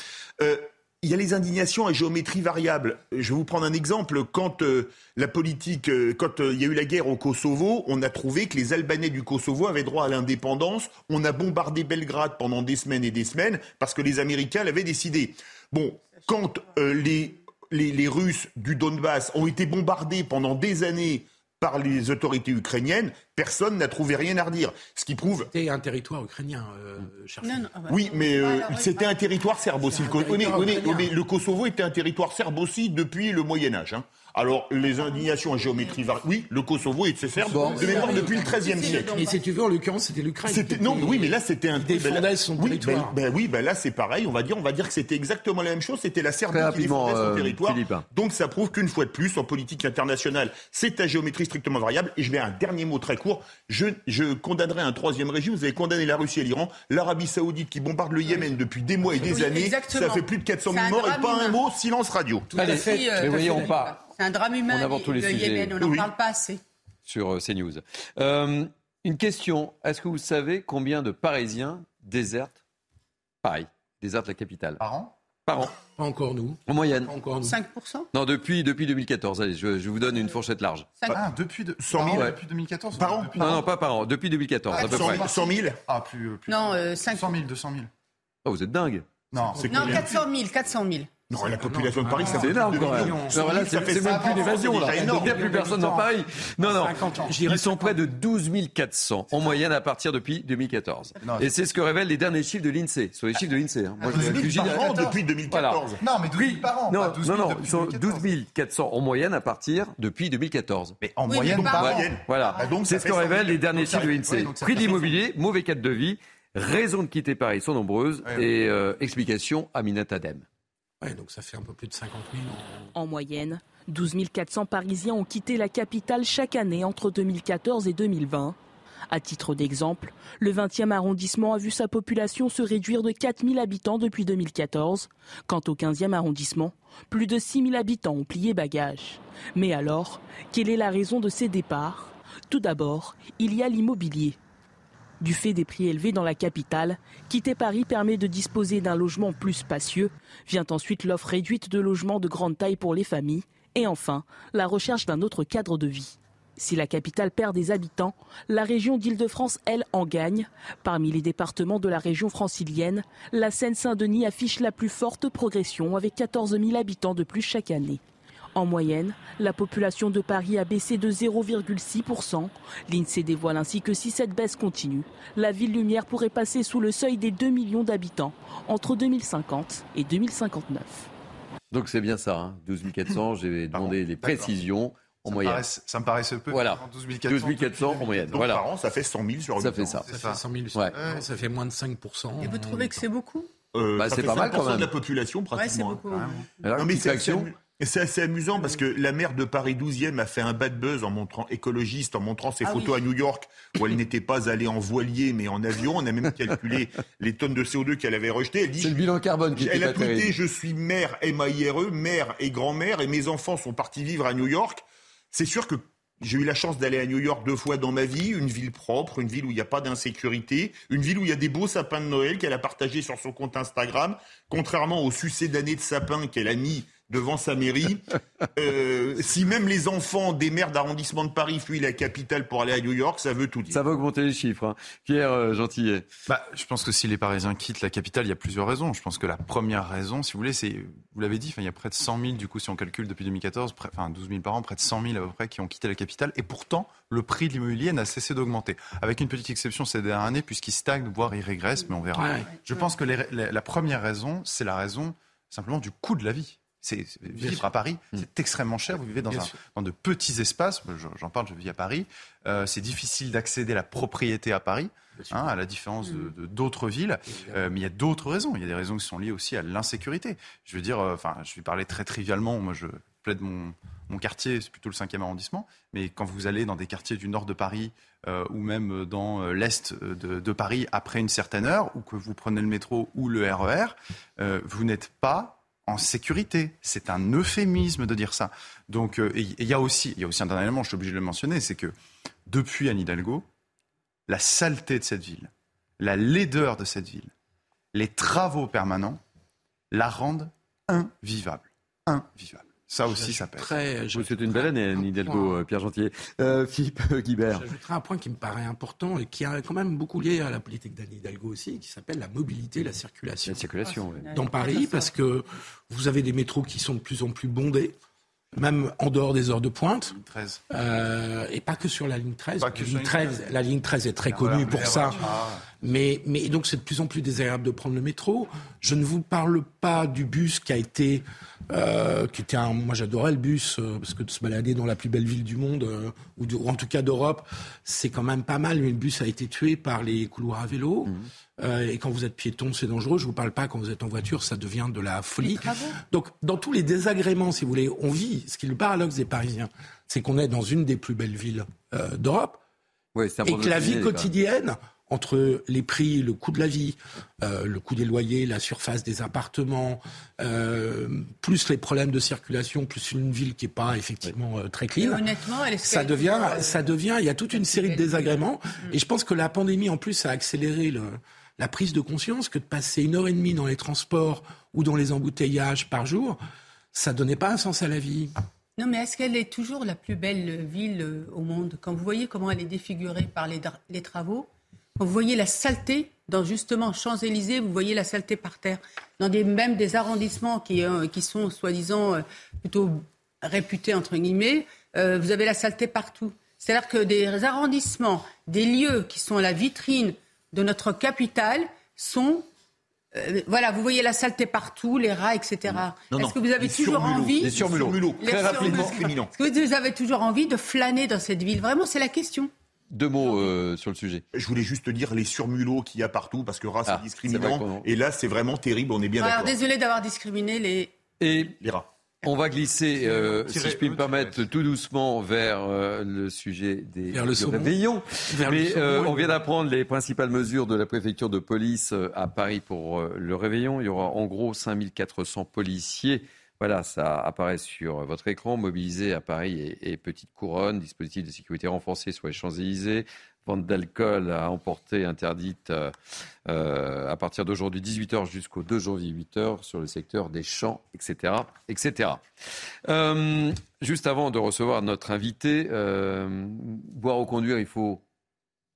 Euh, il y a les indignations à géométrie variable. Je vais vous prendre un exemple. Quand euh, la politique, euh, quand il y a eu la guerre au Kosovo, on a trouvé que les Albanais du Kosovo avaient droit à l'indépendance. On a bombardé Belgrade pendant des semaines et des semaines parce que les Américains l'avaient décidé. Bon, quand les, les, les Russes du Donbass ont été bombardés pendant des années par les autorités ukrainiennes, personne n'a trouvé rien à redire. Ce qui prouve. C'était un territoire ukrainien, euh, ah bah, Oui, mais euh, c'était un territoire serbe aussi. Le, Kosovo était un territoire serbe aussi depuis le Moyen-Âge. Hein. Alors, les indignations à géométrie variable. Oui, le Kosovo est serbe de mémoire depuis le XIIIe siècle. Mais si tu veux, en l'occurrence, c'était l'Ukraine. Non, oui, mais là, c'était un. défendait son oui, territoire. Ben, ben, oui, ben là, c'est pareil. On va dire, on va dire que c'était exactement la même chose. C'était la Serbie qui défendait son euh, territoire. Donc, ça prouve qu'une fois de plus, en politique internationale, c'est à géométrie strictement variable. Et je vais un dernier mot très court. Je, je condamnerai un troisième régime. Vous avez condamné la Russie et l'Iran, l'Arabie Saoudite qui bombarde le Yémen depuis des mois et des années. Ça fait plus de 400 000 morts et pas un mot silence radio. Tout à fait. Mais voyons pas. C'est un drame humain. On tous les le Yémen, on n'en parle pas assez. Sur euh, CNews. Euh, une question. Est-ce que vous savez combien de Parisiens désertent Paris, désertent la capitale Par an Par an. Pas encore nous. En moyenne. encore nous. 5% Non, depuis, depuis 2014. Allez, je, je vous donne une fourchette large. Ah, depuis de, 100 000 depuis 2014 Par an Non, non, pas par an. Depuis 2014, à peu 100 près. 000, 100 000 Ah, plus. plus non, euh, 5... 100 000, 200 000. Oh, vous êtes dingue. Non, non 400 000, 400 000. Non, la population de Paris, c'est énorme quand même. c'est même plus une évasion. Là. Il n'y a plus personne dans Paris. Non, non. Ils sont près de 12 400 en moyenne à partir depuis 2014. Et c'est ce que révèlent les derniers chiffres de l'INSEE. Sur les chiffres de l'INSEE. Hein. Moi, je par an depuis 2014. Non, mais 12 000 par an. Non, non, non. Ils sont 12 400 en moyenne à partir depuis 2014. Mais en moyenne, par an. Voilà. Ah, c'est ce que révèlent les derniers chiffres de l'INSEE. Prix de l'immobilier, mauvais cadre de vie. Raisons de quitter Paris sont nombreuses. Et euh, explication à Adem donc ça fait un peu plus de 50 000. En moyenne, 12 400 Parisiens ont quitté la capitale chaque année entre 2014 et 2020. À titre d'exemple, le 20e arrondissement a vu sa population se réduire de 4 000 habitants depuis 2014. Quant au 15e arrondissement, plus de 6 000 habitants ont plié bagage. Mais alors, quelle est la raison de ces départs? Tout d'abord, il y a l'immobilier. Du fait des prix élevés dans la capitale, quitter Paris permet de disposer d'un logement plus spacieux. Vient ensuite l'offre réduite de logements de grande taille pour les familles. Et enfin, la recherche d'un autre cadre de vie. Si la capitale perd des habitants, la région d'Île-de-France, elle, en gagne. Parmi les départements de la région francilienne, la Seine-Saint-Denis affiche la plus forte progression avec 14 000 habitants de plus chaque année. En moyenne, la population de Paris a baissé de 0,6%. L'INSEE dévoile ainsi que si cette baisse continue, la ville lumière pourrait passer sous le seuil des 2 millions d'habitants entre 2050 et 2059. Donc c'est bien ça, hein. 12 400, j'ai demandé les précisions. En ça, moyenne. Me ça me paraissait peu. Voilà. 12 400, en moyenne. voilà. Par an, ça fait 100 000 sur Ça fait ça. Ça, fait 100 000 sur ouais. ça fait moins de 5 Et vous trouvez que c'est beaucoup? Euh, bah, C'est pas mal quand même. de la population pratiquement. Ouais, c'est beaucoup. Alors, non, mais c'est c'est assez amusant parce que la maire de Paris 12e a fait un bad buzz en montrant écologiste, en montrant ses ah photos à New York où elle n'était pas allée en voilier mais en avion. On a même calculé les tonnes de CO2 qu'elle avait rejetées. C'est le bilan carbone qui Elle a tweeté Je suis mère M-A-I-R-E, mère et grand-mère et mes enfants sont partis vivre à New York. C'est sûr que j'ai eu la chance d'aller à New York deux fois dans ma vie, une ville propre, une ville où il n'y a pas d'insécurité, une ville où il y a des beaux sapins de Noël qu'elle a partagé sur son compte Instagram, contrairement au succès d'année de sapins qu'elle a mis devant sa mairie. Euh, si même les enfants des maires d'arrondissement de Paris fuient la capitale pour aller à New York, ça veut tout dire. Ça va augmenter les chiffres. Hein. Pierre euh, Gentillet. Bah, je pense que si les Parisiens quittent la capitale, il y a plusieurs raisons. Je pense que la première raison, si vous voulez, c'est, vous l'avez dit, il y a près de 100 000, du coup, si on calcule depuis 2014, près, enfin 12 000 par an, près de 100 000 à peu près qui ont quitté la capitale. Et pourtant, le prix de l'immobilier n'a cessé d'augmenter. Avec une petite exception ces dernières années, puisqu'il stagne, voire il régresse, mais on verra. Je pense que la première raison, c'est la raison simplement du coût de la vie. C'est vivre à Paris, mm. c'est extrêmement cher. Vous vivez dans, dans de petits espaces. J'en parle, je vis à Paris. Euh, c'est difficile d'accéder à la propriété à Paris. hein, à la différence de d'autres villes. Euh, mais il y a d'autres raisons. Il y a des raisons qui sont liées aussi à l'insécurité. Je veux dire, euh, enfin, je vais parler très trivialement. Moi, je plaide mon, mon quartier, c'est plutôt le 5e arrondissement. Mais quand vous allez dans des quartiers du nord de Paris euh, ou même dans l'est de, de, Paris après une certaine heure, ou que vous prenez le métro ou le RER, euh, vous n'êtes pas en sécurité. C'est un euphémisme de dire ça. Donc, il y a aussi, il y a aussi un dernier élément, je suis obligé de le mentionner, c'est que depuis Anne Hidalgo, la saleté de cette ville, la laideur de cette ville, les travaux permanents la rendent invivable. Invivable. Ça aussi, ça pèse. C'est une belle année, Hidalgo, euh, Pierre Gentier. Euh, Philippe Guibert. J'ajouterai un point qui me paraît important et qui est quand même beaucoup lié à la politique d'Anne Hidalgo aussi, qui s'appelle la mobilité, la circulation. La circulation, oui. Dans Paris, parce que vous avez des métros qui sont de plus en plus bondés même en dehors des heures de pointe. 13. Euh, et pas que sur la ligne 13. La ligne 13, la ligne 13 est très connue pour ça. Mais, mais donc c'est de plus en plus désagréable de prendre le métro. Je ne vous parle pas du bus qui a été, euh, qui était un, moi j'adorais le bus euh, parce que de se balader dans la plus belle ville du monde euh, ou, ou, en tout cas d'Europe, c'est quand même pas mal. Mais le bus a été tué par les couloirs à vélo. Mmh. Euh, et quand vous êtes piéton, c'est dangereux. Je vous parle pas quand vous êtes en voiture, ça devient de la folie. Donc, dans tous les désagréments, si vous voulez, on vit. Ce qui est le paradoxe des Parisiens, c'est qu'on est dans une des plus belles villes euh, d'Europe, et que la vie quotidienne, entre les prix, le coût de la vie, euh, le coût des loyers, la surface des appartements, euh, plus les problèmes de circulation, plus une ville qui est pas effectivement euh, très clean. honnêtement, ça devient, ça devient, il y a toute une série de désagréments. Et je pense que la pandémie, en plus, a accéléré le, la prise de conscience que de passer une heure et demie dans les transports ou dans les embouteillages par jour, ça donnait pas un sens à la vie. Non, mais est-ce qu'elle est toujours la plus belle ville euh, au monde? Quand vous voyez comment elle est défigurée par les, travaux, quand vous voyez la saleté dans justement Champs-Élysées, vous voyez la saleté par terre. Dans même des arrondissements qui, euh, sont soi-disant euh, plutôt réputés, entre guillemets, vous avez la saleté partout. C'est-à-dire que des arrondissements, des lieux qui sont la vitrine de notre capitale sont euh, voilà, vous voyez la saleté partout, les rats, etc. Est-ce que vous avez toujours envie Les surmulots, très rapidement. Est-ce que vous avez toujours envie de flâner dans cette ville? Vraiment, c'est la question. Deux mots euh, sur le sujet. Je voulais juste dire les surmulots qu'il y a partout, parce que race ah, est discriminant. Et là, c'est vraiment terrible, on est bien d'accord. Alors, désolé d'avoir discriminé les... Et les rats. On va glisser, euh, si je puis me permettre, tout doucement vers euh, le sujet des vers le réveillons. Mais euh, on vient d'apprendre les principales mesures de la préfecture de police à Paris pour le réveillon. Il y aura en gros 5400 policiers. Voilà, ça apparaît sur votre écran, mobilisés à Paris et, et Petite Couronne, dispositif de sécurité renforcé sur les Champs-Élysées, vente d'alcool à emporter interdite euh, euh, à partir d'aujourd'hui 18h jusqu'au 2 janvier 8h sur le secteur des champs, etc. etc. Euh, juste avant de recevoir notre invité, boire ou conduire, il faut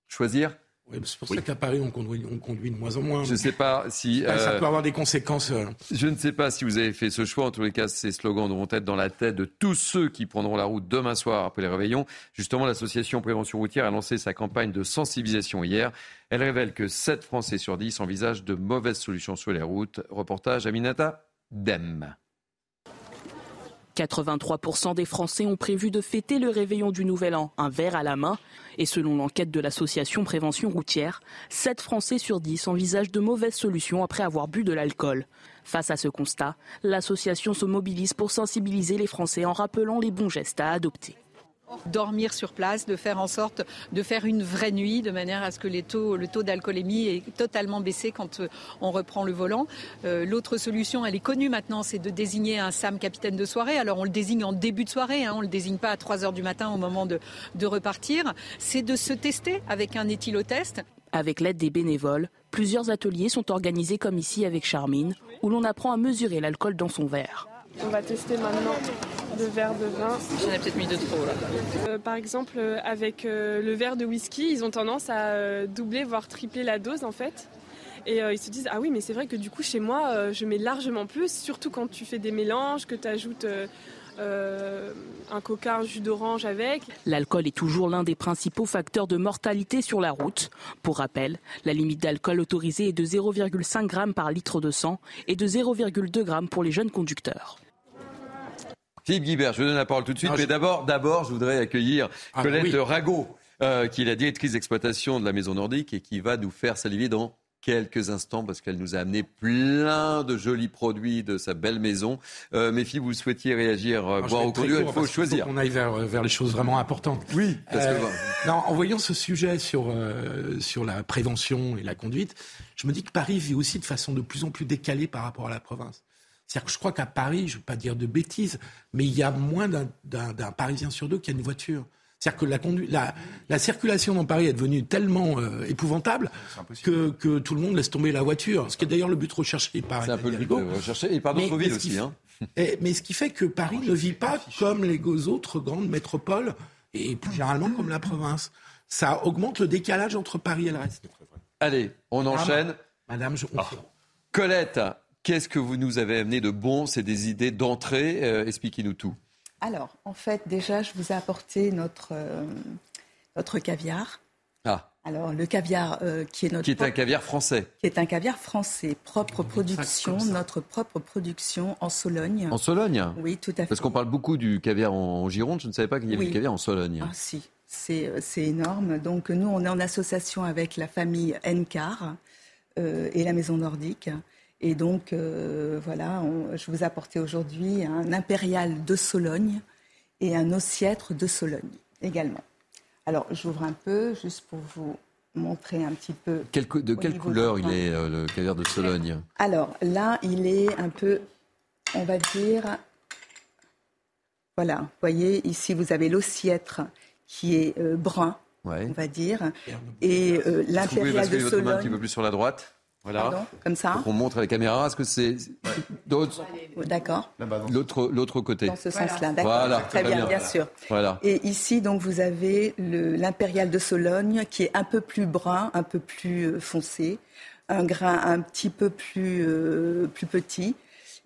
choisir c'est pour ça qu'à Paris, on conduit, on conduit, de moins en moins. Je ne sais pas si. ça peut avoir des conséquences. Je ne sais pas si vous avez fait ce choix. En tous les cas, ces slogans vont être dans la tête de tous ceux qui prendront la route demain soir après les réveillons. Justement, l'association Prévention routière a lancé sa campagne de sensibilisation hier. Elle révèle que 7 Français sur 10 envisagent de mauvaises solutions sur les routes. Reportage Aminata Dem. 83% des Français ont prévu de fêter le réveillon du Nouvel An, un verre à la main. Et selon l'enquête de l'association Prévention routière, 7 Français sur 10 envisagent de mauvaises solutions après avoir bu de l'alcool. Face à ce constat, l'association se mobilise pour sensibiliser les Français en rappelant les bons gestes à adopter dormir sur place, de faire en sorte de faire une vraie nuit de manière à ce que les taux, le taux d'alcoolémie est totalement baissé quand euh, on reprend le volant. Euh, l'autre solution, elle est connue maintenant, c'est de désigner un SAM capitaine de soirée. Alors on le désigne en début de soirée, hein, on ne le désigne pas à 3 heures du matin au moment de, de repartir. C'est de se tester avec un éthylotest. Avec l'aide des bénévoles, plusieurs ateliers sont organisés comme ici avec Charmine, où l'on apprend à mesurer l'alcool dans son verre. On va tester maintenant le verre de vin. J'en ai peut-être mis deux trop là. Euh, par exemple, euh, avec euh, le verre de whisky, ils ont tendance à doubler, voire tripler la dose en fait. Et ils se disent, ah oui, mais c'est vrai que du coup, chez moi, je mets largement plus, surtout quand tu fais des mélanges, que tu ajoutes un coca, un jus d'orange avec. L'alcool est toujours l'un des principaux facteurs de mortalité sur la route. Pour rappel, la limite d'alcool autorisée est de 0,5 g par litre de sang et de 0,2 g pour les jeunes conducteurs. Philippe Guibert, je vous donne la parole tout de suite, mais d'abord, d'abord, je voudrais accueillir ah, Colette Rago. euh, qui est la directrice d'exploitation de la Maison Nordique et qui va nous faire saliver dans quelques instants parce qu'elle nous a amené plein de jolis produits de sa belle maison. Euh, mes filles, vous souhaitiez réagir, euh, voir au conduit, il faut choisir. On aille vers, vers les choses vraiment importantes. Oui, parce que... non, en voyant ce sujet sur, sur la prévention et la conduite, je me dis que Paris vit aussi de façon de plus en plus décalée par rapport à la province. C'est-à-dire que je crois qu'à Paris, je ne veux pas dire de bêtises, mais il y a moins d'un Parisien sur deux qui a une voiture. C'est-à-dire que la, conduite, la, la, circulation dans Paris est devenue tellement euh, épouvantable que, que, tout le monde laisse tomber la voiture. Ce qui est d'ailleurs le but recherché par C'est un peu le but recherché, et par d'autres villes aussi. Hein. mais ce qui fait que Paris ne vit pas comme les autres grandes métropoles, et plus généralement comme la province. Ça augmente le décalage entre Paris et le reste. Allez, on enchaîne. Madame, je ah. Colette, Qu'est-ce que vous nous avez amené de bon? C'est des idées d'entrée euh, Expliquez-nous tout. Alors, en fait, déjà, je vous ai apporté notre, euh, notre caviar. Ah. Alors, le caviar euh, qui est notre. Qui est un caviar français. Qui est un caviar français, propre production, notre propre production en Sologne. En Sologne? Oui, tout à fait. Parce qu'on parle beaucoup du caviar en, Gironde, je ne savais pas qu'il y avait du caviar en Sologne. Ah, si, c'est énorme. Donc, nous, on est en association avec la famille Encar et la Maison Nordique. Et donc, euh, voilà, je vous ai apporté aujourd'hui un impérial de Sologne et un ossiètre de Sologne également. Alors, j'ouvre un peu, juste pour vous montrer un petit peu. de quelle couleur il est, euh, le caviar de Sologne? Alors, là, il est un peu, on va dire. Voilà, vous voyez, ici, vous avez l'ossiètre qui est euh, brun, on va dire. Et l'impérial de Sologne. Un petit peu plus sur la droite? Voilà. comme ça. on montre à la caméra. Est-ce que c'est d'autres D'accord. L'autre, l'autre côté. Dans ce sens-là, d'accord. Voilà, très bien, bien, sûr. Voilà. Et ici, donc, vous avez l'impérial de Sologne qui est un peu plus brun, un peu plus euh, foncé, un grain un petit peu plus, euh, plus petit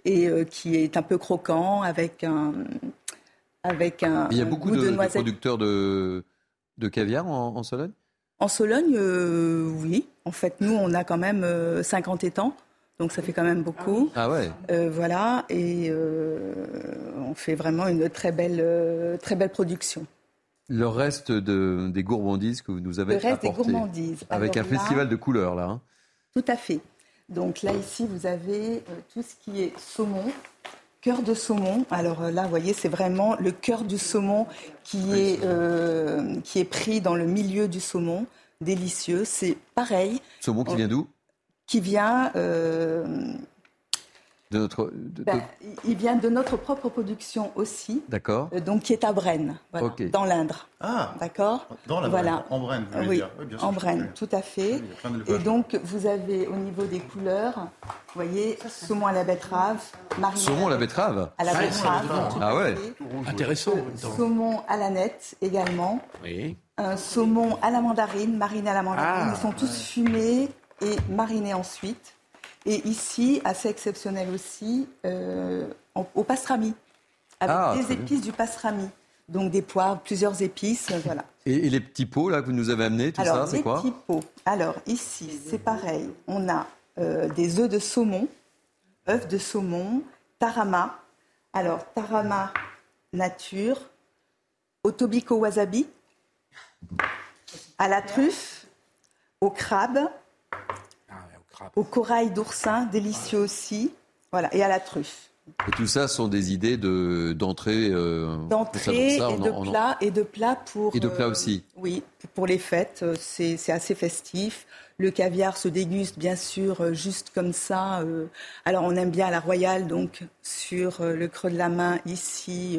et euh, qui est un peu croquant avec un, avec un. Il y a beaucoup de, producteurs de, de caviar en Sologne? En Sologne, euh, oui. En fait, nous, on a quand même 50 euh, étangs. Donc ça fait quand même beaucoup. Ah ouais. Euh, voilà, et on fait vraiment une très belle, très belle production. Le reste de, des gourmandises que vous nous avez Le reste des gourmandises. Avec un festival de couleurs là. Hein. Tout à fait. Donc là ici vous avez tout ce qui est saumon, cœur de saumon. Alors là, vous voyez, c'est vraiment le cœur du saumon qui est, euh, qui est pris dans le milieu du saumon. Délicieux. C'est pareil. Saumon qui vient d'où? Qui vient euh, notre, ben, il vient de notre propre production aussi. D'accord. Euh, donc qui est à Brenne, dans l'Indre. Ah. D'accord. Dans la voilà. en Brenne. Vous oui, dire. en Brenne, tout à fait. Et donc vous avez au niveau des couleurs, vous voyez, saumon à la betterave, Saumon à la betterave. À la betterave. Ah ouais. Intéressant. Saumon à la nette également. Oui. Un saumon à la mandarine, mariné à la mandarine. Ah. Ils sont tous fumés et marinés ensuite. Et ici, assez exceptionnel aussi, euh, au pastrami, avec ah, des épices du pastrami. Donc des poivres, plusieurs épices, euh, voilà. Et, les petits pots là que vous nous avez amenés, tout ça, c'est quoi Les petits pots. Alors ici, c'est pareil. On a euh, des œufs de saumon, œufs de saumon, tarama. Alors tarama nature, otobiko wasabi, à la truffe, au crabe, au corail d'oursin, délicieux aussi. Voilà, et à la truffe. Et tout ça sont des idées de, d'entrée euh, D'entrée et, de plat, et de plats pour... Et de plats euh, aussi Oui, pour les fêtes, euh, c'est, c'est assez festif. Le caviar se déguste bien sûr juste comme ça. alors on aime bien la royale, donc sur le creux de la main ici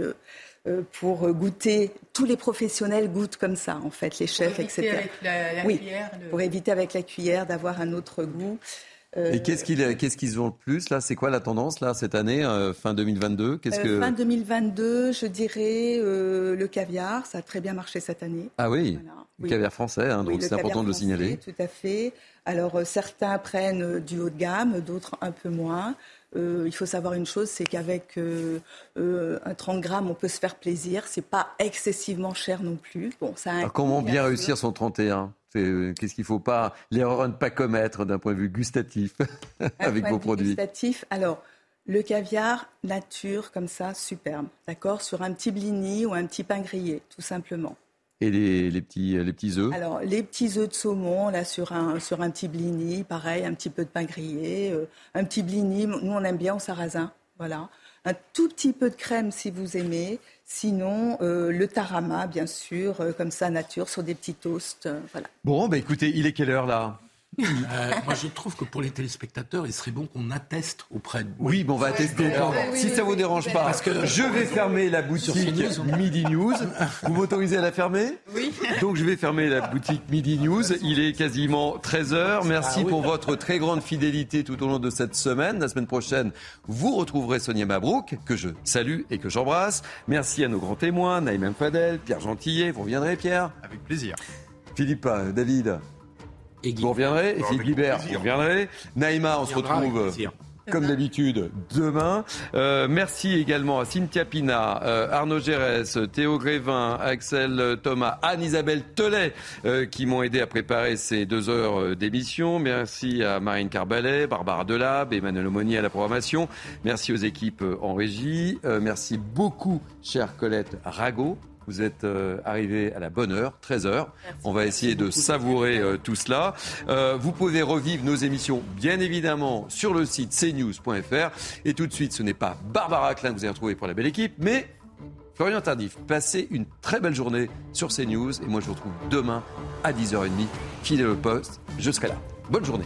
pour goûter. Tous les professionnels goûtent comme ça, en fait, les chefs, etc. Avec la, oui, cuillère, pour éviter avec la cuillère d'avoir un autre goût. Euh, Et qu'est-ce qu'ils qu'est-ce qu'ils ont le plus là? C'est quoi la tendance là cette année, euh, fin 2022 Qu'est-ce que fin 2022, je dirais le caviar, ça a très bien marché cette année. Ah oui, le caviar français, hein, donc c'est important de le signaler. Tout à fait. Alors certains prennent du haut de gamme, d'autres un peu moins. Euh, il faut savoir une chose, c'est qu'avec euh, euh, un 30 grammes, on peut se faire plaisir. C'est pas excessivement cher non plus. Bon, ça comment bien réussir son 31 Qu'est-ce qu'il ne faut pas, l'erreur à ne pas commettre d'un point de vue gustatif avec vos produits Gustatif, alors le caviar nature comme ça, superbe, d'accord, sur un petit blini ou un petit pain grillé, tout simplement. Et les, les, petits, les petits œufs Alors, les petits œufs de saumon, là, sur un, sur un petit blini, pareil, un petit peu de pain grillé, euh, un petit blini, nous on aime bien au sarrasin, voilà. Un tout petit peu de crème si vous aimez, sinon euh, le tarama, bien sûr, euh, comme ça, nature, sur des petits toasts, voilà. Bon, bah écoutez, il est quelle heure là? Euh, moi, je trouve que pour les téléspectateurs, il serait bon qu'on atteste auprès de. Oui, bon, on va attester. si ça vous dérange pas, parce que je vais fermer la boutique Midi News. Vous m'autorisez à la fermer? Oui. Donc, je vais fermer la boutique Midi News. Il est quasiment 13h. Merci ah pour votre très grande fidélité tout au long de cette semaine. La semaine prochaine, vous retrouverez Sonia Mabrouk, que je salue et que j'embrasse. Merci à nos grands témoins, Naïm Fadel, Pierre Gentillet. Vous reviendrez, Pierre? Avec plaisir. Philippe, David vous reviendrez. Et Philippe Guibert, vous reviendrez. Naïma, on se retrouve comme d'habitude, demain. Euh, merci également à Cynthia Pina, euh, Arnaud Gérès, Théo Grévin, Axel Thomas, Anne-Isabelle Telet, euh, qui m'ont aidé à préparer ces deux heures d'émission. Merci à Marine Carbalet, Barbara Delab, Emmanuel Aumonier à la programmation. Merci aux équipes en régie. merci beaucoup, chère Colette Rago, vous êtes euh, arrivé à la bonne heure, 13h. On va essayer de savourer euh, tout cela. Euh, vous pouvez revivre nos émissions, bien évidemment, sur le site cnews.fr. Et tout de suite, ce n'est pas Barbara Klein que vous allez retrouver pour la belle équipe, mais Florian Tardif. Passez une très belle journée sur CNews. Et moi, je vous retrouve demain à 10h30. Fidèle au poste. Je serai là. Bonne journée.